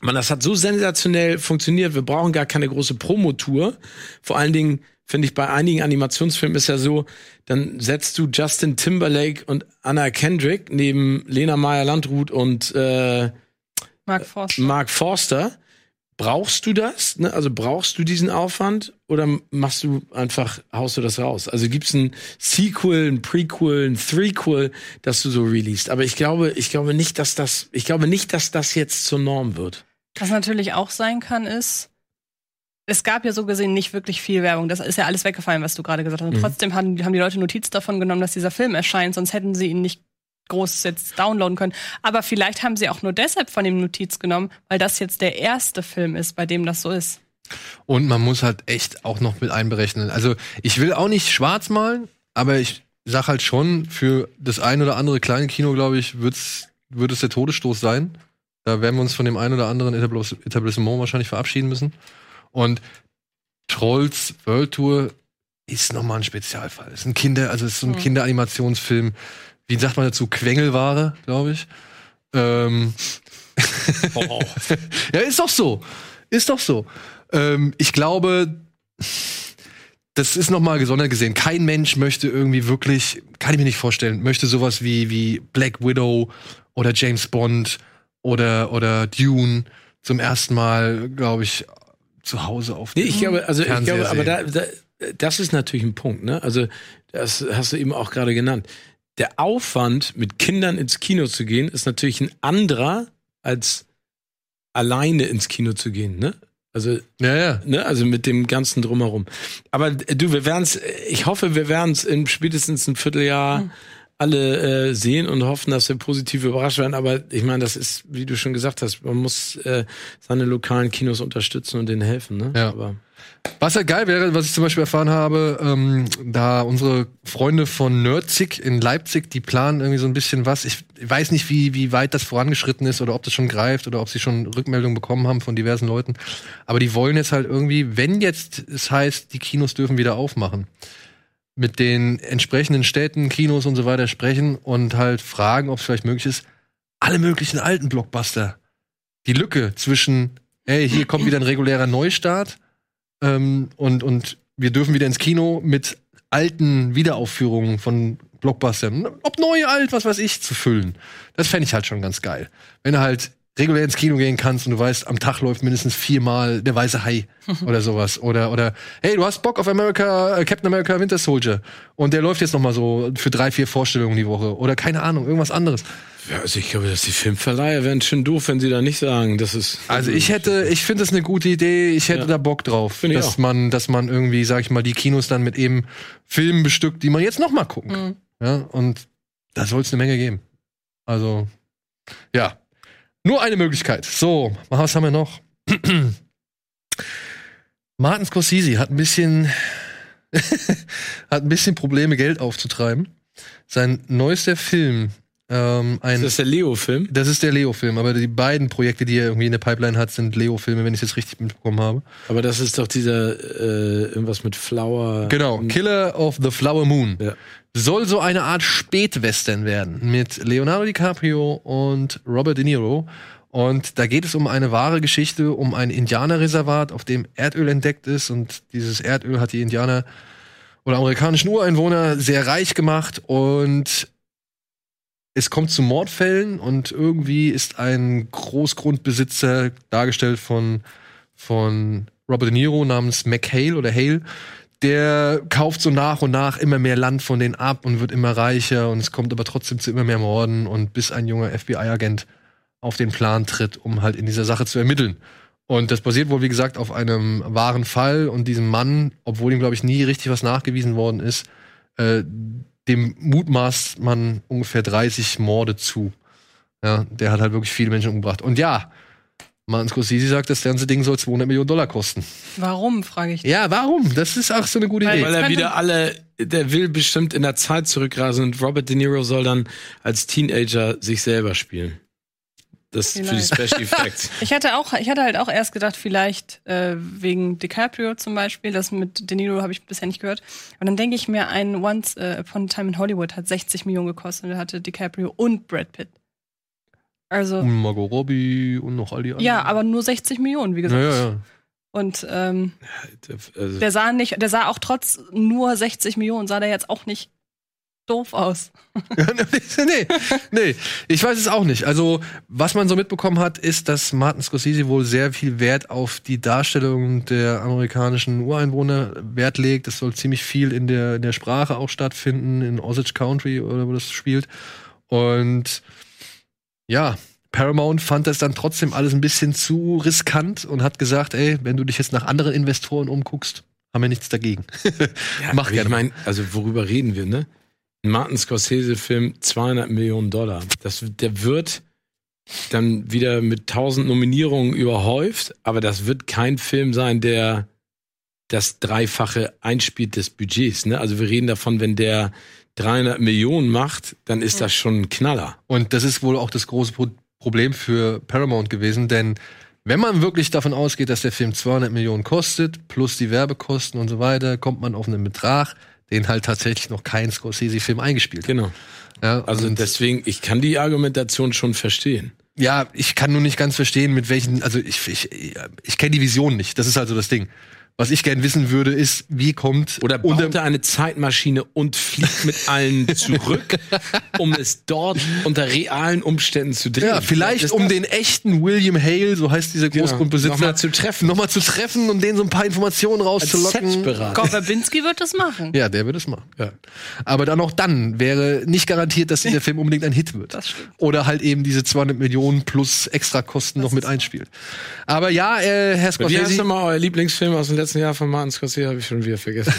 man, das hat so sensationell funktioniert, wir brauchen gar keine große Promotour. Vor allen Dingen finde ich bei einigen Animationsfilmen ist ja so, dann setzt du Justin Timberlake und Anna Kendrick neben Lena Meyer-Landrut und äh, Mark Forster. Mark Forster. Brauchst du das? Ne? Also brauchst du diesen Aufwand oder machst du einfach, haust du das raus? Also gibt's ein Sequel, ein Prequel, ein Threequel, das du so released. Aber ich glaube, ich glaube nicht, dass das, ich glaube nicht, dass das jetzt zur Norm wird. Was natürlich auch sein kann, ist, es gab ja so gesehen nicht wirklich viel Werbung. Das ist ja alles weggefallen, was du gerade gesagt hast. Und Mhm. trotzdem haben, haben die Leute Notiz davon genommen, dass dieser Film erscheint, sonst hätten sie ihn nicht groß jetzt downloaden können. Aber vielleicht haben sie auch nur deshalb von ihm Notiz genommen, weil das jetzt der erste Film ist, bei dem das so ist. Und man muss halt echt auch noch mit einberechnen. Also ich will auch nicht schwarz malen, aber ich sag halt schon, für das ein oder andere kleine Kino, glaube ich, wird's, wird es der Todesstoß sein. Da werden wir uns von dem ein oder anderen Etablis- Etablissement wahrscheinlich verabschieden müssen. Und Trolls World Tour ist nochmal ein Spezialfall. Ist ein Kinder, also ist so ein Mhm. Kinderanimationsfilm. Wie sagt man dazu? Quengelware, glaube ich. Ähm, ja, ist doch so. Ist doch so. Ähm, ich glaube, das ist nochmal gesondert gesehen. Kein Mensch möchte irgendwie wirklich, kann ich mir nicht vorstellen, möchte sowas wie, wie Black Widow oder James Bond oder, oder Dune zum ersten Mal, glaube ich, zu Hause auf Nee, ich glaube, also ich Fernseher glaube, aber da, da, das ist natürlich ein Punkt, ne? Also, das hast du eben auch gerade genannt. Der Aufwand, mit Kindern ins Kino zu gehen, ist natürlich ein anderer, als alleine ins Kino zu gehen, ne? Also, Ja, ja. ne, also mit dem ganzen drumherum. Aber äh, du, wir werden's, äh, ich hoffe, wir werden's in spätestens ein Vierteljahr alle äh, sehen und hoffen, dass wir positiv überrascht werden. Aber ich meine, das ist, wie du schon gesagt hast, man muss äh, seine lokalen Kinos unterstützen und denen helfen, ne? Ja. Aber Was halt geil wäre, was ich zum Beispiel erfahren habe, ähm, da unsere Freunde von Nerdzig in Leipzig, die planen irgendwie so ein bisschen was. Ich weiß nicht, wie, wie weit das vorangeschritten ist oder ob das schon greift oder ob sie schon Rückmeldungen bekommen haben von diversen Leuten. Aber die wollen jetzt halt irgendwie, wenn jetzt es heißt, die Kinos dürfen wieder aufmachen, mit den entsprechenden Städten, Kinos und so weiter sprechen und halt fragen, ob es vielleicht möglich ist, alle möglichen alten Blockbuster. Die Lücke zwischen, hey, hier kommt wieder ein regulärer Neustart ähm, und, und wir dürfen wieder ins Kino mit alten Wiederaufführungen von Blockbustern, ob neu, alt, was weiß ich, zu füllen. Das fände ich halt schon ganz geil. Wenn du halt regulär ins Kino gehen kannst und du weißt, am Tag läuft mindestens viermal der weiße Hai oder sowas. Oder, oder, hey, du hast Bock auf America, äh, Captain America Winter Soldier. Und der läuft jetzt noch mal so für drei, vier Vorstellungen die Woche. Oder keine Ahnung, irgendwas anderes. Ja, also ich glaube, dass die Filmverleiher wären schon doof, wenn sie da nicht sagen, das ist. Also ich hätte, ich finde das eine gute Idee. Ich hätte Ja. da Bock drauf, Finde ich dass auch. man, dass man irgendwie, sag ich mal, die Kinos dann mit eben Filmen bestückt, die man jetzt noch mal gucken kann. Mhm. Ja, und da soll es eine Menge geben. Also, ja. Nur eine Möglichkeit. So, was haben wir noch? Martin Scorsese hat ein bisschen, hat ein bisschen Probleme, Geld aufzutreiben. Sein neuester Film, ähm, ein, Ist das der Leo-Film? das ist der Leo-Film, aber die beiden Projekte, die er irgendwie in der Pipeline hat, sind Leo-Filme, wenn ich es jetzt richtig mitbekommen habe. Aber das ist doch dieser äh, irgendwas mit Flower. Genau, Killer of the Flower Moon. Ja. Soll so eine Art Spätwestern werden mit Leonardo DiCaprio und Robert De Niro. Und da geht es um eine wahre Geschichte, um ein Indianerreservat, auf dem Erdöl entdeckt ist. Und dieses Erdöl hat die Indianer oder amerikanischen Ureinwohner sehr reich gemacht. Und es kommt zu Mordfällen und irgendwie ist ein Großgrundbesitzer, dargestellt von, von Robert De Niro, namens McHale oder Hale, der kauft so nach und nach immer mehr Land von denen ab und wird immer reicher und es kommt aber trotzdem zu immer mehr Morden und bis ein junger FBI-Agent auf den Plan tritt, um halt in dieser Sache zu ermitteln. Und das basiert wohl, wie gesagt, auf einem wahren Fall und diesem Mann, obwohl ihm, glaube ich, nie richtig was nachgewiesen worden ist, äh, dem mutmaßt man ungefähr 30 Morde zu. Ja, der hat halt wirklich viele Menschen umgebracht. Und ja, Martin Scorsese sagt, das ganze Ding soll 200 Millionen Dollar kosten. Warum, frage ich. Ja, warum? Das ist auch so eine gute Weil- Idee. Weil er wieder alle, der will bestimmt in der Zeit zurückreisen und Robert De Niro soll dann als Teenager sich selber spielen. Das für die Vielleicht. Special Effects. Ich hatte auch, ich hatte halt auch erst gedacht, vielleicht äh, wegen DiCaprio zum Beispiel, das mit De Niro habe ich bisher nicht gehört. Und dann denke ich mir, ein Once äh, Upon a Time in Hollywood hat 60 Millionen gekostet und da hatte DiCaprio und Brad Pitt. Also, Und Margot Robbie und noch all die anderen. ja, aber nur 60 Millionen, wie Ja, gesagt. ja, ja. Und ähm, Also, der sah nicht, der sah auch trotz nur 60 Millionen, sah der jetzt auch nicht doof aus. nee, nee, ich weiß es auch nicht. Also, was man so mitbekommen hat, ist, dass Martin Scorsese wohl sehr viel Wert auf die Darstellung der amerikanischen Ureinwohner Wert legt. Es soll ziemlich viel in der, in der Sprache auch stattfinden, in Osage Country oder wo das spielt. Und ja, Paramount fand das dann trotzdem alles ein bisschen zu riskant und hat gesagt, ey, wenn du dich jetzt nach anderen Investoren umguckst, haben wir nichts dagegen. ja, Mach gerne. Ich meine, also worüber reden wir, ne? Ein Martin Scorsese-Film, 200 Millionen Dollar. Das, der wird dann wieder mit 1000 Nominierungen überhäuft, aber das wird kein Film sein, der das Dreifache einspielt des Budgets. Ne? Also wir reden davon, wenn der 300 Millionen macht, dann ist das schon ein Knaller. Und das ist wohl auch das große Pro Problem für Paramount gewesen, denn wenn man wirklich davon ausgeht, dass der Film 200 Millionen kostet, plus die Werbekosten und so weiter, kommt man auf einen Betrag, den halt tatsächlich noch kein Scorsese-Film eingespielt hat. Genau. Ja, Also deswegen, ich kann die Argumentation schon verstehen. ja, ich kann nur nicht ganz verstehen, mit welchen, also ich, ich, ich kenne die Vision nicht, das ist also das Ding. Was ich gern wissen würde, ist, wie kommt Oder baut unter, er eine Zeitmaschine und fliegt mit allen zurück, um es dort unter realen Umständen zu drehen. ja, vielleicht um das- den echten William Hale, so heißt dieser Genau, Großgrundbesitzer, nochmal zu treffen. nochmal zu treffen und denen so ein paar Informationen rauszulocken. Gott Verbinski wird das machen. Ja, der wird es machen. Ja. Aber dann auch dann wäre nicht garantiert, dass dieser Film unbedingt ein Hit wird. Das stimmt. Oder halt eben diese 200 Millionen plus Extrakosten noch mit einspielt. Aber ja, äh, Herr Wie heißt Scorsese. nochmal euer Lieblingsfilm aus dem letzten Jahr von Martin Scorsese? Habe ich schon wieder vergessen.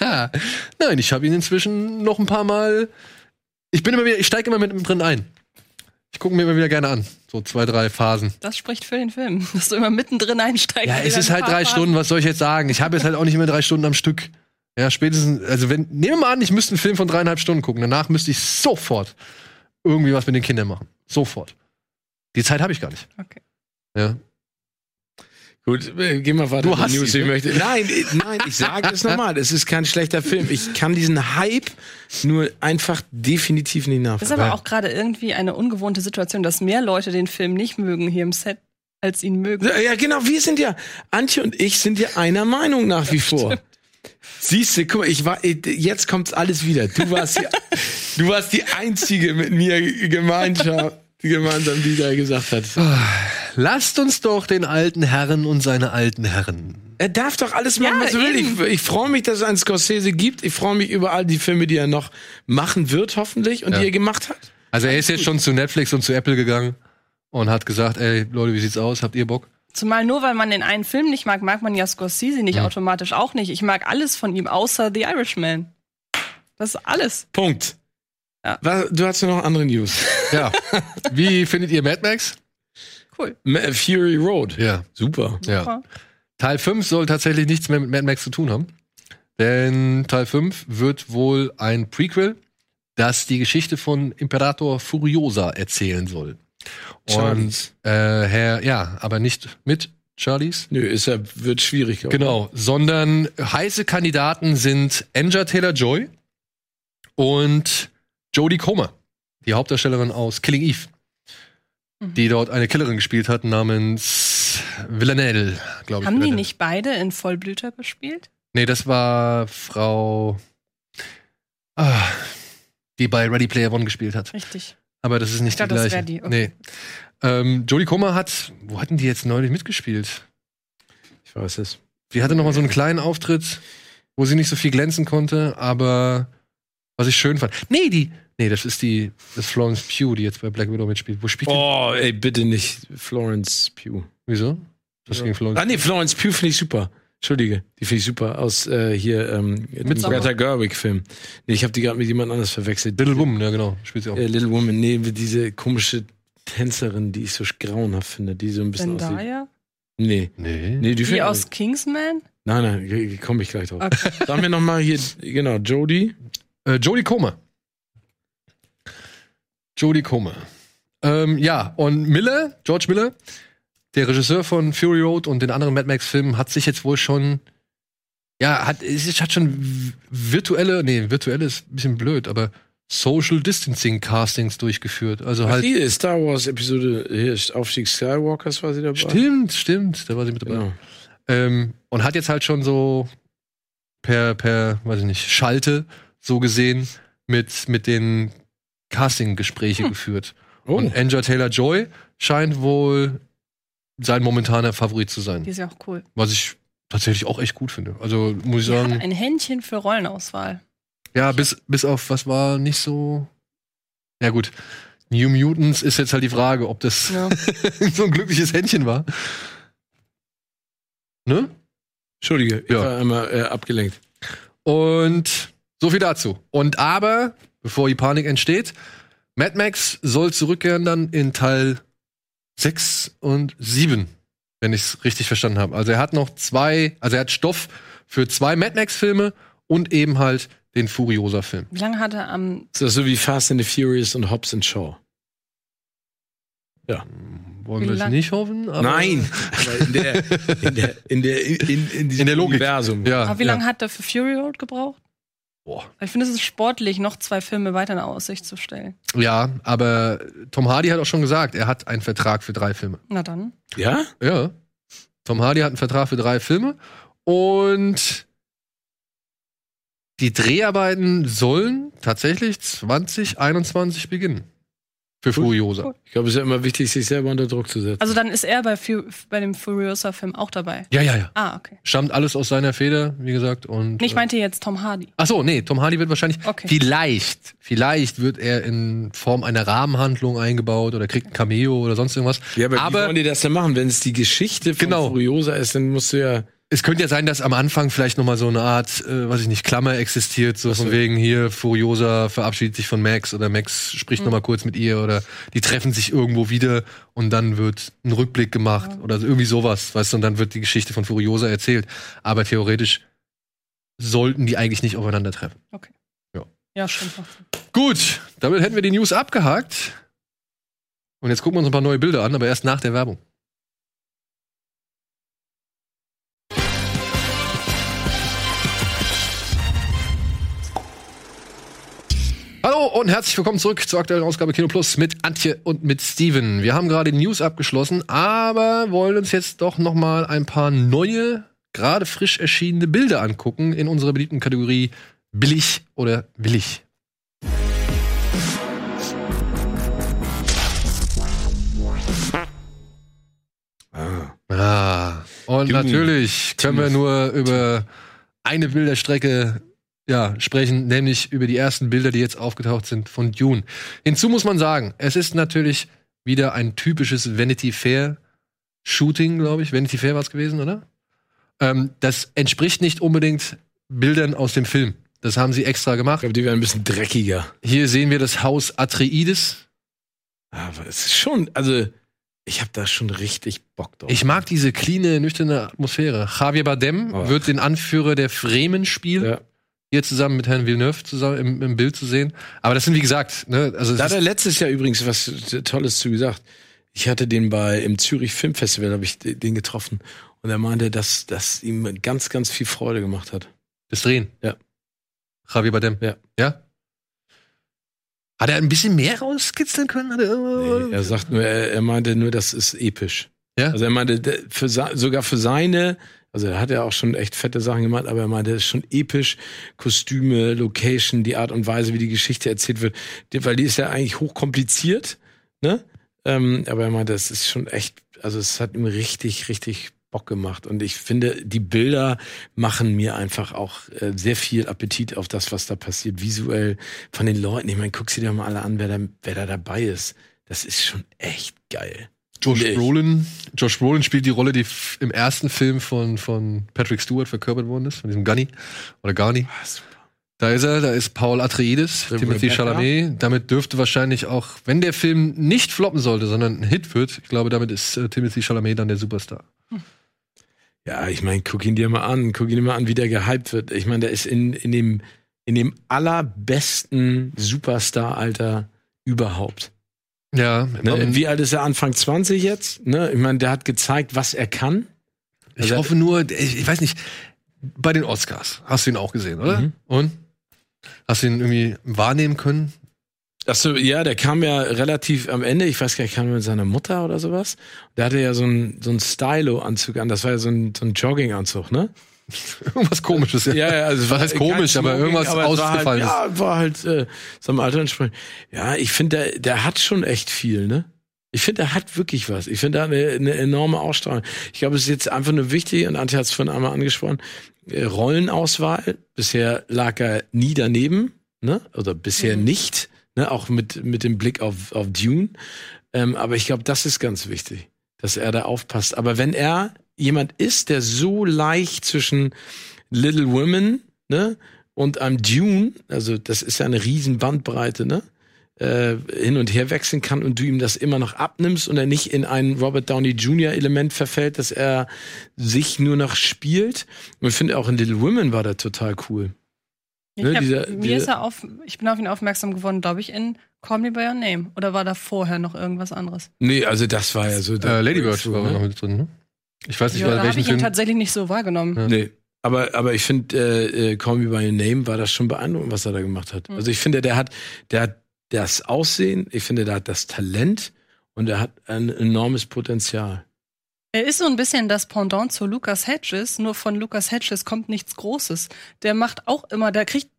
Nein, ich habe ihn inzwischen noch ein paar Mal. Ich bin immer wieder, ich steige immer mit drin ein. Ich gucke mir immer wieder gerne an. So zwei, drei Phasen. Das spricht für den Film, dass du immer mittendrin einsteigst. Ja, es ist halt drei Phasen- Stunden, was soll ich jetzt sagen? Ich habe jetzt halt auch nicht mehr drei Stunden am Stück. Ja, spätestens, also wenn, nehmen wir mal an, ich müsste einen Film von dreieinhalb Stunden gucken. Danach müsste ich sofort irgendwie was mit den Kindern machen. Sofort. Die Zeit habe ich gar nicht. Okay. Ja. Gut, äh, geh mal weiter. Du hast News. ich ne? möchte. Nein, äh, nein, ich sage es nochmal. Es ist kein schlechter Film. Ich kann diesen Hype nur einfach definitiv nicht Das ist nachvollziehen. aber auch gerade irgendwie eine ungewohnte Situation, dass mehr Leute den Film nicht mögen hier im Set, als ihn mögen. Ja, genau, wir sind ja, Antje und ich sind ja einer Meinung nach wie vor. Siehst du, guck mal, ich war, jetzt kommt alles wieder. Du warst die, du warst die einzige mit mir Gemeinschaft, die gemeinsam die da gesagt hat. Lasst uns doch den alten Herren und seine alten Herren. Er darf doch alles machen, Ja, was er will. Ich, ich freue mich, dass es einen Scorsese gibt. Ich freue mich über all die Filme, die er noch machen wird, hoffentlich, und Ja. die er gemacht hat. Also er ist jetzt schon zu Netflix und zu Apple gegangen und hat gesagt, ey Leute, wie sieht's aus? Habt ihr Bock? Zumal nur weil man den einen Film nicht mag, mag man ja Scorsese nicht automatisch auch nicht. Ich mag alles von ihm, außer The Irishman. Das ist alles. Punkt. Ja. Was, du hast ja noch andere News. Ja. wie findet ihr Mad Max? Cool. Ma- Fury Road. Ja. Super. Ja. Super. Teil 5 soll tatsächlich nichts mehr mit Mad Max zu tun haben. Denn Teil 5 wird wohl ein Prequel, das die Geschichte von Imperator Furiosa erzählen soll. Charlies. Und äh, Herr, ja, aber nicht mit Charlies. Nö, ist ja, wird schwierig. ich. Genau, sondern heiße Kandidaten sind Anja Taylor-Joy und Jodie Comer, die Hauptdarstellerin aus Killing Eve, Mhm. die dort eine Killerin gespielt hat namens Villanelle, glaube ich. Haben die nicht beide in Vollblüter gespielt? Nee, das war Frau, ah, die bei Ready Player One gespielt hat. Richtig. Aber das ist nicht Ich dachte, die das gleiche. wär die, okay. Nee. Ähm, Jodie Comer hat, wo hatten die jetzt neulich mitgespielt? Ich weiß es. Sie hatte noch mal so einen kleinen Auftritt, wo sie nicht so viel glänzen konnte, aber was ich schön fand. Nee, die, nee, das ist die, das ist Florence Pugh, die jetzt bei Black Widow mitspielt. Wo spielt die? Oh, ey, bitte nicht Florence Pugh. Wieso? Das gegen Florence. Ah, nee, Florence Pugh finde ich super. Entschuldige, die finde ich super. Aus äh, hier, ähm, dem. Greta Gerwig-Film. Nee, ich habe die gerade mit jemand anders verwechselt. Little Woman, ja genau, spielt sie auch. Äh, Little Woman, nee, diese komische Tänzerin, die ich so grauenhaft finde, die so ein bisschen aussieht. Zendaya? Nee. Nee. Nee, die Die aus Kingsman? Nein, nein, komme ich gleich drauf. Okay. Sagen wir nochmal hier, genau, Jodie. Äh, Jodie Comer. Jodie Comer. Ähm, ja, und Miller, George Miller, der Regisseur von Fury Road und den anderen Mad Max-Filmen, hat sich jetzt wohl schon, ja, hat, hat schon virtuelle, nee, virtuelle ist ein bisschen blöd, aber Social Distancing Castings durchgeführt. Also Ach, halt. die Star Wars Episode, hier, Aufstieg Skywalkers war sie dabei. Stimmt, stimmt, da war sie mit dabei. Genau. Ähm, und hat jetzt halt schon so per, per, weiß ich nicht, Schalte so gesehen mit, mit den Casting-Gespräche geführt. Oh, Und Anja Taylor-Joy scheint wohl sein momentaner Favorit zu sein. Die ist ja auch cool. Was ich tatsächlich auch echt gut finde. Also muss ich Die hat sagen, ein Händchen für Rollenauswahl. ja, bis, bis auf was war nicht so. Ja, gut. New Mutants ist jetzt halt die Frage, ob das Ja. so ein glückliches Händchen war. Ne? Entschuldige, ich Ja. war einmal äh, abgelenkt. Und so viel dazu. Und aber, bevor die Panik entsteht, Mad Max soll zurückkehren dann in Teil 6 und 7, wenn ich es richtig verstanden habe. Also er hat noch zwei, also er hat Stoff für zwei Mad Max-Filme und eben halt den Furiosa-Film. Wie lange hat er am. So, so wie Fast and the Furious und Hobbs and Shaw. Wollen Wie wir es nicht hoffen? aber- Nein, aber in der, in der, in der, in, in, diesem In der Logik. Universum. Ja, Aber wie ja. lange hat er für Fury Road gebraucht? Boah. Ich finde, es ist sportlich, noch zwei Filme weiter in Aussicht zu stellen. Ja, aber Tom Hardy hat auch schon gesagt, er hat einen Vertrag für drei Filme. Na dann. Ja? Ja. Tom Hardy hat einen Vertrag für drei Filme Und die Dreharbeiten sollen tatsächlich 2021 beginnen. Für Furiosa. Ich glaube, es ist ja immer wichtig, sich selber unter Druck zu setzen. Also dann ist er bei, Fu bei dem Furiosa-Film auch dabei. Ja, ja, ja. Ah, okay. Stammt alles aus seiner Feder, wie gesagt. Und, Nee, Ich meinte jetzt Tom Hardy. Ach so, nee, Tom Hardy wird wahrscheinlich, Okay. vielleicht, vielleicht wird er in Form einer Rahmenhandlung eingebaut oder kriegt ein Cameo oder sonst irgendwas. ja, aber, wie aber wollen die das denn machen? Wenn es die Geschichte von Genau. Furiosa ist, dann musst du ja. Es könnte ja sein, dass am Anfang vielleicht noch mal so eine Art, äh, weiß ich nicht, Klammer existiert, so von wegen hier Furiosa verabschiedet sich von Max oder Max spricht noch mal kurz mit ihr oder die treffen sich irgendwo wieder und dann wird ein Rückblick gemacht oder so irgendwie sowas, weißt du, und dann wird die Geschichte von Furiosa erzählt. Aber theoretisch sollten die eigentlich nicht aufeinandertreffen. Ja, stimmt. macht Sinn. Gut, damit hätten wir die News abgehakt. Und jetzt gucken wir uns ein paar neue Bilder an, aber erst nach der Werbung. Hallo und herzlich willkommen zurück zur aktuellen Ausgabe Kino Plus mit Antje und mit Steven. Wir haben gerade die News abgeschlossen, aber wollen uns jetzt doch noch mal ein paar neue, gerade frisch erschienene Bilder angucken in unserer beliebten Kategorie billig oder willig. Ah, und Dune. natürlich können wir nur über eine Bilderstrecke ja, sprechen, nämlich über die ersten Bilder, die jetzt aufgetaucht sind von Dune. Hinzu muss man sagen, es ist natürlich wieder ein typisches Vanity Fair Shooting, glaube ich. Vanity Fair war es gewesen, oder? Ähm, das entspricht nicht unbedingt Bildern aus dem Film. Das haben sie extra Ich gemacht. glaube, die werden ein bisschen dreckiger. Hier sehen wir das Haus Atreides. Aber es ist schon, also, ich habe da schon richtig Bock drauf. Ich mag diese cleane, nüchterne Atmosphäre. Javier Bardem Oh. wird den Anführer der Fremen spielen. ja. Hier zusammen mit Herrn Villeneuve zusammen im, im Bild zu sehen. Aber das sind, wie gesagt, ne, also Da hat er letztes Jahr übrigens was Tolles zu gesagt. Ich hatte den bei im Zürich Filmfestival habe ich den getroffen und er meinte, dass das ihm ganz ganz viel Freude gemacht hat. das Drehen. Ja. Javier Bardem. Ja. Ja? Hat er ein bisschen mehr rauskitzeln können? Er, Nee, er sagt nur, er, er meinte nur, das ist episch. Ja? Also er meinte für, sogar für seine, also er hat ja auch schon echt fette Sachen gemacht, aber er meinte, es ist schon episch, Kostüme, Location, die Art und Weise, wie die Geschichte erzählt wird, weil die ist ja eigentlich hochkompliziert, ne? Ähm, aber er meinte, es ist schon echt, also es hat ihm richtig, richtig Bock gemacht. Und ich finde, die Bilder machen mir einfach auch äh, sehr viel Appetit auf das, was da passiert, visuell von den Leuten. Ich meine, guck sie dir mal alle an, wer da, wer da dabei ist. Das ist schon echt geil. Josh Nee. Brolin. Josh Brolin spielt die Rolle, die im ersten Film von, von Patrick Stewart verkörpert worden ist, von diesem Gunny oder Garni. Ah. Da ist er, da ist Paul Atreides, Re- Timothy. Chalamet. Damit dürfte wahrscheinlich auch, wenn der Film nicht floppen sollte, sondern ein Hit wird, ich glaube, damit ist äh, Timothy Chalamet dann der Superstar. Ja, ich meine, guck ihn dir mal an, guck ihn dir mal an, wie der gehypt wird. Ich meine, der ist in, in dem, in dem allerbesten Superstar-Alter überhaupt. Ja, Ne? ähm, wie alt ist er? Anfang 20 jetzt? Ne? Ich meine, der hat gezeigt, was er kann. ich also- hoffe nur, ich, ich weiß nicht, bei den Oscars hast du ihn auch gesehen, oder? Mhm. Und? Hast du ihn irgendwie wahrnehmen können? Ach so, ja, der kam ja relativ am Ende, ich weiß gar nicht, kam er mit seiner Mutter oder sowas. Der hatte ja so einen so einen Stylo-Anzug an, das war ja so ein, so ein Jogginganzug, ne? Irgendwas komisches, ja. Ja, ja, also es Was war heißt komisch, aber irgendwas war ausgefallen ist. Halt, ja, war halt äh, seinem Alter entsprechend. Ja, ich finde, der, der hat schon echt viel, ne? Ich finde, er hat wirklich was. Ich finde, er hat eine, eine enorme Ausstrahlung. Ich glaube, es ist jetzt einfach nur wichtig, und Antje hat es vorhin einmal angesprochen, äh, Rollenauswahl. Bisher lag er nie daneben, ne? Oder bisher Mhm. nicht, ne? Auch mit, mit dem Blick auf, auf Dune. Ähm, aber ich glaube, das ist ganz wichtig, dass er da aufpasst. Aber wenn er jemand ist, der so leicht zwischen Little Women, ne, und einem Dune, also das ist ja eine riesen Bandbreite, ne, äh, hin und her wechseln kann und du ihm das immer noch abnimmst und er nicht in ein Robert Downey Jr. Element verfällt, dass er sich nur noch spielt. Und ich finde auch in Little Women war der total cool. Ich, Ne, hab, dieser- mir dieser- ist er auf, ich bin auf ihn aufmerksam geworden, glaube ich, in Call Me By Your Name. Oder war da vorher noch irgendwas anderes? Nee, also das war ja so. Äh, Lady Bird so, war ne? noch mit drin, ne? Ich weiß nicht, Ja, habe ich ihn Film. tatsächlich nicht so wahrgenommen. Ja. Nee. Aber, aber ich finde, äh, äh, Call Me By Your Name war das schon beeindruckend, was er da gemacht hat. Mhm. Also ich finde, der hat, der hat das Aussehen, ich finde, der hat das Talent und er hat ein enormes Potenzial. Er ist so ein bisschen das Pendant zu Lucas Hedges, nur von Lucas Hedges kommt nichts Großes. Der macht auch immer, der kriegt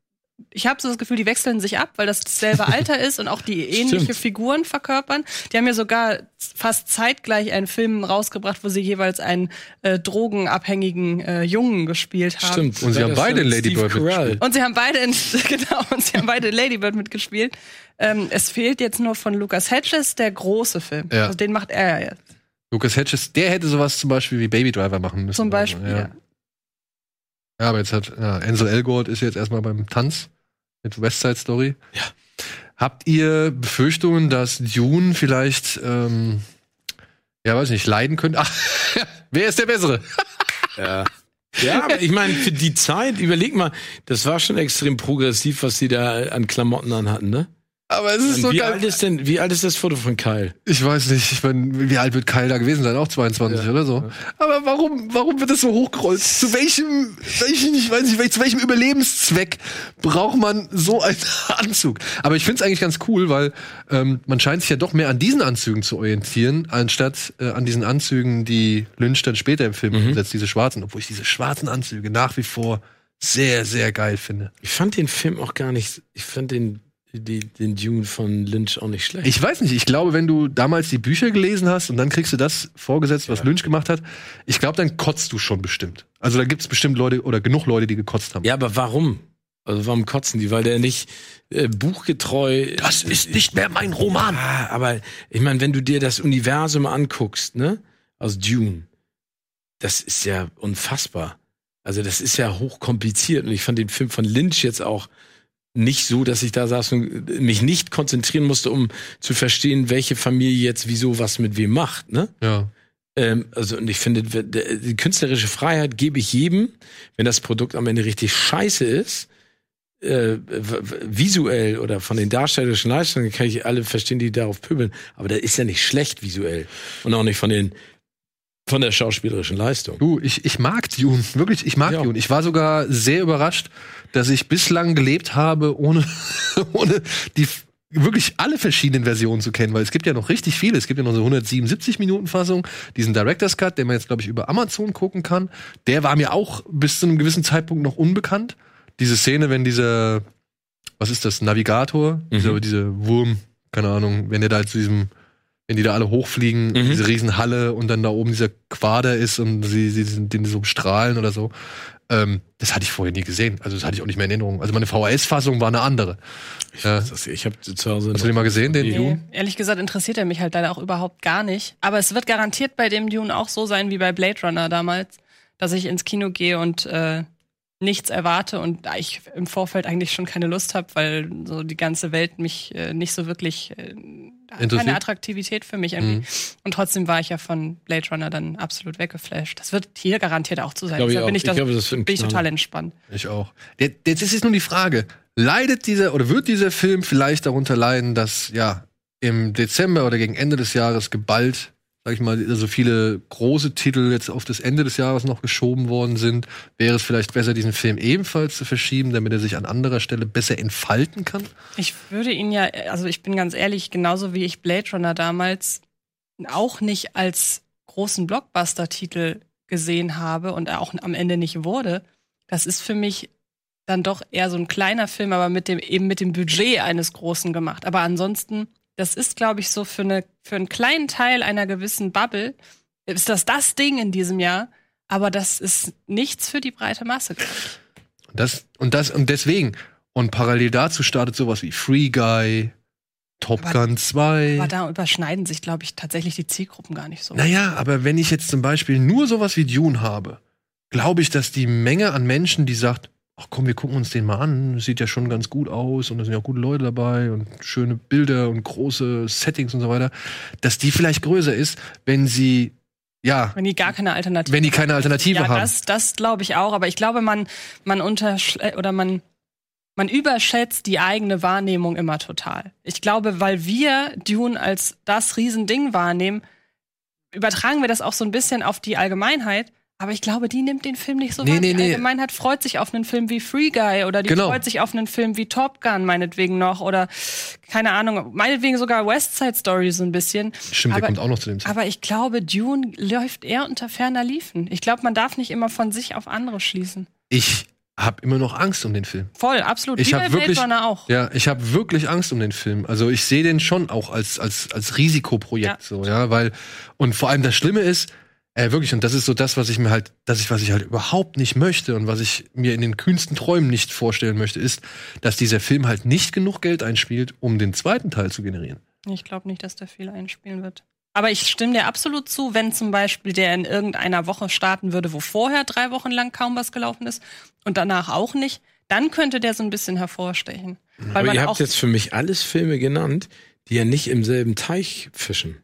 ich habe so das Gefühl, die wechseln sich ab, weil das dasselbe Alter ist und auch die ähnliche Stimmt. Figuren verkörpern. Die haben ja sogar fast zeitgleich einen Film rausgebracht, wo sie jeweils einen äh, drogenabhängigen äh, Jungen gespielt haben. Stimmt. Und sie haben beide dann Lady Steve Bird Carell. Und sie haben beide in, genau, und sie haben beide Ladybird mitgespielt. Ähm, es fehlt jetzt nur von Lucas Hedges der große Film. Ja. Also den macht er ja jetzt. Lucas Hedges, der hätte sowas zum Beispiel wie Baby Driver machen müssen. Zum Beispiel. Ja. Ja. Ja, aber jetzt hat ja, Ansel Elgort ist jetzt erstmal beim Tanz mit West Side Story. Ja. Habt ihr Befürchtungen, dass Dune vielleicht, ähm, ja, weiß nicht, leiden könnte? Ach, wer ist der Bessere? Ja. Ja, aber ich meine, für die Zeit, überleg mal, das war schon extrem progressiv, was die da an Klamotten anhatten, ne? Aber es ist so wie geil. alt ist denn, wie alt ist das Foto von Kyle? Ich weiß nicht, ich meine, wie alt wird Kyle da gewesen sein? Auch 22 Ja. oder so. Aber warum, warum wird das so hochgerollt? Zu welchem, welchen, ich weiß nicht, zu welchem Überlebenszweck braucht man so einen Anzug? Aber ich finde es eigentlich ganz cool, weil ähm, man scheint sich ja doch mehr an diesen Anzügen zu orientieren, anstatt äh, an diesen Anzügen, die Lynch dann später im Film Mhm. umsetzt, diese schwarzen, obwohl ich diese schwarzen Anzüge nach wie vor sehr, sehr geil finde. Ich fand den Film auch gar nicht, ich fand den, die, den Dune von Lynch auch nicht schlecht. Ich weiß nicht, ich glaube, wenn du damals die Bücher gelesen hast und dann kriegst du das vorgesetzt, was Lynch gemacht hat, ich glaube, dann kotzt du schon bestimmt. Also da gibt es bestimmt Leute oder genug Leute, die gekotzt haben. ja, aber warum? Also warum kotzen die? Weil der nicht äh, buchgetreu. Das ist nicht mehr mein Roman. Ah, aber ich meine, wenn du dir das Universum anguckst, ne, aus Dune, das ist ja unfassbar. Also das ist ja hochkompliziert und ich fand den Film von Lynch jetzt auch nicht so, dass ich da saß und mich nicht konzentrieren musste, um zu verstehen, welche Familie jetzt wieso was mit wem macht, ne? Ja. Ähm, also, und ich finde, die künstlerische Freiheit gebe ich jedem, wenn das Produkt am Ende richtig scheiße ist, äh, visuell oder von den darstellerischen Leistungen kann ich alle verstehen, die darauf pöbeln. Aber der ist ja nicht schlecht visuell. Und auch nicht von den, von der schauspielerischen Leistung. Du, ich, ich mag Dune, wirklich, ich mag Ja. Dune. Ich war sogar sehr überrascht, dass ich bislang gelebt habe, ohne, ohne die wirklich alle verschiedenen Versionen zu kennen, weil es gibt ja noch richtig viele. Es gibt ja noch so 177 Minuten Fassung, diesen Director's Cut, den man jetzt glaube ich über Amazon gucken kann. Der war mir auch bis zu einem gewissen Zeitpunkt noch unbekannt. Diese Szene, wenn dieser, was ist das, Navigator, dieser, dieser Wurm, keine Ahnung, wenn der da zu diesem, wenn die da alle hochfliegen, in Mhm. diese Riesenhalle und dann da oben dieser Quader ist und sie, sie sind den so strahlen oder so. Ähm, das hatte ich vorher nie gesehen. Also das hatte ich auch nicht mehr in Erinnerung. Also meine VHS-Fassung war eine andere. Ja. Das, ich habe zu Hause. Hast du den mal gesehen, den Nee, Dune? ehrlich gesagt interessiert er mich halt leider auch überhaupt gar nicht. Aber es wird garantiert bei dem Dune auch so sein wie bei Blade Runner damals, dass ich ins Kino gehe und äh, nichts erwarte und da ich im Vorfeld eigentlich schon keine Lust habe, weil so die ganze Welt mich äh, nicht so wirklich äh? Keine Attraktivität für mich irgendwie. Mhm. Und trotzdem war ich ja von Blade Runner dann absolut weggeflasht. Das wird hier garantiert auch zu sein. Deshalb bin ich, das, Ich glaube, das bin ich total entspannt. Ich auch. Jetzt ist jetzt nur die Frage, leidet dieser oder wird dieser Film vielleicht darunter leiden, dass ja im Dezember oder gegen Ende des Jahres geballt, sag ich mal, so viele große Titel jetzt auf das Ende des Jahres noch geschoben worden sind, wäre es vielleicht besser, diesen Film ebenfalls zu verschieben, damit er sich an anderer Stelle besser entfalten kann? Ich würde ihn ja, also ich bin ganz ehrlich, genauso wie ich Blade Runner damals auch nicht als großen Blockbuster-Titel gesehen habe und auch am Ende nicht wurde. Das ist für mich dann doch eher so ein kleiner Film, aber mit dem, eben mit dem Budget eines großen gemacht. Aber ansonsten, das ist, glaube ich, so für, eine, für einen kleinen Teil einer gewissen Bubble, ist das das Ding in diesem Jahr, aber das ist nichts für die breite Masse. das und das und deswegen und parallel dazu startet sowas wie Free Guy, Top Aber- Gun 2. Aber da überschneiden sich, glaube ich, tatsächlich die Zielgruppen gar nicht so. Naja, aber wenn ich jetzt zum Beispiel nur sowas wie Dune habe, glaube ich, dass die Menge an Menschen, die sagt, ach komm, wir gucken uns den mal an, sieht ja schon ganz gut aus und da sind ja auch gute Leute dabei und schöne Bilder und große Settings und so weiter, dass die vielleicht größer ist, wenn sie, ja, Wenn die gar keine Alternative wenn die keine Alternative ja, haben. das, das glaube ich auch. Aber ich glaube, man, man unterschl oder man, man überschätzt die eigene Wahrnehmung immer total. Ich glaube, weil wir Dune als das Riesending wahrnehmen, übertragen wir das auch so ein bisschen auf die Allgemeinheit. Aber ich glaube, die nimmt den Film nicht so Nee, wahr. nee, Die nee. Allgemeinheit freut sich auf einen Film wie Free Guy oder die Genau. freut sich auf einen Film wie Top Gun meinetwegen noch oder keine Ahnung, meinetwegen sogar West Side Story so ein bisschen. Stimmt, der aber, kommt auch noch zu dem Zeit. aber ich glaube, Dune läuft eher unter ferner Liefen. Ich glaube, man darf nicht immer von sich auf andere schließen. Ich habe immer noch Angst um den Film. Voll, absolut. Ich habe wirklich, auch. ja, ich habe wirklich Angst um den Film. Also ich sehe den schon auch als als als Risikoprojekt Ja. so, ja, weil und vor allem das Schlimme ist, äh, wirklich und das ist so das, was ich mir halt, dass ich was ich halt überhaupt nicht möchte und was ich mir in den kühnsten Träumen nicht vorstellen möchte, ist, dass dieser Film halt nicht genug Geld einspielt, um den zweiten Teil zu generieren. Ich glaube nicht, dass der viel einspielen wird. Aber ich stimme dir absolut zu, wenn zum Beispiel der in irgendeiner Woche starten würde, wo vorher drei Wochen lang kaum was gelaufen ist und danach auch nicht, dann könnte der so ein bisschen hervorstechen. Weil Aber man ihr auch habt jetzt für mich alles Filme genannt, die ja nicht im selben Teich fischen.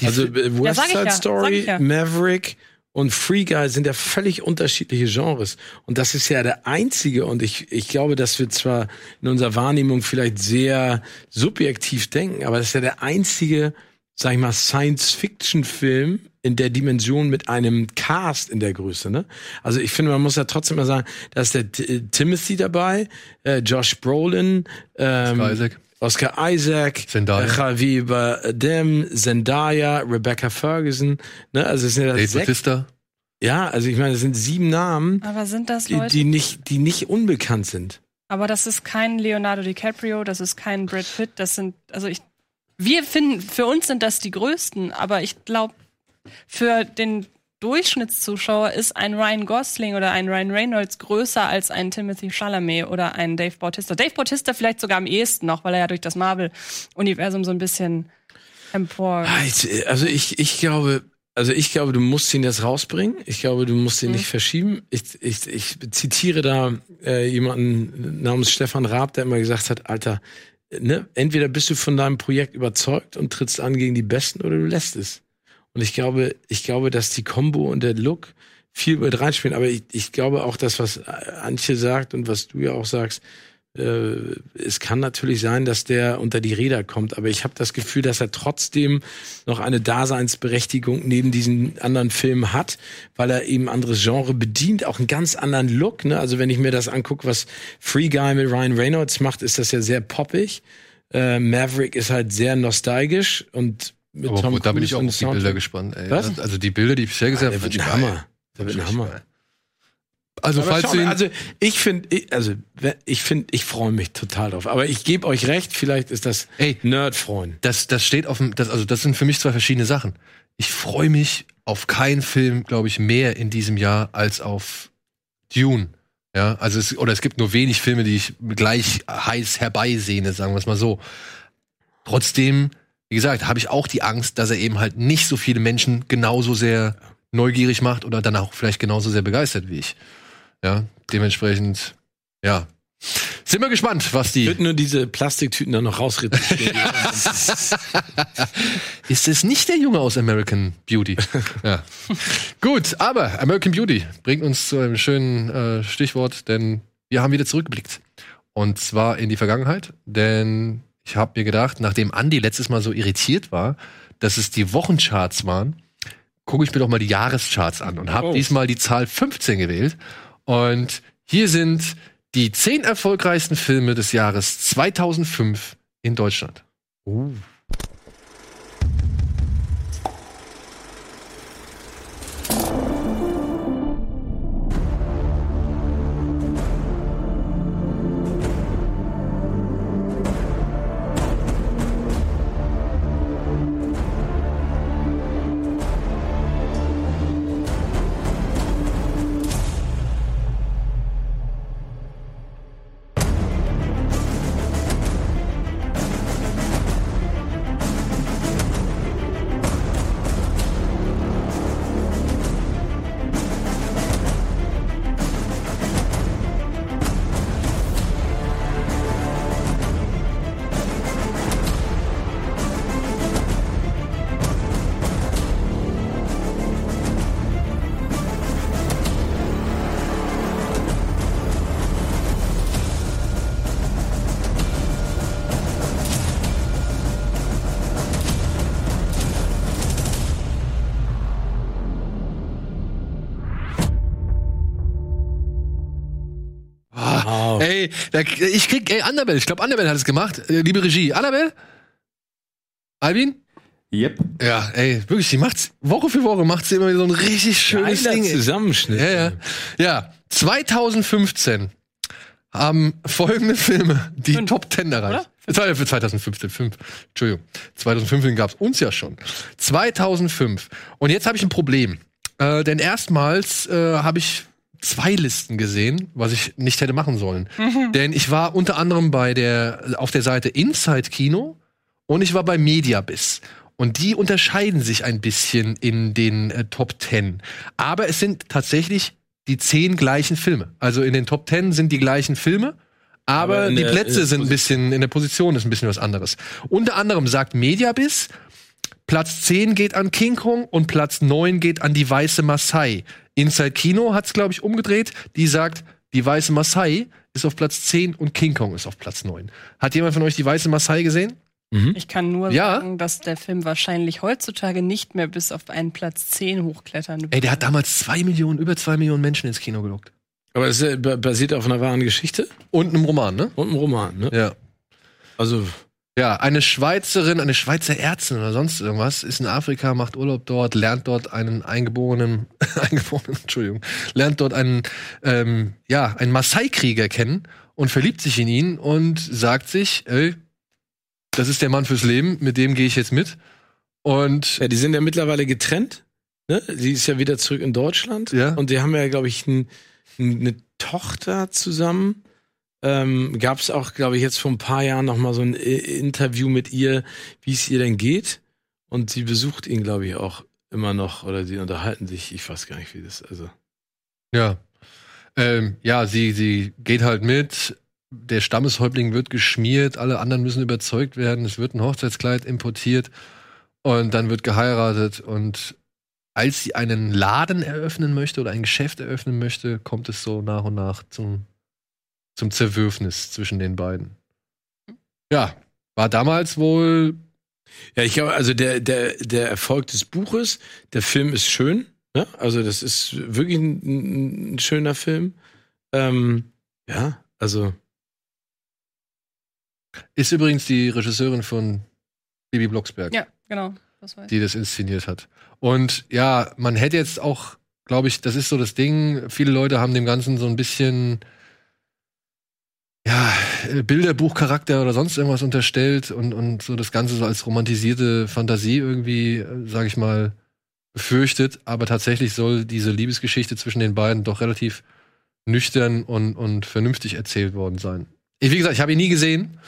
Die also äh, West Side ja, Story, ja. Maverick und Free Guy sind ja völlig unterschiedliche Genres. Und das ist ja der einzige, und ich, ich glaube, dass wir zwar in unserer Wahrnehmung vielleicht sehr subjektiv denken, aber das ist ja der einzige, sag ich mal, Science-Fiction-Film in der Dimension mit einem Cast in der Größe. Ne? Also ich finde, man muss ja trotzdem mal sagen, da ist der T äh, Timothy dabei, äh, Josh Brolin, ähm, Oscar Isaac. Oscar Isaac, Zendaya. äh, Javier Bardem, Zendaya, Rebecca Ferguson. Ne? Also es sind ja, Dave ja, also ich meine, es sind sieben Namen, aber sind das die, Leute? die nicht, die nicht unbekannt sind. aber das ist kein Leonardo DiCaprio, das ist kein Brad Pitt, das sind, also ich, wir finden, für uns sind das die größten, aber ich glaube, für den Durchschnittszuschauer ist ein Ryan Gosling oder ein Ryan Reynolds größer als ein Timothy Chalamet oder ein Dave Bautista. Dave Bautista vielleicht sogar am ehesten noch, weil er ja durch das Marvel-Universum so ein bisschen empor. Ah, Also ich, ich glaube, also ich glaube, du musst ihn jetzt rausbringen. Ich glaube, du musst ihn nicht verschieben. Ich, ich, ich zitiere da äh, jemanden namens Stefan Raab, der immer gesagt hat, Alter, ne, entweder bist du von deinem Projekt überzeugt und trittst an gegen die Besten oder du lässt es. Und ich glaube, ich glaube, dass die Combo und der Look viel mit reinspielen. Aber ich, ich glaube auch das, was Antje sagt und was du ja auch sagst, äh, es kann natürlich sein, dass der unter die Räder kommt, aber ich habe das Gefühl, dass er trotzdem noch eine Daseinsberechtigung neben diesen anderen Filmen hat, weil er eben anderes Genre bedient, auch einen ganz anderen Look. Ne? Also wenn ich mir das angucke, was Free Guy mit Ryan Reynolds macht, ist das ja sehr poppig. Äh, Maverick ist halt sehr nostalgisch und mit Aber Tom da bin ich auch auf die. Bilder gespannt. Ey. Was? Also die Bilder, die ich bisher gesehen Ah, habe, der wird ein. Hammer. Der wird ein Hammer. geil. Also Aber falls schau du mal, ihn, also ich finde, ich- also ich finde, ich freue mich total drauf. Aber ich gebe euch recht, vielleicht ist das Ey. Nerd-Freuen. das, das steht auf dem, das, also das sind für mich zwei verschiedene Sachen. Ich freue mich auf keinen Film, glaube ich, mehr in diesem Jahr als auf Dune. Ja, also es, oder es gibt nur wenig Filme, die ich gleich heiß herbeisehne, sagen wir es mal so. Trotzdem, wie gesagt, habe ich auch die Angst, dass er eben halt nicht so viele Menschen genauso sehr neugierig macht oder dann auch vielleicht genauso sehr begeistert wie ich. Ja, dementsprechend, ja. Sind wir gespannt, was Ich die. würde nur diese Plastiktüten dann noch rausretuschieren. Ist es nicht der Junge aus American Beauty? ja. Gut, aber American Beauty bringt uns zu einem schönen äh, Stichwort, denn wir haben wieder zurückgeblickt. Und zwar in die Vergangenheit, denn ich habe mir gedacht, nachdem Andy letztes Mal so irritiert war, dass es die Wochencharts waren, gucke ich mir doch mal die Jahrescharts an und habe Oh. diesmal die Zahl 15 gewählt. Und hier sind die zehn erfolgreichsten Filme des Jahres 2005 in Deutschland. Ey, ich krieg, ey, Annabelle, ich glaube, Annabelle hat es gemacht. Äh, liebe Regie. Annabelle? Albin? Yep. Ja, ey, wirklich, die macht's, Woche für Woche macht sie immer so ein richtig schönes Geiler Ding. Zusammenschnitt. Ja, ja. Ja, 2015 haben folgende Filme die Fünf, Top 10 erreicht. Oder? Für 2015, 5. Entschuldigung. 2015 gab's uns ja schon. 2005. Und jetzt habe ich ein Problem. Äh, denn erstmals äh, habe ich zwei Listen gesehen, was ich nicht hätte machen sollen. Denn ich war unter anderem bei der, auf der Seite Inside Kino und ich war bei Mediabiz. Und die unterscheiden sich ein bisschen in den äh, Top 10. Aber es sind tatsächlich die zehn gleichen Filme. Also in den Top 10 sind die gleichen Filme. Aber, Aber die der- Plätze der sind ein bisschen, in der Position ist ein bisschen was anderes. Unter anderem sagt Mediabiz, Platz 10 geht an King Kong und Platz 9 geht an die Weiße Maasai. Inside Kino hat's glaube ich, umgedreht. Die sagt, die Weiße Maasai ist auf Platz 10 und King Kong ist auf Platz 9. Hat jemand von euch die Weiße Maasai gesehen? Ich kann nur Ja. sagen, dass der Film wahrscheinlich heutzutage nicht mehr bis auf einen Platz 10 hochklettern wird. Ey, der hat damals zwei Millionen, über zwei Millionen Menschen ins Kino gelockt. Aber es ba- basiert auf einer wahren Geschichte Und einem Roman, ne? und einem Roman, ne? Ja. Also, Ja, eine Schweizerin, eine Schweizer Ärztin oder sonst irgendwas, ist in Afrika, macht Urlaub dort, lernt dort einen eingeborenen, eingeborenen, Entschuldigung, lernt dort einen, ähm, ja, einen Maasai-Krieger kennen und verliebt sich in ihn und sagt sich, ey, das ist der Mann fürs Leben, mit dem gehe ich jetzt mit. Und ja, die sind ja mittlerweile getrennt. Ne? Sie ist ja wieder zurück in Deutschland. Ja. Und die haben ja, glaube ich, ein, ein, eine Tochter zusammen. Ähm, Gab es auch, glaube ich, jetzt vor ein paar Jahren noch mal so ein I Interview mit ihr, wie es ihr denn geht. Und sie besucht ihn, glaube ich, auch immer noch. Oder sie unterhalten sich. Ich weiß gar nicht, wie das. Also Ja. Ähm, ja, sie, sie geht halt mit. Der Stammeshäuptling wird geschmiert, alle anderen müssen überzeugt werden. Es wird ein Hochzeitskleid importiert und dann wird geheiratet. Und als sie einen Laden eröffnen möchte oder ein Geschäft eröffnen möchte, kommt es so nach und nach zum, zum Zerwürfnis zwischen den beiden. Ja, war damals wohl. Ja, ich glaube, also der, der, der Erfolg des Buches, der Film ist schön. Ne? Also, das ist wirklich ein, ein schöner Film. Ähm, ja, also. Ist übrigens die Regisseurin von Bibi Blocksberg. Ja, genau. Das die das inszeniert hat. Und ja, man hätte jetzt auch, glaube ich, das ist so das Ding, viele Leute haben dem Ganzen so ein bisschen ja, äh, Bilderbuchcharakter oder sonst irgendwas unterstellt und, und so das Ganze so als romantisierte Fantasie irgendwie, sage ich mal, befürchtet. Aber tatsächlich soll diese Liebesgeschichte zwischen den beiden doch relativ nüchtern und, und vernünftig erzählt worden sein. Ich, wie gesagt, ich habe ihn nie gesehen,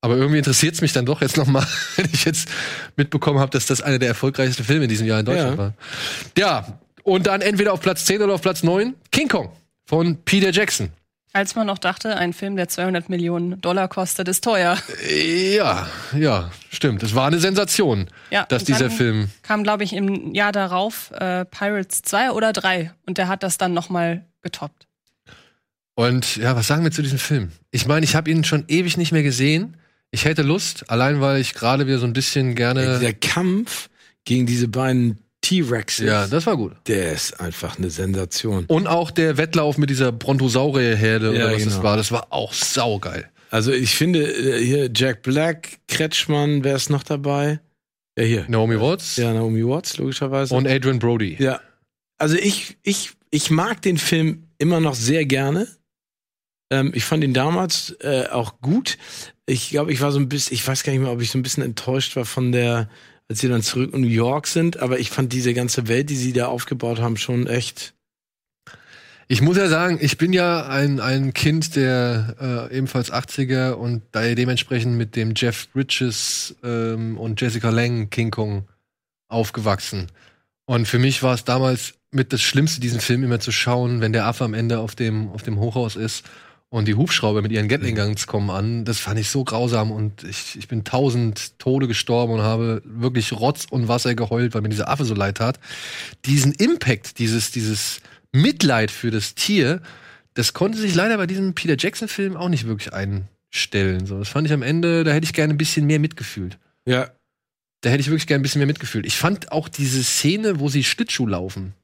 aber irgendwie interessiert es mich dann doch jetzt noch mal, wenn ich jetzt mitbekommen habe, dass das einer der erfolgreichsten Filme in diesem Jahr in Deutschland Ja. war. Ja, und dann entweder auf Platz 10 oder auf Platz 9 King Kong von Peter Jackson. Als man noch dachte, ein Film, der 200 Millionen Dollar kostet, ist teuer. Ja, ja, stimmt. Es war eine Sensation, Ja, dass dieser Film. Kam, glaube ich, im Jahr darauf äh, Pirates 2 oder 3 und der hat das dann noch mal getoppt. Und ja, was sagen wir zu diesem Film? Ich meine, ich habe ihn schon ewig nicht mehr gesehen. Ich hätte Lust, allein weil ich gerade wieder so ein bisschen gerne. Der Kampf gegen diese beiden T-Rexes, Ja, das war gut. der ist einfach eine Sensation. Und auch der Wettlauf mit dieser Brontosaurierherde Ja, oder was das genau. war, das war auch saugeil. Also ich finde äh, hier Jack Black, Kretschmann, wer ist noch dabei? Ja, hier. Naomi Watts Ja, Naomi Watts, logischerweise. und Adrian Brody. ja. Also ich, ich, ich mag den Film immer noch sehr gerne. Ähm, ich fand ihn damals äh, auch gut. Ich glaube, ich war so ein bisschen, ich weiß gar nicht mehr, ob ich so ein bisschen enttäuscht war von der, als sie dann zurück in New York sind, aber ich fand diese ganze Welt, die sie da aufgebaut haben, schon echt. Ich muss ja sagen, ich bin ja ein, ein Kind der äh, ebenfalls 80er und da dementsprechend mit dem Jeff Bridges ähm, und Jessica Lange King Kong aufgewachsen. Und für mich war es damals mit das Schlimmste, diesen Film immer zu schauen, wenn der Affe am Ende auf dem, auf dem Hochhaus ist und die Hubschrauber mit ihren Gatling Guns kommen an. Das fand ich so grausam und ich, ich bin tausend Tode gestorben und habe wirklich Rotz und Wasser geheult, weil mir dieser Affe so leid tat. Diesen Impact, dieses, dieses Mitleid für das Tier, das konnte sich leider bei diesem Peter Jackson-Film auch nicht wirklich einstellen. So, das fand ich am Ende, da hätte ich gerne ein bisschen mehr mitgefühlt. Ja. Da hätte ich wirklich gerne ein bisschen mehr mitgefühlt. Ich fand auch diese Szene, wo sie Schlittschuh laufen.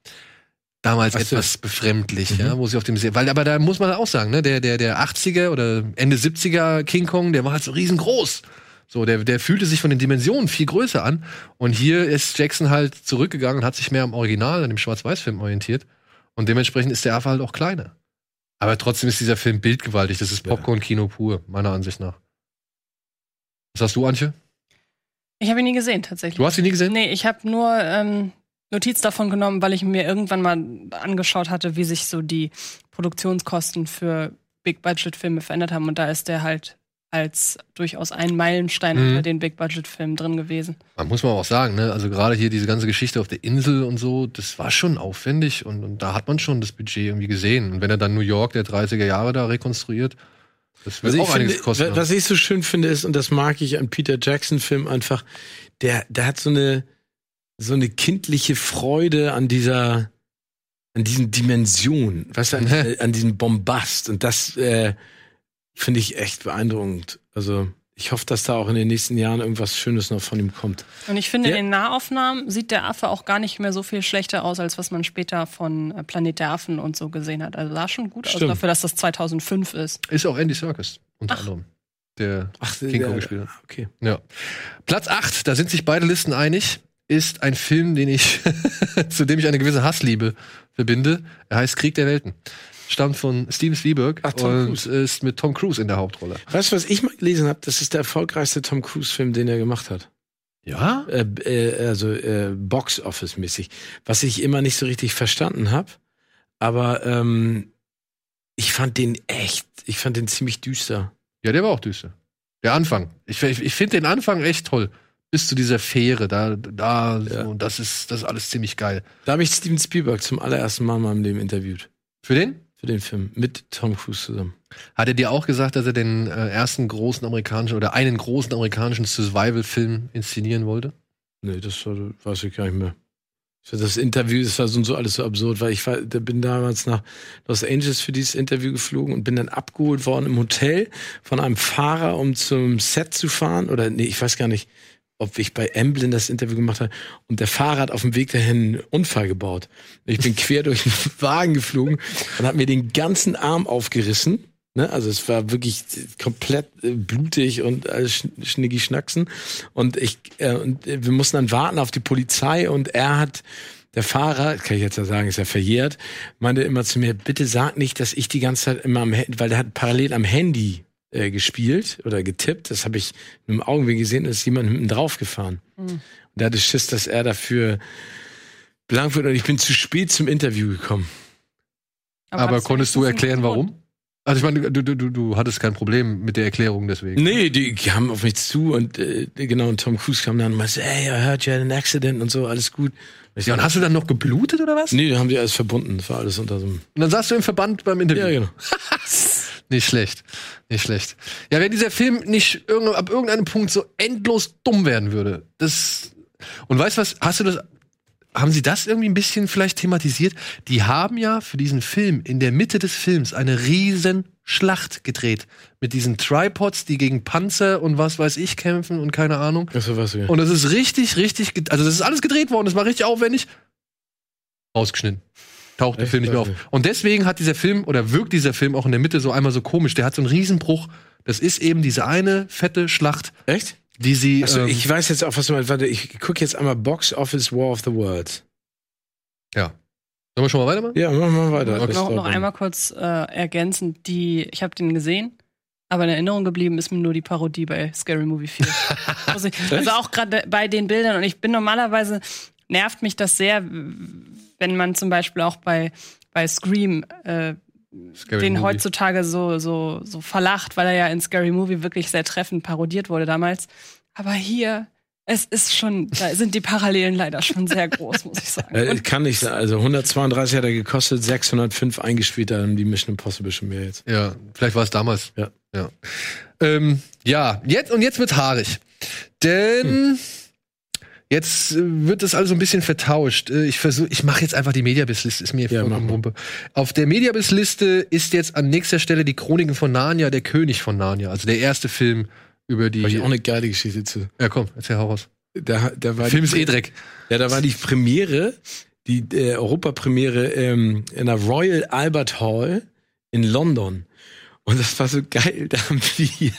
Damals Ach so. etwas befremdlich, Mhm. ja, wo sie auf dem See, weil aber da muss man auch sagen, ne, der der der 80er oder Ende 70er King Kong, der war halt so riesengroß. So, der der fühlte sich von den Dimensionen viel größer an und hier ist Jackson halt zurückgegangen und hat sich mehr am Original, an dem Schwarz-Weiß-Film orientiert und dementsprechend ist der Affe halt auch kleiner. Aber trotzdem ist dieser Film bildgewaltig, das ist Ja. Popcorn-Kino pur, meiner Ansicht nach. Was hast du, Antje? Ich habe ihn nie gesehen, tatsächlich. Du hast ihn nie gesehen? Nee, ich habe nur ähm, Notiz davon genommen, weil ich mir irgendwann mal angeschaut hatte, wie sich so die Produktionskosten für Big-Budget-Filme verändert haben. Und da ist der halt als durchaus ein Meilenstein Mhm. unter den Big-Budget-Filmen drin gewesen. Man muss man auch sagen, ne? Also gerade hier diese ganze Geschichte auf der Insel und so, das war schon aufwendig und, und da hat man schon das Budget irgendwie gesehen. Und wenn er dann New York der 30er Jahre da rekonstruiert, das wird Also ich auch einiges finde, kosten. wa- was ich so schön finde ist, und das mag ich an Peter Jackson-Film einfach, der, der hat so eine, so eine kindliche Freude an dieser, an diesen Dimensionen, weißt du, an, an diesem Bombast. Und das äh, finde ich echt beeindruckend. Also ich hoffe, dass da auch in den nächsten Jahren irgendwas Schönes noch von ihm kommt. Und ich finde, Ja. in den Nahaufnahmen sieht der Affe auch gar nicht mehr so viel schlechter aus, als was man später von äh, Planet der Affen und so gesehen hat. Also sah schon gut aus Stimmt. dafür, dass das 2005 ist. ist auch Andy Serkis unter Ach. anderem, der Ach, King Kong gespielt hat. Okay. Ja. Platz 8, da sind sich beide Listen einig, ist ein Film, den ich, zu dem ich eine gewisse Hassliebe verbinde. Er heißt Krieg der Welten. Stammt von Steven Spielberg Ach, Tom und Cruise. ist mit Tom Cruise in der Hauptrolle. Weißt du, was ich mal gelesen habe? Das ist der erfolgreichste Tom Cruise-Film, den er gemacht hat. Ja? äh, äh, also äh, Box Office mäßig, was ich immer nicht so richtig verstanden habe, aber ähm, ich fand den echt, ich fand den ziemlich düster. Ja, der war auch düster. Der Anfang. Ich, ich, ich finde den Anfang echt toll. Bis zu dieser Fähre, da, da, Ja. so, das ist, das ist alles ziemlich geil. Da habe ich Steven Spielberg zum allerersten Mal in meinem Leben interviewt Für den? für den Film mit Tom Cruise zusammen. Hat er dir auch gesagt, dass er den äh, ersten großen amerikanischen oder einen großen amerikanischen Survival-Film inszenieren wollte? Nee, das war, weiß ich gar nicht mehr. Das Interview ist das und so alles so absurd, weil ich war, da bin damals nach Los Angeles für dieses Interview geflogen und bin dann abgeholt worden im Hotel von einem Fahrer, um zum Set zu fahren. Oder nee, ich weiß gar nicht, ob ich bei Emblem das Interview gemacht habe. Und der Fahrer hat auf dem Weg dahin einen Unfall gebaut. Ich bin quer durch den Wagen geflogen und hat mir den ganzen Arm aufgerissen. Ne? Also es war wirklich komplett äh, blutig und sch schnicki schnacksen. Und ich, äh, und äh, wir mussten dann warten auf die Polizei und er hat, der Fahrer, kann ich jetzt ja sagen, ist ja verjährt, meinte immer zu mir, bitte sag nicht, dass ich die ganze Zeit immer am Handy, weil der hat parallel am Handy äh, gespielt oder getippt. Das habe ich mit dem Augenweg gesehen, da ist jemand mit ihm draufgefahren. Mhm. Und der hatte Schiss, dass er dafür belangt wird und ich bin zu spät zum Interview gekommen. Aber, hat's konntest du erklären, warum? Also ich meine, du, du, du, du hattest kein Problem mit der Erklärung deswegen. Nee, die kamen auf mich zu und äh, genau, und Tom Cruise kam dann und meinte, hey, I heard you had an accident und so, alles gut. Und ich Ja, und hast du dann noch geblutet oder was? Nee, da haben die alles verbunden. Das war alles unter so einem. Und dann saßt du im Verband beim Interview. Ja, genau. Nicht schlecht. Nicht schlecht. Ja, wenn dieser Film nicht irgend, ab irgendeinem Punkt so endlos dumm werden würde, das. Und weißt du was, hast du das. Haben sie das irgendwie ein bisschen vielleicht thematisiert? Die haben ja für diesen Film in der Mitte des Films eine riesen Schlacht gedreht. Mit diesen Tripods, die gegen Panzer und was weiß ich kämpfen und keine Ahnung. Achso, was ja. Und das ist richtig, richtig, also das ist alles gedreht worden, das war richtig aufwendig. Rausgeschnitten. Taucht der Echt? Film nicht mehr auf. Und deswegen hat dieser Film, oder wirkt dieser Film auch in der Mitte so einmal so komisch. Der hat so einen Riesenbruch. Das ist eben diese eine fette Schlacht, Echt? die sie. Achso, ähm, ich weiß jetzt auch, was du meinst. Warte, ich gucke jetzt einmal Box Office War of the Worlds. ja. Sollen wir schon mal weitermachen? Ja, machen wir weiter. Okay. Das noch, einmal kurz äh, ergänzen, die, ich habe den gesehen, aber in Erinnerung geblieben ist mir nur die Parodie bei Scary Movie 4. Muss ich, also auch gerade bei den Bildern und ich bin normalerweise, nervt mich das sehr, wenn man zum Beispiel auch bei, bei Scream äh, Scary den Movie. heutzutage so, so, so verlacht, weil er ja in Scary Movie wirklich sehr treffend parodiert wurde damals. Aber hier, es ist schon, da sind die Parallelen leider schon sehr groß, muss ich sagen. Äh, Und kann nicht sein. Also 132 hat er gekostet, 605 eingespielt, da haben die Mission Impossible schon mehr jetzt. Ja, vielleicht war es damals. Ja. Ja, ähm, ja jetzt, und jetzt wird haarig. Denn jetzt äh, wird das alles so ein bisschen vertauscht. Äh, Ich versuche, ich mache jetzt einfach die Mediabiss-Liste, ist mir Ja, vollkommen. Wumpe. Auf der Mediabiss-Liste ist jetzt an nächster Stelle die Chroniken von Narnia, der König von Narnia. Also der erste Film über die. Habe ich auch eine geile Geschichte zu. ja, komm, erzähl hau raus. Da, da war Der Film die, ist eh Dreck. Ja, da war die Premiere die äh, Europapremiere ähm, in der Royal Albert Hall in London. Und das war so geil. Da haben wir,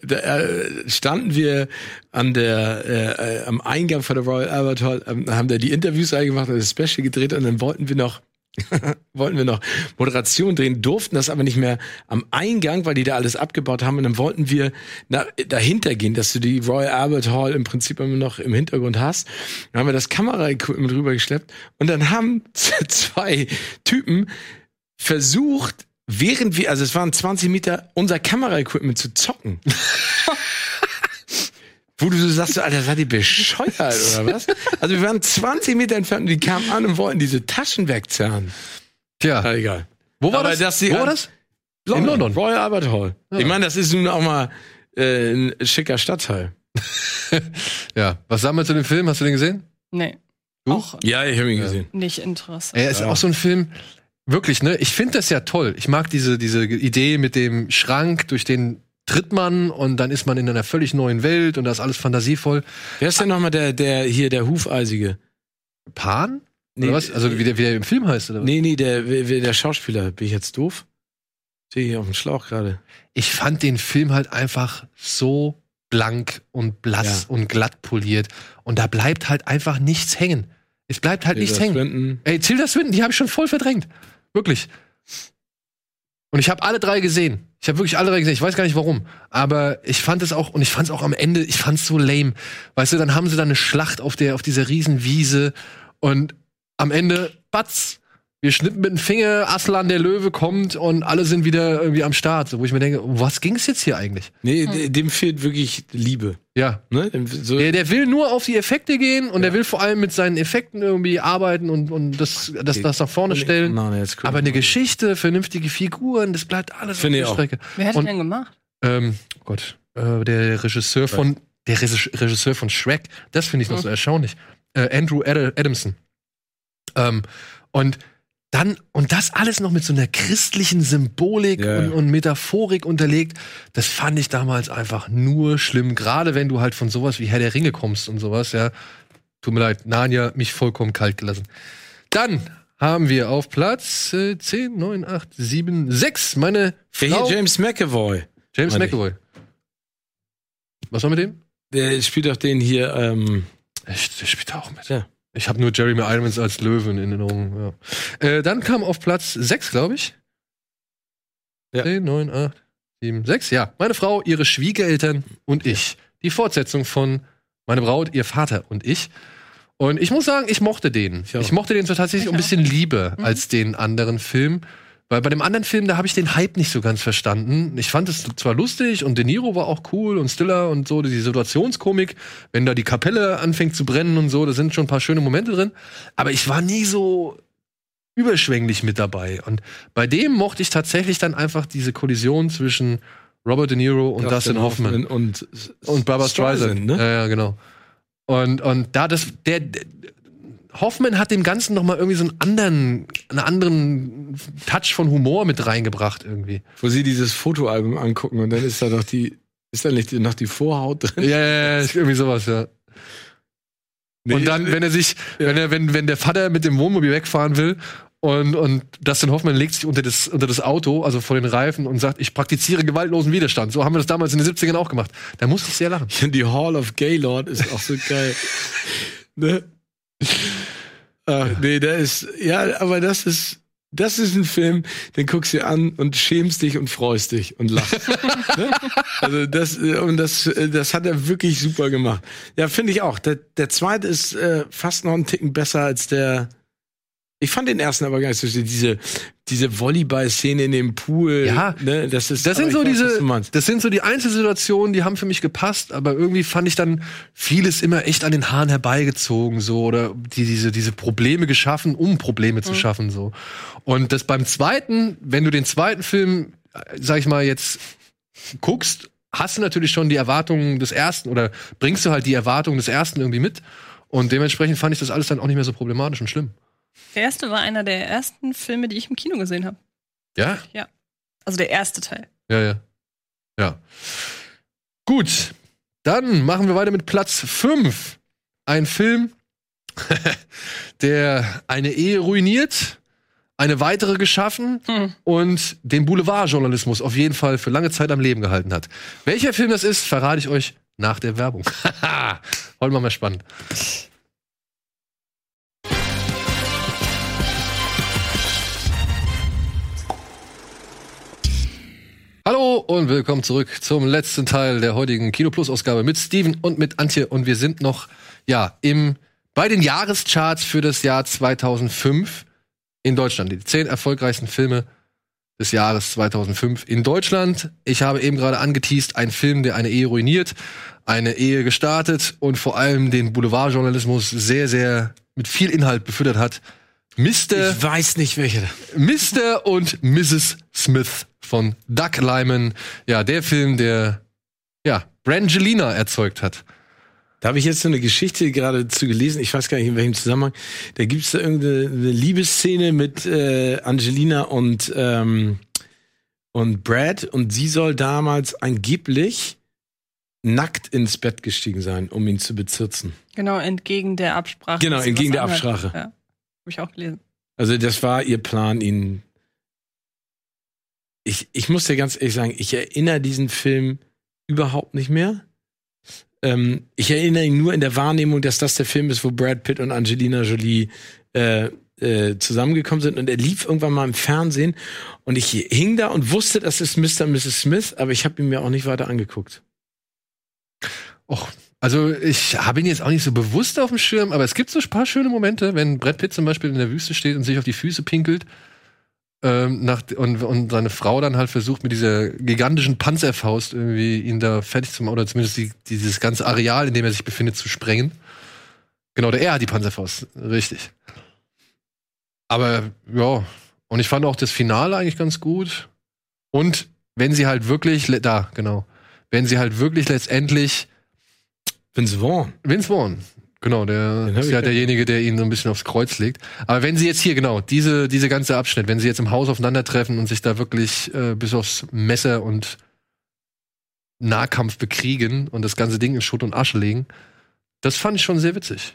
da äh, standen wir an der, äh, äh, am Eingang von der Royal Albert Hall, ähm, haben da die Interviews eingemacht das Special gedreht und dann wollten wir noch wollten wir noch Moderation drehen, durften das aber nicht mehr am Eingang, weil die da alles abgebaut haben. Und dann wollten wir na, dahinter gehen, dass du die Royal Albert Hall im Prinzip immer noch im Hintergrund hast. Dann haben wir das Kameraequipment rübergeschleppt und dann haben zwei Typen versucht, während wir, also es waren 20 Meter, unser Kameraequipment zu zocken. Wo du so sagst, Alter, seid ihr bescheuert oder was? Also wir waren 20 Meter entfernt und die kamen an und wollten diese Taschen wegzerren. Tja. Ja, egal. Wo war Aber das? sie Wo war das? London, London. Royal Albert Hall. Ja. Ich meine, das ist nun auch mal äh, ein schicker Stadtteil. Ja. Was sagen wir zu dem Film? Hast du den gesehen? Nee. Du? Auch Ja, ich habe ihn gesehen. nicht interessant. Er ist Ja. auch so ein Film, wirklich, ne? Ich finde das ja toll. Ich mag diese, diese Idee mit dem Schrank, durch den tritt man und dann ist man in einer völlig neuen Welt und da ist alles fantasievoll. Wer ist denn nochmal der, der hier, der Hufeisige? Pan? Nee, oder was? Also wie der, wie der im Film heißt, oder was? Nee, nee, der, der Schauspieler. Bin ich jetzt doof? Stehe hier auf dem Schlauch gerade. Ich fand den Film halt einfach so blank und blass und glatt poliert. Und da bleibt halt einfach nichts hängen. Es bleibt halt nichts Tilda hängen. Swinton. Ey, Tilda Swinton, die habe ich schon voll verdrängt. Wirklich. Und ich habe alle drei gesehen. Ich habe wirklich alle drei gesehen. Ich weiß gar nicht warum. Aber ich fand es auch, und ich fand es auch am Ende, ich fand es so lame. Weißt du, dann haben sie da eine Schlacht auf der, auf dieser Riesenwiese und am Ende, batz, wir schnippen mit dem Finger, Aslan der Löwe kommt und alle sind wieder irgendwie am Start. Wo ich mir denke, um was ging es jetzt hier eigentlich? Nee, de- dem fehlt wirklich Liebe. Ja. Ne? Dem- So, Der, der will nur auf die Effekte gehen und der will vor allem mit seinen Effekten irgendwie arbeiten und, und das, das, das nach vorne stellen. Nein, jetzt guck Aber eine. Geschichte, vernünftige Figuren, das bleibt alles Finde ich auf auch. der Strecke. Wer hat Und- den denn gemacht? Ähm, oh Gott, äh, der Regisseur von der Regis- Regisseur von Shrek, das finde ich noch Hm. so erstaunlich. Äh, Andrew Ad Adamson. Ähm, und dann, und das alles noch mit so einer christlichen Symbolik Ja. und, und Metaphorik unterlegt, das fand ich damals einfach nur schlimm. Gerade wenn du halt von sowas wie Herr der Ringe kommst und sowas, ja. Tut mir leid, Narnia mich vollkommen kalt gelassen. Dann haben wir auf Platz äh, 10, 9, 8, 7, 6 meine Der Frau, hier James McAvoy. James. McAvoy. Was war mit dem? Der spielt doch den hier, ähm, Echt, der spielt auch mit. Ja. Ich habe nur Jeremy Irons als Löwen in Erinnerung. Ja. Äh, dann kam auf Platz 6, glaube ich. Ja. 10, 9, 8, 7, 6. Ja, meine Frau, ihre Schwiegereltern und ich. Die Fortsetzung von meine Braut, ihr Vater und ich. Und ich muss sagen, ich mochte den. Ich. Ich mochte den so tatsächlich Ich ein bisschen lieber Mhm. als den anderen Film. Weil bei dem anderen Film, da habe ich den Hype nicht so ganz verstanden. Ich fand es zwar lustig und De Niro war auch cool und Stiller und so, die Situationskomik, wenn da die Kapelle anfängt zu brennen und so, da sind schon ein paar schöne Momente drin. Aber ich war nie so überschwänglich mit dabei. Und bei dem mochte ich tatsächlich dann einfach diese Kollision zwischen Robert De Niro und Dustin Hoffman und, und Barbara Streisand. ne? Ja, ja, genau. Und, und da das, der, der Hoffman hat dem Ganzen noch mal irgendwie so einen anderen, einen anderen Touch von Humor mit reingebracht irgendwie. Wo sie dieses Fotoalbum angucken und dann ist da doch die, ist da nicht noch die Vorhaut drin? Ja, ja, ja, ist irgendwie sowas, ja. Nee, und dann, wenn er sich, wenn er, wenn, wenn der Vater mit dem Wohnmobil wegfahren will und, und Dustin Hoffman legt sich unter das, unter das Auto, also vor den Reifen und sagt, ich praktiziere gewaltlosen Widerstand. So haben wir das damals in den 70ern auch gemacht. Da musste ich sehr lachen. Die Hall of Gaylord ist auch so geil. ne? Ach, nee, der ist, ja, aber das ist, das ist ein Film, den guckst du an und schämst dich und freust dich und lachst. ne? Also das, äh, und das, äh, das hat er wirklich super gemacht. Ja, finde ich auch. Der, der zweite ist äh, fast noch einen Ticken besser als der. Ich fand den ersten aber gar nicht so. Diese, diese Volleyball-Szene in dem Pool. Ja, ne, das ist. Das sind so weiß, diese, das sind so die Einzelsituationen, die haben für mich gepasst, aber irgendwie fand ich dann vieles immer echt an den Haaren herbeigezogen, so, oder die, diese, diese Probleme geschaffen, um Probleme zu schaffen, so. Und das beim zweiten, wenn du den zweiten Film, sag ich mal, jetzt guckst, hast du natürlich schon die Erwartungen des ersten oder bringst du halt die Erwartungen des ersten irgendwie mit. Und dementsprechend fand ich das alles dann auch nicht mehr so problematisch und schlimm. Der erste war einer der ersten Filme, die ich im Kino gesehen habe. Ja? Also der erste Teil. Ja, ja. Ja. Gut. Dann machen wir weiter mit Platz 5. Ein Film, der eine Ehe ruiniert, eine weitere geschaffen Hm. und den Boulevardjournalismus auf jeden Fall für lange Zeit am Leben gehalten hat. Welcher Film das ist, verrate ich euch nach der Werbung. Heute mal mal spannend. Und willkommen zurück zum letzten Teil der heutigen Kino Plus Ausgabe mit Steven und mit Antje und wir sind noch ja im bei den Jahrescharts für das Jahr 2005 in Deutschland. Die zehn erfolgreichsten Filme des Jahres 2005 in Deutschland. Ich habe eben gerade angeteased, ein Film, der eine Ehe ruiniert, eine Ehe gestartet und vor allem den Boulevardjournalismus sehr, sehr mit viel Inhalt befüttert hat. Mr. Ich weiß nicht, welche. Mr. und Mrs. Smith von Doug Lyman. Ja, der Film, der ja, Brangelina erzeugt hat. Da habe ich jetzt so eine Geschichte gerade zu gelesen, ich weiß gar nicht in welchem Zusammenhang. Da gibt es da irgendeine eine Liebesszene mit äh, Angelina und, ähm, und Brad und sie soll damals angeblich nackt ins Bett gestiegen sein, um ihn zu bezirzen. Genau, entgegen der Absprache. Genau, entgegen der anhat. Absprache. Ja, habe ich auch gelesen. Also das war ihr Plan, ihn. Ich, ich muss dir ganz ehrlich sagen, ich erinnere diesen Film überhaupt nicht mehr. Ähm, ich erinnere ihn nur in der Wahrnehmung, dass das der Film ist, wo Brad Pitt und Angelina Jolie äh, äh, zusammengekommen sind und er lief irgendwann mal im Fernsehen und ich hing da und wusste, das ist Mr. und Mrs. Smith, aber ich habe ihn mir auch nicht weiter angeguckt. Och, also ich habe ihn jetzt auch nicht so bewusst auf dem Schirm, aber es gibt so ein paar schöne Momente, wenn Brad Pitt zum Beispiel in der Wüste steht und sich auf die Füße pinkelt ähm, nach, und, und seine Frau dann halt versucht mit dieser gigantischen Panzerfaust irgendwie ihn da fertig zu machen oder zumindest die, dieses ganze Areal, in dem er sich befindet, zu sprengen. Genau, der er hat die Panzerfaust, richtig. Aber ja, und ich fand auch das Finale eigentlich ganz gut. Und wenn sie halt wirklich, da, genau, wenn sie halt wirklich letztendlich Vince Vaughn. Vince Vaughn. Genau, der ist ich ja ja- derjenige, der ihn so ein bisschen aufs Kreuz legt. Aber wenn sie jetzt hier, genau, diese, diese ganze Abschnitt, wenn sie jetzt im Haus aufeinandertreffen und sich da wirklich äh, bis aufs Messer und Nahkampf bekriegen und das ganze Ding in Schutt und Asche legen, das fand ich schon sehr witzig.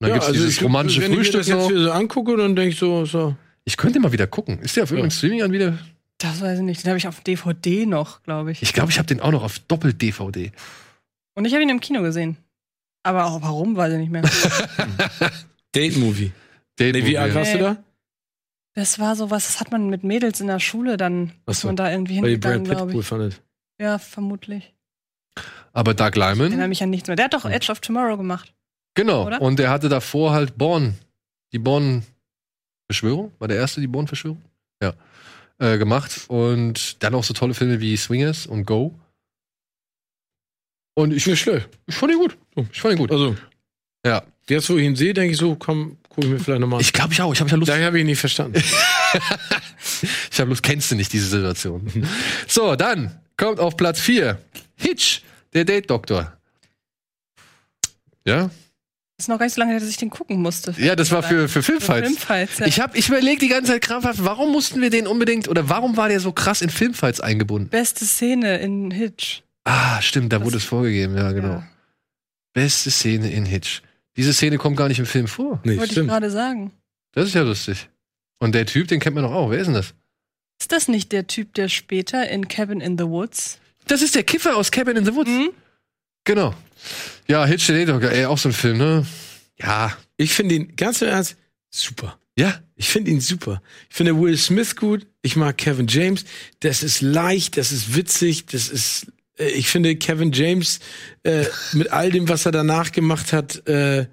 Und dann gibt's dieses also ich- romantische wenn Frühstück ich mir das jetzt wieder so angucke, dann denke ich so, so. Ich könnte mal wieder gucken. Ist der auf irgendeinem Streaming-Anbieter? Das weiß ich nicht. Den habe ich auf DVD noch, glaube ich. Ich glaube, ich habe den auch noch auf Doppel-DVD. Und ich habe ihn im Kino gesehen. Aber auch warum, weiß ich nicht mehr. Date-Movie. Den Nee, wie alt warst du da? Das war so was, das hat man mit Mädels in der Schule dann, ist so. man da irgendwie Weil ihr Brad hingegangen, Pitt glaube cool ich. fandet. Ja, vermutlich. Aber Doug Ich erinnere Lyman, mich an nichts mehr. Der hat doch Edge of Tomorrow gemacht. genau. oder? Und der hatte davor halt Born, die Born-Verschwörung, war der erste, die Born-Verschwörung? Ja. Äh, gemacht. Und dann auch so tolle Filme wie Swingers und Go. Und ich, schlecht. ich fand ihn gut. Ich fand ihn gut. Also, Ja. jetzt, wo ich ihn sehe, denke ich so, komm, guck ich mir vielleicht nochmal an. Ich glaube ich auch. Ich habe ja Lust. Da habe ich ihn nicht verstanden. Ich habe Lust, kennst du nicht diese Situation. so, dann kommt auf Platz 4 Hitch, der Date-Doktor. Ja? ist noch gar nicht so lange, her, dass ich den gucken musste. Ja, das war für, für Für Filmfights. Filmfights. Ja. Ich habe ich überlegt die ganze Zeit krampfhaft, warum mussten wir den unbedingt oder warum war der so krass in Filmfights eingebunden? Beste Szene in Hitch. Ah, stimmt, da wurde es vorgegeben, ja, genau. Ja. Beste Szene in Hitch. Diese Szene kommt gar nicht im Film vor. Nee, Wollte ich stimmt. gerade sagen. Das ist ja lustig. Und der Typ, den kennt man doch auch. Wer ist denn das? Ist das nicht der Typ, der später in Cabin in the Woods? Das ist der Kiffer aus Cabin in the Woods. Hm? Genau. Ja, Hitch, der Date-Doktor, ey, auch so ein Film, ne? Ja. Ich finde ihn, ganz im Ernst, super. Ja, Ich finde ihn super. Ich finde Will Smith gut. Ich mag Kevin James. Das ist leicht, das ist witzig, das ist. Äh, Ich finde Kevin James äh, mit all dem, was er danach gemacht hat, äh, äh,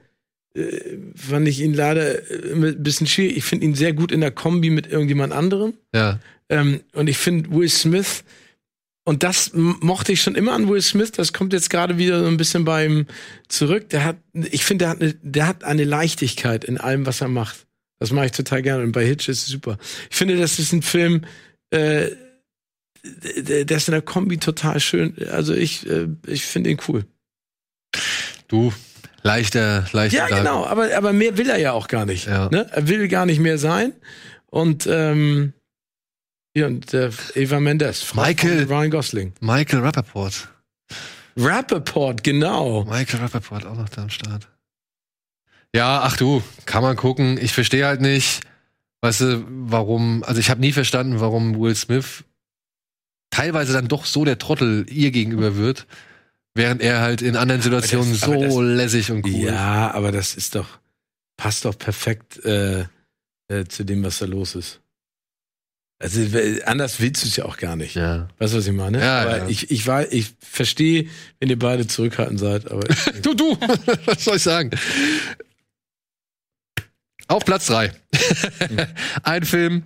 fand ich ihn leider äh, ein bisschen schwierig. Ich finde ihn sehr gut in der Kombi mit irgendjemand anderem. ja. Ähm, und ich finde Will Smith, und das mochte ich schon immer an Will Smith, das kommt jetzt gerade wieder so ein bisschen bei ihm zurück. Der hat, ich finde, der hat, eine, der hat eine Leichtigkeit in allem, was er macht. Das mache ich total gerne. Und bei Hitch ist es super. Ich finde, das ist ein Film, äh, der ist in der Kombi total schön. Also ich, äh, ich finde ihn cool. Du, leichter, leichter. Ja, genau, aber, aber mehr will er ja auch gar nicht. Ja. Ne? Er will gar nicht mehr sein. Und ähm, ja, und äh, Eva Mendes, Frau Michael. von Ryan Gosling. Michael Rappaport. Rappaport, genau. Michael Rappaport auch noch da am Start. Ja, ach du, kann man gucken. Ich verstehe halt nicht, weißt du, warum, also ich habe nie verstanden, warum Will Smith teilweise dann doch so der Trottel ihr gegenüber wird, während er halt in anderen Situationen das- so lässig und cool ist. Ja, aber das ist doch, passt doch perfekt äh, äh, zu dem, was da los ist. Also anders willst du es ja auch gar nicht. Ja. Weißt du, was ich meine? Ja, aber ja. ich, ich war, ich verstehe, wenn ihr beide zurückhaltend seid, aber Du, du, was soll ich sagen? Auf Platz drei Ein Film,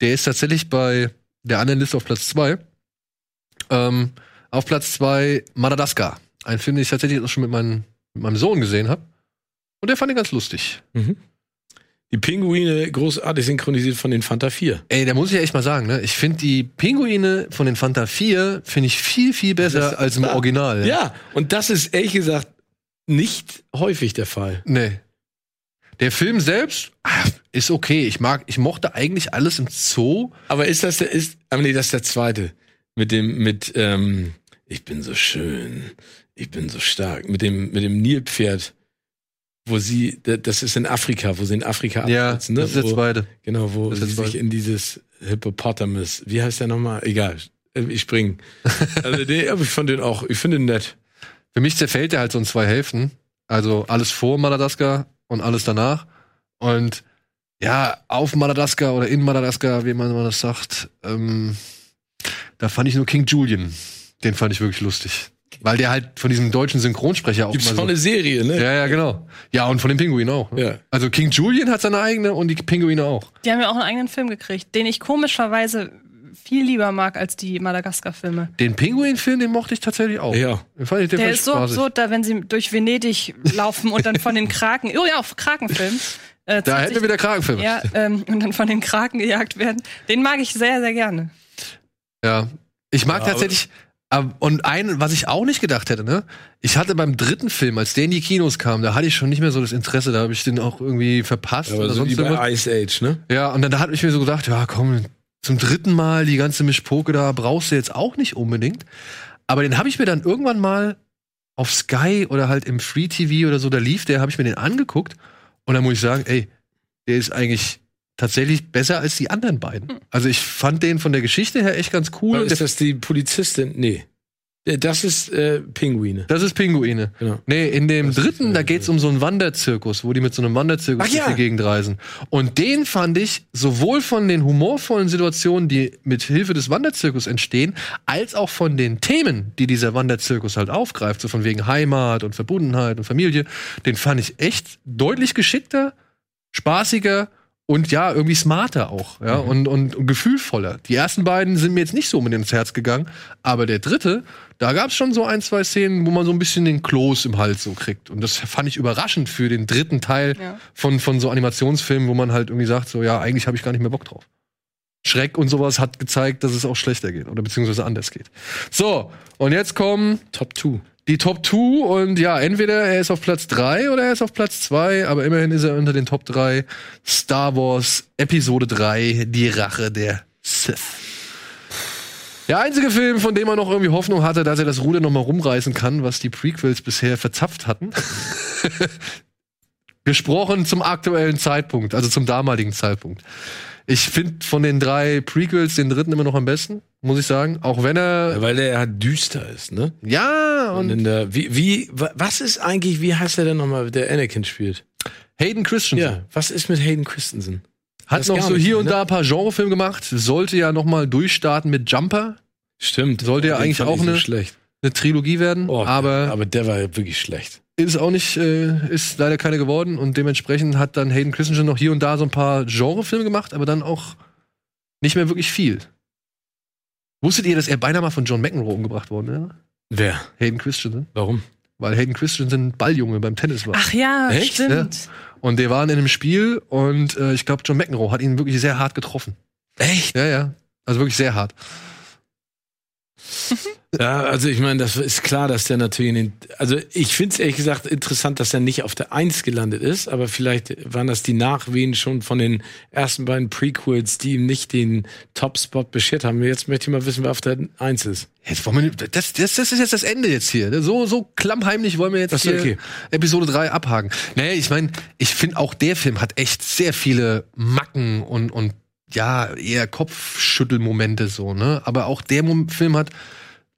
der ist tatsächlich bei der anderen Liste auf Platz zwei Ähm, auf Platz zwei Madagascar. Ein Film, den ich tatsächlich auch schon mit, meinem mit meinem Sohn gesehen habe. Und der fand ihn ganz lustig. die Pinguine großartig synchronisiert von den Fanta 4. Ey, da muss ich ja echt mal sagen, ne? Ich finde die Pinguine von den Fanta 4 finde ich viel, viel besser als im ja. Original. Ja, und das ist ehrlich gesagt nicht häufig der Fall. Nee. Der Film selbst ah, ist okay. Ich mag, ich mochte eigentlich alles im Zoo. Aber ist das der, ist, aber nee, das ist der zweite. Mit dem, mit, ähm, ich bin so schön, ich bin so stark. Mit dem, mit dem Nilpferd, wo sie, da- das ist in Afrika, wo sie in Afrika Ja, absitzen, ne? das ist der wo, zweite. Genau, wo sie sich in dieses Hippopotamus, wie heißt der nochmal? Egal, äh, ich spring. also den, aber ich fand den auch, ich finde den nett. Für mich zerfällt der halt so in zwei Hälften. Also alles vor Madagaskar und alles danach. Und ja, auf Madagaskar oder in Madagaskar, wie man das sagt, ähm, da fand ich nur King Julian. Den fand ich wirklich lustig. Weil der halt von diesem deutschen Synchronsprecher auch Gibt's mal von so eine Serie, ne? Ja, ja, genau. Ja, und von den Pinguinen auch. Ne? Ja. Also King Julian hat seine eigene und die Pinguine auch. Die haben ja auch einen eigenen Film gekriegt, den ich komischerweise viel lieber mag als die Madagaskar-Filme. Den Pinguin-Film, den mochte ich tatsächlich auch. Ja. Den fand ich, den Der ist so spaßig. absurd, da wenn sie durch Venedig laufen und dann von den Kraken, oh ja, auf Krakenfilm. Äh, Da zieht hätten wir sich- wieder Kragenfilme. Ja, ähm, und dann von den Kraken gejagt werden. Den mag ich sehr, sehr gerne. Ja. Ich mag Ja, tatsächlich. ab- Und ein, was ich auch nicht gedacht hätte, ne? Ich hatte beim dritten Film, als der in die Kinos kam, da hatte ich schon nicht mehr so das Interesse, da habe ich den auch irgendwie verpasst Aber oder so wie sonst irgendwas. bei Ice Age, ne? Ja, und dann da hatte ich mir so gedacht, ja, komm, zum dritten Mal die ganze Mischpoke da brauchst du jetzt auch nicht unbedingt. Aber den habe ich mir dann irgendwann mal auf Sky oder halt im Free TV oder so, da lief der, habe ich mir den angeguckt und dann muss ich sagen, ey, der ist eigentlich tatsächlich besser als die anderen beiden. Also ich fand den von der Geschichte her echt ganz cool. Und ist das die Polizistin? Nee. Äh, Das ist äh, Pinguine. das ist Pinguine. Genau. Nee, in dem Das ist, dritten, da äh, geht's um so einen Wanderzirkus, wo die mit so einem Wanderzirkus Ach durch die Gegend reisen. Und den fand ich sowohl von den humorvollen Situationen, die mit Hilfe des Wanderzirkus entstehen, als auch von den Themen, die dieser Wanderzirkus halt aufgreift, so von wegen Heimat und Verbundenheit und Familie, den fand ich echt deutlich geschickter, spaßiger und ja, irgendwie smarter auch, ja, und, und, und gefühlvoller. Die ersten beiden sind mir jetzt nicht so unbedingt ins Herz gegangen, aber der dritte, da gab es schon so ein, zwei Szenen, wo man so ein bisschen den Kloß im Hals so kriegt. Und das fand ich überraschend für den dritten Teil Ja. von, von so Animationsfilmen, wo man halt irgendwie sagt, so, ja, eigentlich habe ich gar nicht mehr Bock drauf. Schreck und sowas hat gezeigt, dass es auch schlechter geht oder beziehungsweise anders geht. So, und jetzt kommen Top 2. die Top 2 und ja, entweder er ist auf Platz 3 oder er ist auf Platz 2, aber immerhin ist er unter den Top 3. Star Wars Episode 3, die Rache der Sith. Der einzige Film, von dem man noch irgendwie Hoffnung hatte, dass er das Ruder noch mal rumreißen kann, was die Prequels bisher verzapft hatten. Gesprochen zum aktuellen Zeitpunkt, also zum damaligen Zeitpunkt. Ich finde von den drei Prequels den dritten immer noch am besten, muss ich sagen. Auch wenn er, Weil der halt düster ist, ne? ja, Und und in der, wie, wie, wa- was ist eigentlich, wie heißt der denn nochmal, der Anakin spielt? Hayden Christensen. Ja, was ist mit Hayden Christensen? Hat Das noch so hier mehr, und ne? da ein paar Genrefilme gemacht. Sollte ja noch mal durchstarten mit Jumper. Stimmt. Sollte ja eigentlich auch so eine- schlecht. Eine Trilogie werden. Oh, aber aber der war ja wirklich schlecht. Ist auch nicht, äh, ist leider keine geworden. Und dementsprechend hat dann Hayden Christensen noch hier und da so ein paar Genrefilme gemacht, aber dann auch nicht mehr wirklich viel. Wusstet ihr, dass er beinahe mal von John McEnroe umgebracht worden wäre? Wer? Hayden Christensen? Warum? Weil Hayden Christensen Balljunge beim Tennis war. Ach ja, Echt? stimmt. Und der waren in einem Spiel und äh, ich glaube, John McEnroe hat ihn wirklich sehr hart getroffen. Echt? Ja, ja. Also wirklich sehr hart. Ja, also ich meine, das ist klar, dass der natürlich in den, also ich finde es ehrlich gesagt interessant, dass er nicht auf der Eins gelandet ist, aber vielleicht waren das die Nachwehen schon von den ersten beiden Prequels, die ihm nicht den Top-Spot beschert haben. Jetzt möchte ich mal wissen, wer auf der Eins ist. Jetzt wollen wir, das, das, das ist jetzt das Ende jetzt hier. ne? So, so klammheimlich wollen wir jetzt so, hier okay. Episode 3 abhaken. Naja, ich meine, ich finde auch der Film hat echt sehr viele Macken und, und ja, eher Kopfschüttelmomente so, ne? Aber auch der Film hat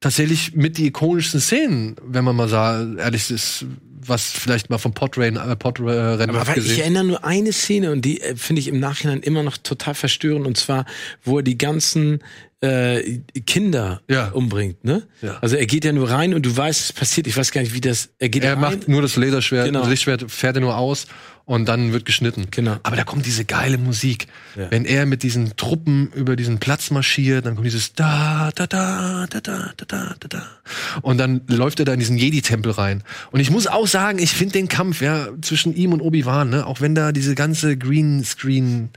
tatsächlich mit die ikonischsten Szenen, wenn man mal sah, ehrlich ist, was vielleicht mal vom Podrennen, äh, Podrennen Aber weil ich erinnere nur eine Szene und die äh, finde ich im Nachhinein immer noch total verstörend und zwar, wo er die ganzen äh, Kinder Ja. umbringt, ne? Ja. Also er geht ja nur rein und du weißt, es passiert. Ich weiß gar nicht, wie das. Er geht Er rein. macht nur das Laserschwert, Genau. das Lichtschwert fährt er nur aus und dann wird geschnitten. Genau. Aber da kommt diese geile Musik. Ja. Wenn er mit diesen Truppen über diesen Platz marschiert, dann kommt dieses da, da, da, da, da, da, da, da. Und dann läuft er da in diesen Jedi-Tempel rein. Und ich muss auch sagen, ich finde den Kampf ja, zwischen ihm und Obi-Wan, ne, auch wenn da diese ganze Greenscreen-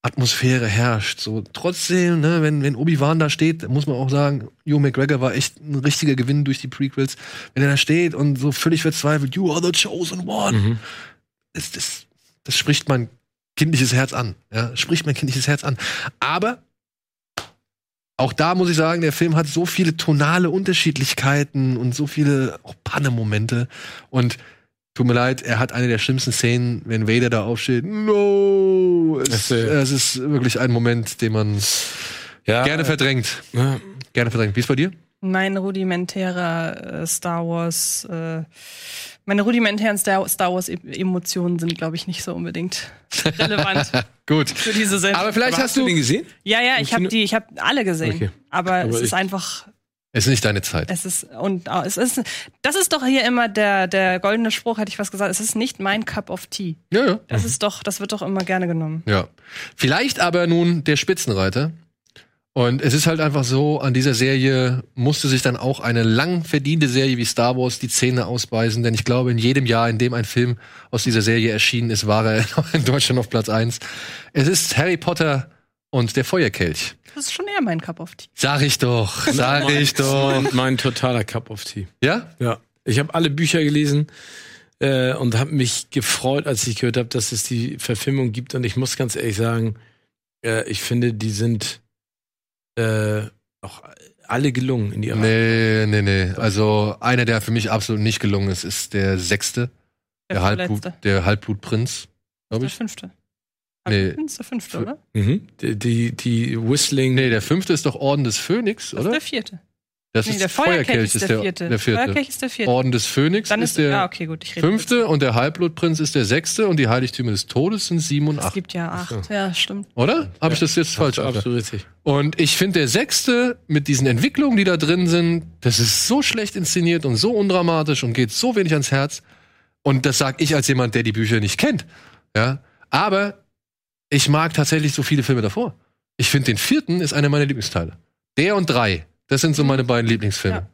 Atmosphäre herrscht. So trotzdem, ne, wenn, wenn Obi-Wan da steht, muss man auch sagen, Hugh McGregor war echt ein richtiger Gewinn durch die Prequels. Wenn er da steht und so völlig verzweifelt, you are the chosen one. Mhm das, das, das spricht mein kindliches Herz an. Ja, spricht mein kindliches Herz an. Aber auch da muss ich sagen, der Film hat so viele tonale Unterschiedlichkeiten und so viele auch Panne-Momente. Und tut mir leid, er hat eine der schlimmsten Szenen, wenn Vader da aufsteht. No! Es, äh, es ist wirklich ein Moment, den man Ja, gerne verdrängt. ja. Gerne verdrängt. Wie ist bei dir? Mein rudimentärer äh, Star Wars, äh, meine rudimentären Star, Star Wars E- Emotionen sind, glaube ich, nicht so unbedingt relevant Gut. für diese Sendung. Aber vielleicht Aber hast du. den gesehen? ja, ja, ich habe die, ich habe alle gesehen. Okay. Aber, Aber es ist einfach, Es ist nicht deine Zeit. es ist und äh, es ist, das ist doch hier immer der der goldene Spruch, hätte ich was gesagt. Es ist nicht mein Cup of Tea. Ja, ja. Das ist doch, das wird doch immer gerne genommen. Ja. Vielleicht aber nun der Spitzenreiter. Und es ist halt einfach so, an dieser Serie musste sich dann auch eine lang verdiente Serie wie Star Wars die Zähne ausbeißen, denn ich glaube, in jedem Jahr, in dem ein Film aus dieser Serie erschienen ist, war er in Deutschland auf Platz eins. Es ist Harry Potter und der Feuerkelch. Das ist schon eher mein Cup of Tea. Sag ich doch, sag ich doch. Mein, mein totaler Cup of Tea. Ja? Ja. Ich habe alle Bücher gelesen äh, und habe mich gefreut, als ich gehört habe, dass es die Verfilmung gibt. Und ich muss ganz ehrlich sagen, äh, ich finde, die sind äh, auch alle gelungen in ihrer Nee, nee, nee. Also einer, der für mich absolut nicht gelungen ist, ist der sechste. Der, Der, Halbblut, der Halbblutprinz, glaube Der ich. fünfte. Nee. Ist der fünfte, oder? Mhm. Die, die, die Whistling. Nee, der fünfte ist doch Orden des Phönix, Das ist oder? der vierte. Das Nee, ist der Feuerkelch ist der vierte. Der vierte. Feuerkelch ist der vierte. Orden des Phönix Dann ist, ist, der ja, okay, gut, ich rede fünfte und der Halbblutprinz ist der sechste und die Heiligtümer des Todes sind sieben und Es acht. gibt ja acht. Ja, stimmt. Oder? Habe ich das jetzt falsch Absolut, gesagt? absolut richtig. Und ich finde, der sechste mit diesen Entwicklungen, die da drin sind, das ist so schlecht inszeniert und so undramatisch und geht so wenig ans Herz. Und das sage ich als jemand, der die Bücher nicht kennt. Ja, aber ich mag tatsächlich so viele Filme davor. Ich finde, den vierten ist einer meiner Lieblingsteile. Der und drei, das sind so meine beiden Lieblingsfilme. Ja.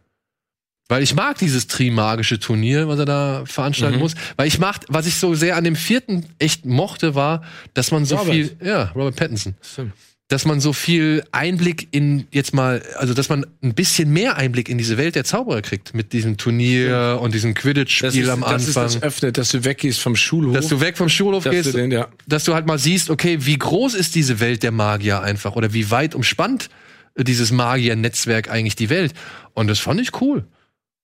Weil ich mag dieses Trimagische Turnier, was er da veranstalten Mhm. muss. Weil ich mag, was ich so sehr an dem vierten echt mochte, war, dass man so Robert. viel, ja, Robert Pattinson Stimmt. dass man so viel Einblick in jetzt mal, also dass man ein bisschen mehr Einblick in diese Welt der Zauberer kriegt mit diesem Turnier und diesem Quidditch-Spiel am das ist Anfang. das öffnet, dass du weggehst vom Schulhof. dass du weg vom Schulhof dass gehst, du den, ja. dass du halt mal siehst, okay, wie groß ist diese Welt der Magier einfach oder wie weit umspannt dieses Magier-Netzwerk eigentlich die Welt. Und das fand ich cool.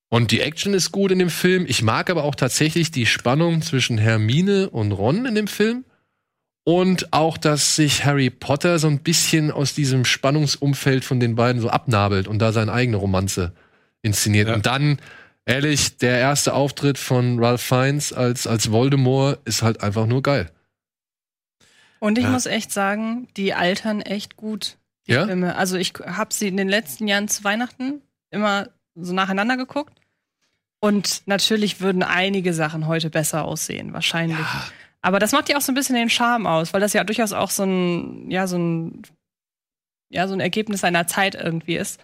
Und die Action ist gut in dem Film. Ich mag aber auch tatsächlich die Spannung zwischen Hermine und Ron in dem Film. Und auch, dass sich Harry Potter so ein bisschen aus diesem Spannungsumfeld von den beiden so abnabelt und da seine eigene Romanze inszeniert. Ja. Und dann, ehrlich, der erste Auftritt von Ralph Fiennes als, als Voldemort ist halt einfach nur geil. Und ich Ja. muss echt sagen, die altern echt gut, die Ja? Filme. Also ich habe sie in den letzten Jahren zu Weihnachten immer so nacheinander geguckt. Und natürlich würden einige Sachen heute besser aussehen, wahrscheinlich. Aber das macht ja auch so ein bisschen den Charme aus, weil das ja durchaus auch so ein, ja, so ein, ja, so ein Ergebnis seiner Zeit irgendwie ist.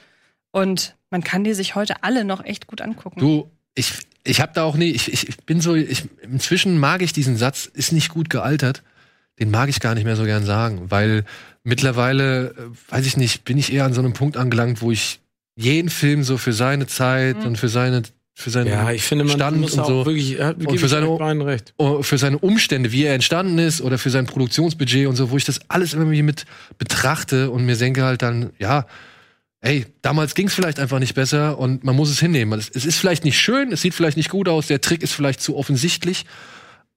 Und man kann die sich heute alle noch echt gut angucken. Du, ich, ich hab da auch nie, ich, ich bin so, ich, inzwischen mag ich diesen Satz, ist nicht gut gealtert. Den mag ich gar nicht mehr so gern sagen, weil mittlerweile, äh, weiß ich nicht, bin ich eher an so einem Punkt angelangt, wo ich jeden Film so für seine Zeit und für seine für seinen Ja, ich finde, man Stand muss und so wirklich, Und für seine-. Oh, für seine Umstände, wie er entstanden ist oder für sein Produktionsbudget und so, wo ich das alles irgendwie mit betrachte und mir denke halt dann, ja, ey, damals ging es vielleicht einfach nicht besser und man muss es hinnehmen. Es, es ist vielleicht nicht schön, es sieht vielleicht nicht gut aus, der Trick ist vielleicht zu offensichtlich,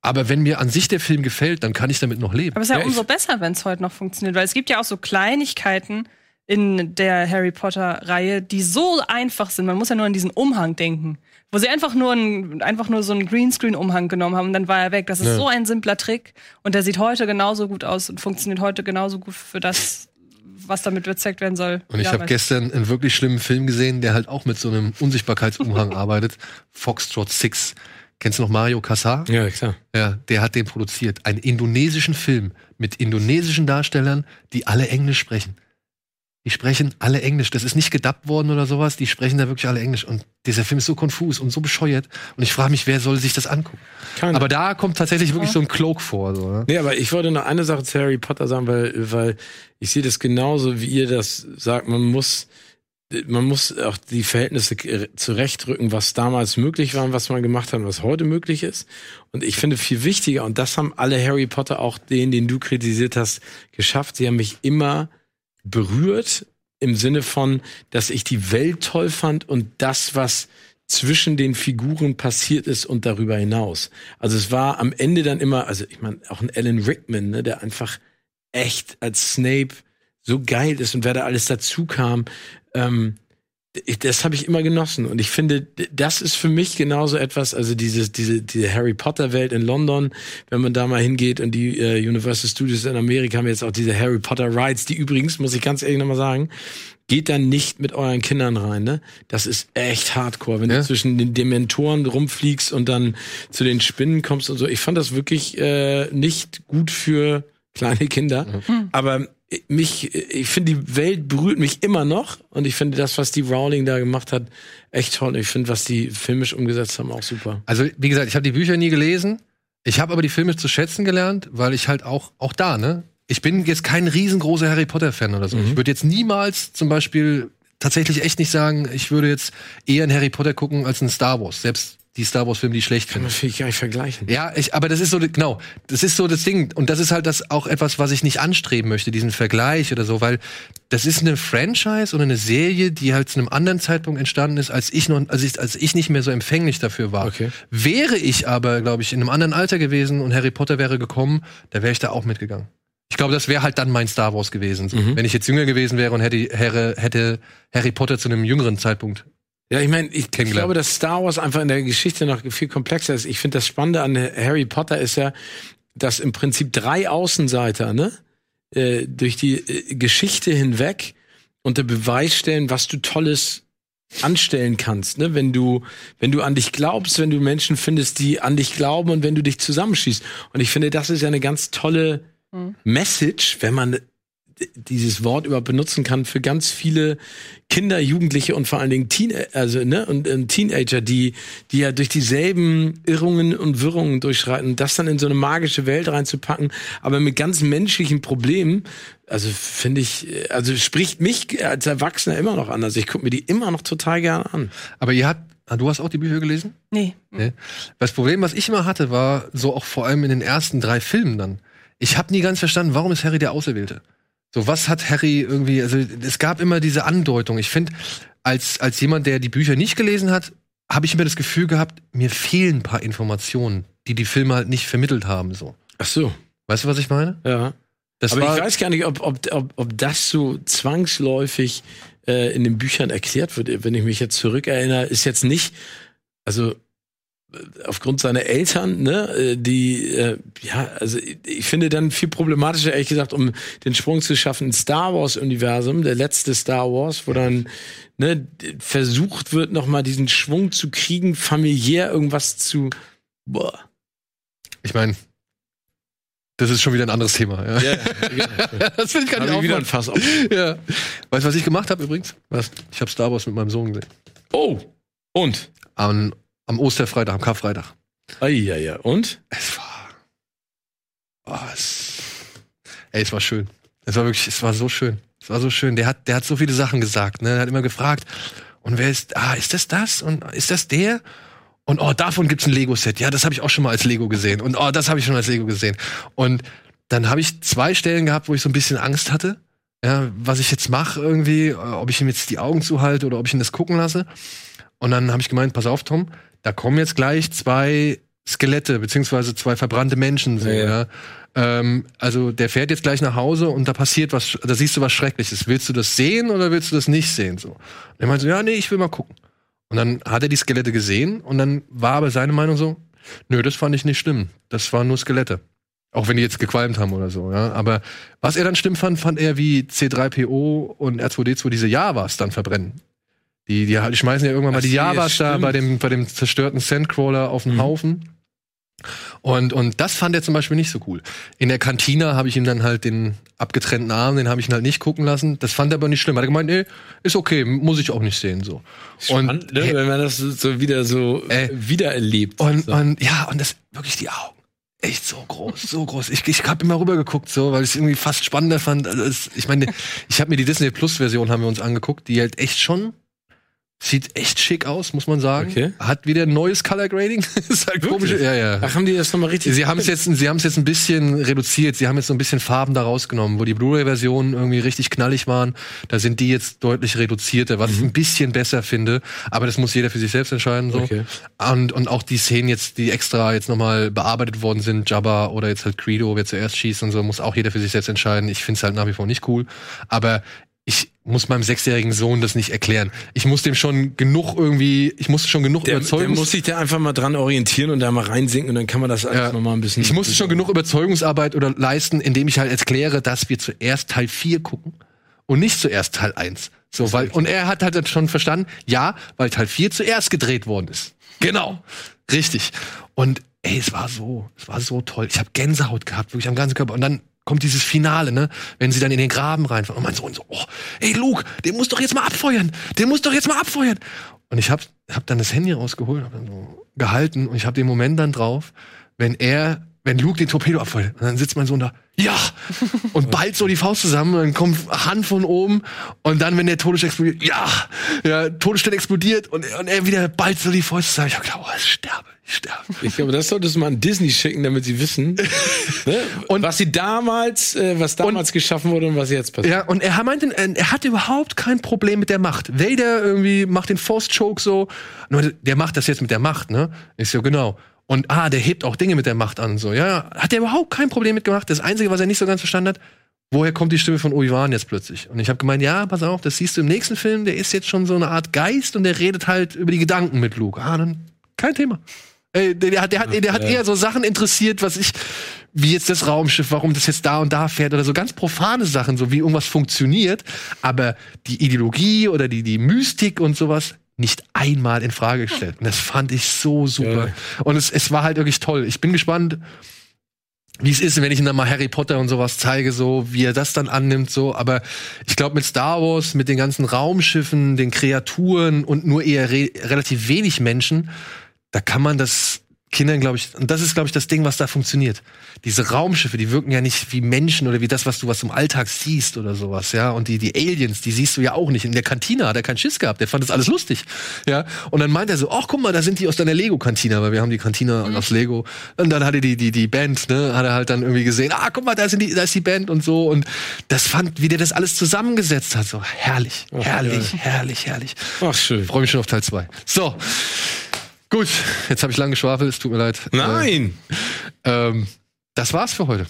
aber wenn mir an sich der Film gefällt, dann kann ich damit noch leben. Aber es ist ja, Ja, umso besser, wenn es heute noch funktioniert, weil es gibt ja auch so Kleinigkeiten in der Harry Potter-Reihe, die so einfach sind. Man muss ja nur an diesen Umhang denken, wo sie einfach nur, ein, einfach nur so einen Greenscreen-Umhang genommen haben und dann war er weg. Das ist Ja. so ein simpler Trick und der sieht heute genauso gut aus und funktioniert heute genauso gut für das, was damit bezweckt werden soll. Und ich habe gestern einen wirklich schlimmen Film gesehen, der halt auch mit so einem Unsichtbarkeitsumhang arbeitet. Foxtrot 6. Kennst du noch Mario Kassar? Ja, klar. Ja, der hat den produziert. Einen indonesischen Film mit indonesischen Darstellern, die alle Englisch sprechen. Die sprechen alle Englisch. Das ist nicht gedubbt worden oder sowas. Die sprechen da wirklich alle Englisch. Und dieser Film ist so konfus und so bescheuert. Und ich frage mich, wer soll sich das angucken? Keiner. Aber da kommt tatsächlich wirklich so ein Cloak vor. So, ne? Nee, aber ich wollte noch eine Sache zu Harry Potter sagen, weil, weil ich sehe das genauso, wie ihr das sagt. Man muss, man muss auch die Verhältnisse k- zurechtrücken, was damals möglich war und was man gemacht hat und was heute möglich ist. Und ich finde viel wichtiger, und das haben alle Harry Potter, auch den, den du kritisiert hast, geschafft. Sie haben mich immer berührt im Sinne von, dass ich die Welt toll fand und das, was zwischen den Figuren passiert ist und darüber hinaus. Also es war am Ende dann immer, also ich meine, auch ein Alan Rickman, ne, der einfach echt als Snape so geil ist und wer da alles dazu kam, ähm, das habe ich immer genossen und ich finde, das ist für mich genauso etwas, also dieses, diese, diese Harry Potter Welt in London, wenn man da mal hingeht und die äh, Universal Studios in Amerika haben jetzt auch diese Harry Potter Rides, die übrigens, muss ich ganz ehrlich nochmal sagen, geht dann nicht mit euren Kindern rein, ne? Das ist echt hardcore, wenn Ja. du zwischen den Dementoren rumfliegst und dann zu den Spinnen kommst und so. Ich fand das wirklich äh, nicht gut für kleine Kinder, aber mich, ich finde, die Welt berührt mich immer noch und ich finde das, was die Rowling da gemacht hat, echt toll. Ich finde, was die filmisch umgesetzt haben, auch super. Also, wie gesagt, ich habe die Bücher nie gelesen. Ich habe aber die Filme zu schätzen gelernt, weil ich halt auch, auch da, ne? Ich bin jetzt kein riesengroßer Harry Potter-Fan oder so. Ich würde jetzt niemals zum Beispiel tatsächlich echt nicht sagen, ich würde jetzt eher einen Harry Potter gucken als einen Star Wars. Selbst die Star Wars-Filme, die ich schlecht Kann finde. man vielleicht gar nicht vergleichen. Ja, ich, aber das ist so, genau, das ist so das Ding. Und das ist halt das auch etwas, was ich nicht anstreben möchte, diesen Vergleich oder so, weil das ist eine Franchise oder eine Serie, die halt zu einem anderen Zeitpunkt entstanden ist, als ich noch, als ich, als ich nicht mehr so empfänglich dafür war. Okay. Wäre ich aber, glaube ich, in einem anderen Alter gewesen und Harry Potter wäre gekommen, da wäre ich da auch mitgegangen. Ich glaube, das wäre halt dann mein Star Wars gewesen. So. Mhm. Wenn ich jetzt jünger gewesen wäre und hätte, hätte, hätte Harry Potter zu einem jüngeren Zeitpunkt. Ja, ich meine, ich, ich glaube, dass Star Wars einfach in der Geschichte noch viel komplexer ist. Ich finde, das Spannende an Harry Potter ist ja, dass im Prinzip drei Außenseiter, ne, äh, durch die äh, Geschichte hinweg unter Beweis stellen, was du Tolles anstellen kannst, ne? Wenn du, wenn du an dich glaubst, wenn du Menschen findest, die an dich glauben und wenn du dich zusammenschießt. Und ich finde, das ist ja eine ganz tolle Message, wenn man dieses Wort überhaupt benutzen kann für ganz viele Kinder, Jugendliche und vor allen Dingen Teen, also ne und ähm, Teenager, die die ja durch dieselben Irrungen und Wirrungen durchschreiten, das dann in so eine magische Welt reinzupacken, aber mit ganz menschlichen Problemen, also finde ich, also spricht mich als Erwachsener immer noch an. Also ich gucke mir die immer noch total gerne an. Aber ihr habt, ah, du hast auch die Bücher gelesen? Nee. Nee. Das Problem, was ich immer hatte, war so auch vor allem in den ersten drei Filmen dann. Ich habe nie ganz verstanden, warum ist Harry der Auserwählte? So, was hat Harry irgendwie, also es gab immer diese Andeutung. Ich finde, als, als jemand, der die Bücher nicht gelesen hat, habe ich immer das Gefühl gehabt, mir fehlen ein paar Informationen, die die Filme halt nicht vermittelt haben. So. Ach so, Weißt du, was ich meine? ja. Das Aber ich weiß gar nicht, ob, ob, ob, ob das so zwangsläufig äh, in den Büchern erklärt wird. Wenn ich mich jetzt zurückerinnere, ist jetzt nicht, also aufgrund seiner Eltern, ne, äh, die, äh, ja, also ich, finde dann viel problematischer, ehrlich gesagt, um den Sprung zu schaffen ins Star Wars-Universum, der letzte Star Wars, wo dann ne, versucht wird, nochmal diesen Schwung zu kriegen, familiär irgendwas zu. Boah. ich meine, das ist schon wieder ein anderes Thema. Ja. Ja, das will ich gar nicht Hab ich wieder ein. Fass auf. Ja. Weißt du, was ich gemacht habe übrigens? Was? Ich habe Star Wars mit meinem Sohn gesehen. Oh, und? Am, am Osterfreitag, am Karfreitag. Ah, ja, ja. Und? Es war. Oh, es, ey, es war schön. Es war wirklich, es war so schön. Es war so schön. Der hat, der hat so viele Sachen gesagt. Ne? Er hat immer gefragt, und wer ist, ah, ist das das? Und ist das der? Und oh, davon gibt's ein Lego-Set. Ja, das habe ich auch schon mal als Lego gesehen. Und oh, das habe ich schon als Lego gesehen. Und dann habe ich zwei Stellen gehabt, wo ich so ein bisschen Angst hatte. Ja, was ich jetzt mache irgendwie, ob ich ihm jetzt die Augen zuhalte oder ob ich ihn das gucken lasse. Und dann habe ich gemeint, pass auf, Tom, da kommen jetzt gleich zwei Skelette, beziehungsweise zwei verbrannte Menschen. So, Ja, ja. Ähm, also der fährt jetzt gleich nach Hause und da passiert was, da siehst du was Schreckliches. Willst du das sehen oder willst du das nicht sehen? So. Und er meinte so, ja, nee, ich will mal gucken. Und dann hat er die Skelette gesehen und dann war aber seine Meinung so, nö, das fand ich nicht schlimm. Das waren nur Skelette. Auch wenn die jetzt gequalmt haben oder so, ja. Aber was er dann schlimm fand, fand er, wie C3PO und R2D2 diese Javas dann verbrennen. Die, die, die schmeißen ja irgendwann mal Ach, die ja, Javas da bei dem, bei dem zerstörten Sandcrawler auf den Mhm. Haufen. Und, und das fand er zum Beispiel nicht so cool. In der Kantine habe ich ihm dann halt den abgetrennten Arm, den habe ich ihn halt nicht gucken lassen. Das fand er aber nicht schlimm. Hat er gemeint, nee, ist okay, muss ich auch nicht sehen, so. Spannend, ne? wenn man das so- so wieder so Äh, wiedererlebt. Und, so. und ja, und das wirklich die Augen. Echt so groß, so groß. Ich, ich habe immer rübergeguckt, so, weil ich es irgendwie fast spannender fand. Also es, ich meine, ich habe mir die Disney Plus Version haben wir uns angeguckt, die halt echt schon sieht echt schick aus, muss man sagen. Okay. Hat wieder ein neues Color Grading. ist halt komisch. Ja, ja. Ach, haben die das nochmal richtig? Sie haben es jetzt, sie haben es jetzt ein bisschen reduziert. Sie haben jetzt so ein bisschen Farben da rausgenommen, wo die Blu-ray-Versionen irgendwie richtig knallig waren. Da sind die jetzt deutlich reduzierter, was ich ein bisschen besser finde. Aber das muss jeder für sich selbst entscheiden. So. Okay. Und, und auch die Szenen jetzt, die extra jetzt nochmal bearbeitet worden sind, Jabba oder jetzt halt Credo, wer zuerst schießt und so, muss auch jeder für sich selbst entscheiden. Ich finde es halt nach wie vor nicht cool. Aber muss meinem sechsjährigen Sohn das nicht erklären. Ich muss dem schon genug irgendwie, ich muss schon genug der, der überzeugen. muss sich da einfach mal dran orientieren und da mal reinsinken und dann kann man das alles Ja. nochmal ein bisschen. Ich musste schon genug Überzeugungsarbeit oder leisten, indem ich halt erkläre, dass wir zuerst Teil 4 gucken und nicht zuerst Teil 1. So, weil, und er hat halt schon verstanden, ja, weil Teil 4 zuerst gedreht worden ist. Genau. Richtig. Und ey, es war so, es war so toll. Ich habe Gänsehaut gehabt, wirklich am ganzen Körper. Und dann kommt dieses Finale, ne? Wenn sie dann in den Graben reinfahren. Und mein Sohn so, oh, ey Luke, den muss doch jetzt mal abfeuern. Den muss doch jetzt mal abfeuern. Und ich hab, hab dann das Handy rausgeholt, hab dann so gehalten und ich hab den Moment dann drauf, wenn er, wenn Luke den Torpedo abfeuert. Und dann sitzt mein Sohn da, ja! Und ballt so die Faust zusammen, und dann kommt Hand von oben und dann, wenn der Todesstern explodiert, ja! Ja, Todesstern explodiert und, und er wieder ballt so die Fäuste zusammen. Ich hab gedacht, oh, ich sterbe, ich sterbe. Ich glaube, das solltest du mal an Disney schicken, damit sie wissen, ne? Und- was sie damals, äh, was damals geschaffen wurde und was jetzt passiert. Ja, und er meinte, äh, er hat überhaupt kein Problem mit der Macht. Vader irgendwie macht den Force Choke so. Nur der macht das jetzt mit der Macht, ne? Ist ja genau. Und ah, der hebt auch Dinge mit der Macht an, so. Ja, hat er überhaupt kein Problem mit gemacht. Das Einzige, was er nicht so ganz verstanden hat, woher kommt die Stimme von Obi-Wan jetzt plötzlich? Und ich habe gemeint, ja, pass auf, das siehst du im nächsten Film, der ist jetzt schon so eine Art Geist und der redet halt über die Gedanken mit Luke. Ah, dann kein Thema. Ey, der, der hat, der hat, der hat eher so Sachen interessiert, was ich, wie jetzt das Raumschiff, warum das jetzt da und da fährt oder so ganz profane Sachen, so wie irgendwas funktioniert, aber die Ideologie oder die, die Mystik und sowas nicht einmal in Frage gestellt. Und das fand ich so super. Geil. Und es, es war halt wirklich toll. Ich bin gespannt, wie es ist, wenn ich ihm dann mal Harry Potter und sowas zeige, so wie er das dann annimmt, so. Aber ich glaube, mit Star Wars, mit den ganzen Raumschiffen, den Kreaturen und nur eher re relativ wenig Menschen, da kann man das Kindern, glaube ich, und das ist, glaube ich, das Ding, was da funktioniert. Diese Raumschiffe, die wirken ja nicht wie Menschen oder wie das, was du was im Alltag siehst oder sowas, ja. Und die, die Aliens, die siehst du ja auch nicht. In der Kantine hat er keinen Schiss gehabt, der fand das alles lustig, ja. Und dann meint er so, ach, guck mal, da sind die aus deiner Lego-Kantine, weil wir haben die Kantine aus Lego. Und dann hat er die, die, die Band, ne, hat er halt dann irgendwie gesehen, ah, guck mal, da sind die, da ist die Band und so. Und das fand, wie der das alles zusammengesetzt hat, so herrlich, herrlich, herrlich, herrlich. Ach, schön. Freue mich schon auf Teil 2. So. Gut, jetzt habe ich lang geschwafelt, es tut mir leid. Nein! Äh, ähm, das war's für heute,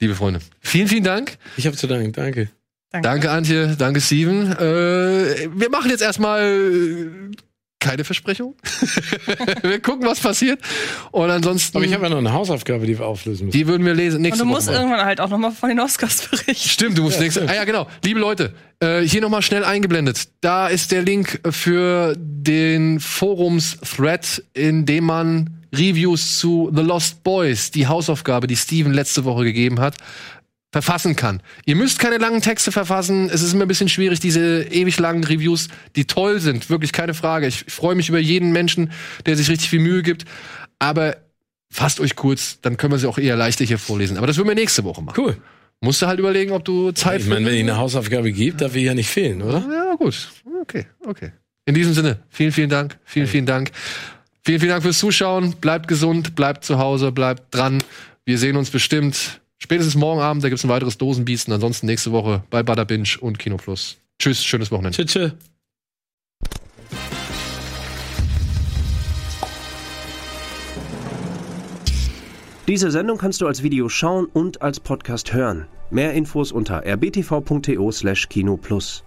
liebe Freunde. Vielen, vielen Dank. Ich habe zu danken, danke. Danke, Antje. Danke, Steven. Äh, wir machen jetzt erstmal äh, keine Versprechung. wir gucken, was passiert. Und ansonsten, Aber ich habe ja noch eine Hausaufgabe, die wir auflösen müssen. die würden wir lesen Und nächste du Woche. musst mal. irgendwann halt auch nochmal von den Oscars berichten. Stimmt, du musst Ja, nächste. Ah ja, genau. Liebe Leute, äh, hier nochmal schnell eingeblendet. Da ist der Link für den Forums-Thread, in dem man Reviews zu The Lost Boys, die Hausaufgabe, die Steven letzte Woche gegeben hat, verfassen kann. Ihr müsst keine langen Texte verfassen. Es ist immer ein bisschen schwierig, diese ewig langen Reviews, die toll sind, wirklich keine Frage. Ich freue mich über jeden Menschen, der sich richtig viel Mühe gibt. Aber fasst euch kurz, dann können wir sie auch eher leichter hier vorlesen. Aber das würden wir nächste Woche machen. Cool. Musst du halt überlegen, ob du Zeit Ich meine, wenn ich eine Hausaufgabe gibt, darf ich ja nicht fehlen, oder? Ja, gut. Okay, okay. In diesem Sinne, vielen, vielen Dank. Vielen, vielen Dank. Vielen, vielen Dank fürs Zuschauen. Bleibt gesund, bleibt zu Hause, bleibt dran. Wir sehen uns bestimmt spätestens morgen Abend. Da gibt's ein weiteres Dosenbiest. Und ansonsten nächste Woche bei Butter Binge und Kino Plus. Tschüss, schönes Wochenende. Tschüss. tschüss. Diese Sendung kannst du als Video schauen und als Podcast hören. Mehr Infos unter rbtv.to/kinoplus.